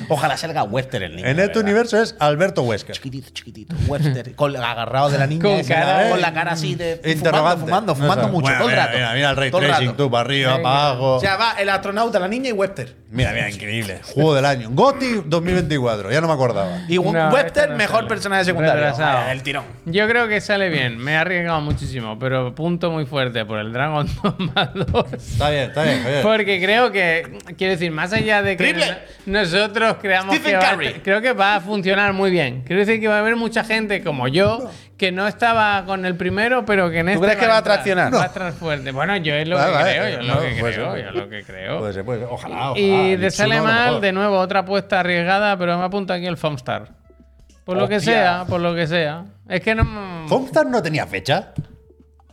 Ojalá salga Webster el niño.
En este universo es Alberto Wesker.
Chiquitito, chiquitito. Webster. Con, agarrado de la niña.
Con
esa,
cara-
con la cara así de.
Interrogante.
Fumando, fumando, mucho.
Bueno,
todo el
mira,
rato.
Mira, mira el ray
el
tracing, tú, para arriba, para abajo.
O sea, va el astronauta, la niña y Webster.
Mira, mira, increíble. Juego del año. GOTY 2024, ya no me acordaba.
Y
No,
Webster,
este no
mejor
sale.
personaje secundario.
Retrasado.
El tirón.
Yo creo que sale bien. Me he arriesgado muchísimo, pero punto muy fuerte por el Dragon Dogma 2.
Está bien, está bien. Javier.
Porque creo que, quiero decir, más allá de que
Triple.
nosotros creamos
Stephen
que va,
Curry.
creo que va a funcionar muy bien. Quiero decir que va a haber mucha gente como yo que no estaba con el primero, pero que en este
crees que va a
entrar-
traccionar?
Va a entrar fuerte. Bueno, yo es lo
Vale,
que
vale,
creo, yo es
no,
lo que creo,
ser.
yo es lo que creo.
Puede ser, puede ser. Ojalá, ojalá.
y de
El
sale mal, de nuevo, otra apuesta arriesgada, pero me apunta aquí el Foamstar. Por lo que sea, por lo que sea. Es que no.
¿Foamstar no tenía fecha?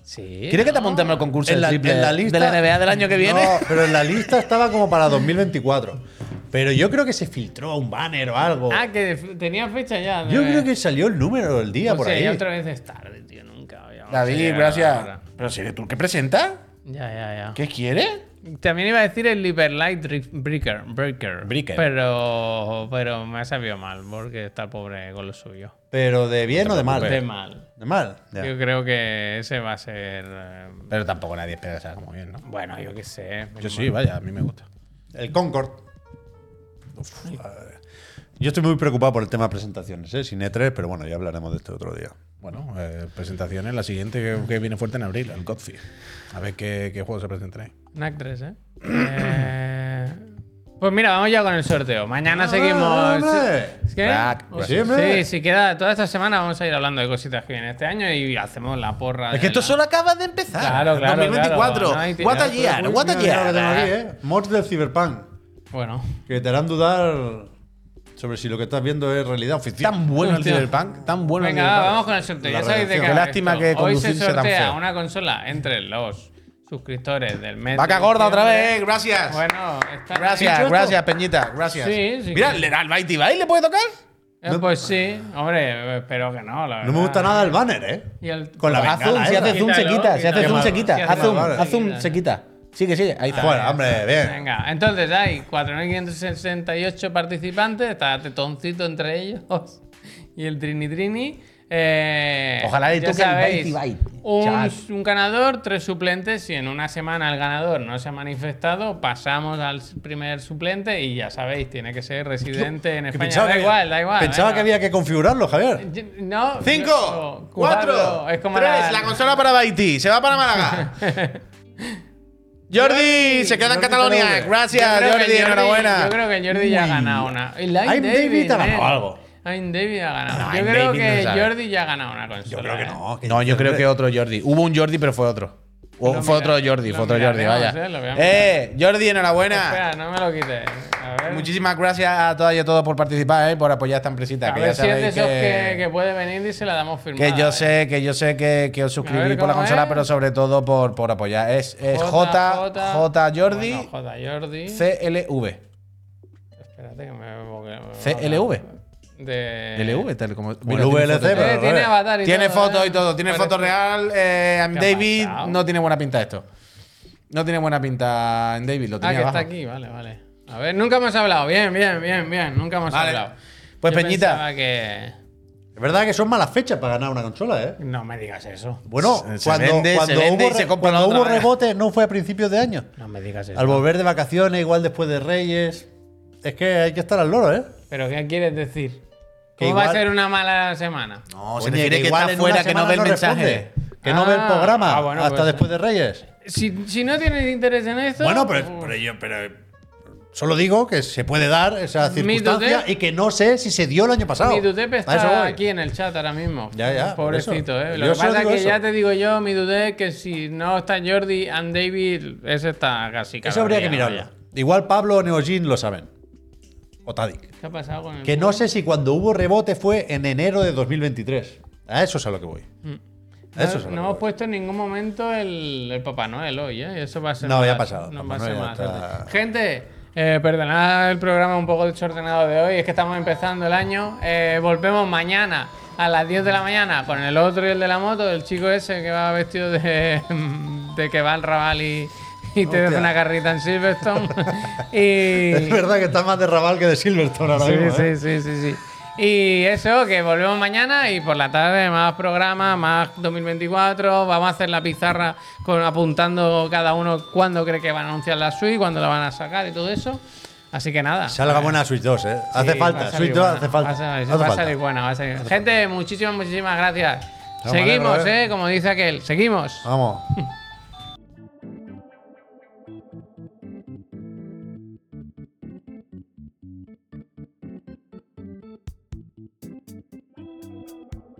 Sí.
¿Quieres que te apuntemos al concurso
En la,
triple
en la lista.
de la NBA del año que viene?
No, pero en la lista estaba como para 2024. Pero yo creo que se filtró un banner o algo.
Ah, que tenía fecha ya.
yo creo que salió el número del día
O
por
sea,
ahí.
ya otra vez es tarde, tío. Nunca. a
David, gracias. ¿Pero si eres tú el que presenta?
Ya, ya, ya.
¿Qué quieres?
También iba a decir el Liberlight Breaker. Breaker.
Breaker.
Pero, pero me ha sabido mal, porque está el pobre con lo suyo.
Pero de bien o de mal.
De mal.
De mal. ya.
Yo creo que ese va a ser. eh,
Pero tampoco nadie espera que salga muy bien, ¿no?
bueno, yo qué sé.
Yo sí, vaya, a mí me gusta.
El Concord. Uf, eh, yo estoy muy preocupado por el tema de presentaciones, ¿eh? sin E3, pero bueno, ya hablaremos de esto otro día.
Bueno, eh, presentaciones, la siguiente que, que viene fuerte en abril, el Godfrey. A ver qué, qué juego se presentará ahí.
NAC 3, ¿eh? Eh, Pues mira, vamos ya con el sorteo. Mañana seguimos.
hombre.
¿Es que? Pues
Sí,
sí, si queda toda esta semana vamos a ir hablando de cositas que vienen este año y hacemos la porra.
Es que esto
la-
solo acaba de empezar.
Claro, claro,
2024.
claro. No
what a year, what a
Mira lo que tengo aquí,
year.
¿eh? Mods del Cyberpunk,
Bueno,
que te harán dudar sobre si lo que estás viendo es realidad oficial.
Tan bueno el
Hostia.
Cyberpunk, tan bueno el
venga,
Cyberpunk.
vamos con el sorteo.
La
Ya sabéis de qué
lástima
esto.
que
Hoy se
tan
sortea
feo.
una consola entre los suscriptores del mes.
Vaca gorda otra vez, gracias.
Bueno, está
Gracias,
¿Dicho
gracias, Peñita, gracias.
Sí, sí
Mira,
que-
¿le da al Mighty Bye? ¿Le puede tocar?
Eh, pues sí, hombre, espero que no. La
No me gusta nada el banner, ¿eh?
Y el-
Con la
Haz
bengala
zoom, si hace zoom se
Quítalo,
quita, si hace zoom se quita. Haz zoom, se quita. Sigue, sigue, ahí está.
Bueno, hombre, bien.
Venga, entonces hay 4.568 participantes, está Tetoncito entre ellos y el Trini Trini. Eh,
Ojalá le toque el
sabéis,
Bitey Bite,
un, un ganador, tres suplentes. Si en una semana el ganador no se ha manifestado, pasamos al primer suplente y ya sabéis, tiene que ser residente en España.
pensaba
Da
que-
igual, da igual.
Pensaba
venga.
que había que configurarlo, Javier.
Yo- No,
Cinco,
yo-
cuatro,
Es como
tres.
la,
La consola para Baiti. Se va para Málaga. Jordi se queda en.
Yo
Gracias, Jordi. Enhorabuena.
Yo creo que Jordi ya ha ganado una. Y la
Aim David ha
eh.
ganado algo.
Aim David ha ganado.
No,
yo creo
David
que. Jordi ya ha ganado una consola.
Yo creo que
eh.
no.
No, yo creo que otro Jordi. Hubo un Jordi, pero fue otro. O fue otro Jordi, fue otro Jordi, vaya.
eh,
Eh, Jordi, enhorabuena.
Espera, no me lo quites.
Muchísimas gracias a todas y a todos por participar, eh, por apoyar esta empresita.
A
que
ver
ya
si es de
sabéis
esos
que,
que, que puede venir y se la damos firmada.
que yo
eh.
sé, que yo sé que, que os suscribís por la
¿cómo
consola,
es?
pero sobre todo por, por apoyar. Es, es J, J, Jordi
Bueno, J Jordi.
CLV.
Espérate que me.
CLV.
De.
LV, tal como.
el
tiene
VLC,
foto-
pero-
Eh, tiene avatar y
Tiene
todo,
foto
eh.
y todo, tiene foto real. Eh, I'm
¿Qué ha
David, no tiene buena pinta esto. No tiene buena pinta en David, lo
Ah,
tenía
que
abajo.
está aquí, vale, vale. A ver, nunca hemos hablado. Bien, bien, bien, bien. Nunca hemos
Vale.
hablado.
Pues,
Yo
Peñita.
pensaba que.
Es verdad que son malas fechas para ganar una consola, ¿eh?
No me digas eso.
Bueno,
Se- se
cuando,
vende, se
cuando
vende
hubo,
y se
re-
compra
cuando
la otra
hubo
vez.
rebote no fue a principios de año.
No me digas eso.
Al volver de vacaciones, igual después de Reyes. Es que hay que estar al loro, ¿eh?
¿Pero qué quieres decir?
Que
¿Cómo va a
igual-
ser una mala semana?
No, se
Oye,
refiere que,
igual
está fuera, que no
semana
ve el mensaje.
responde, que no ve el
Ah,
programa
ah, bueno,
hasta
pues-
después de Reyes.
Si, si no tienes interés en esto.
Bueno, pero, pero yo pero solo digo que se puede dar esa circunstancia y que no sé si se dio el año pasado.
Mi Dudep está aquí en el chat ahora mismo.
Ya, ya,
Pobrecito. ¿eh? Lo
Yo
que pasa es que
eso.
ya te digo yo, mi Dudep, que si no está Jordi and David, ese está casi
Eso habría que mirarlo.
vaya.
Igual Pablo o Neogin lo saben. O Tadic.
¿Qué ha pasado con el
Que no sé si cuando hubo rebote fue en enero de 2023. A eso es a lo que voy. A eso es a
No,
lo
no
que
hemos
voy.
puesto en ningún momento el, el Papá Noel hoy, ¿eh? Eso va a ser
No,
más-
ya ha pasado.
No va a ser
ya
más.
está-.
Gente, eh, perdonad el programa un poco desordenado de hoy, es que estamos empezando el año. Eh, volvemos mañana a las 10 de la mañana con el otro y el de la moto, el chico ese que va vestido de, de que va al Raval y, y te
Hostia.
una carrita en Silverstone. y,
Es verdad que está más de Raval que de Silverstone ahora
Sí,
mismo. ¿eh?
sí, sí, sí, sí. Y eso, que volvemos mañana y por la tarde más programas, más 2024. Vamos a hacer la pizarra con, apuntando cada uno cuándo cree que van a anunciar la suite, cuándo la van a sacar y todo eso. Así que nada.
Salga buena Switch 2, ¿eh? hace
Sí,
falta. Switch 2
buena,
hace falta.
Va a salir, va a salir buena, va a salir. Gente, muchísimas, muchísimas gracias.
No,
Seguimos,
alegro,
¿eh? Como dice aquel. Seguimos.
Vamos.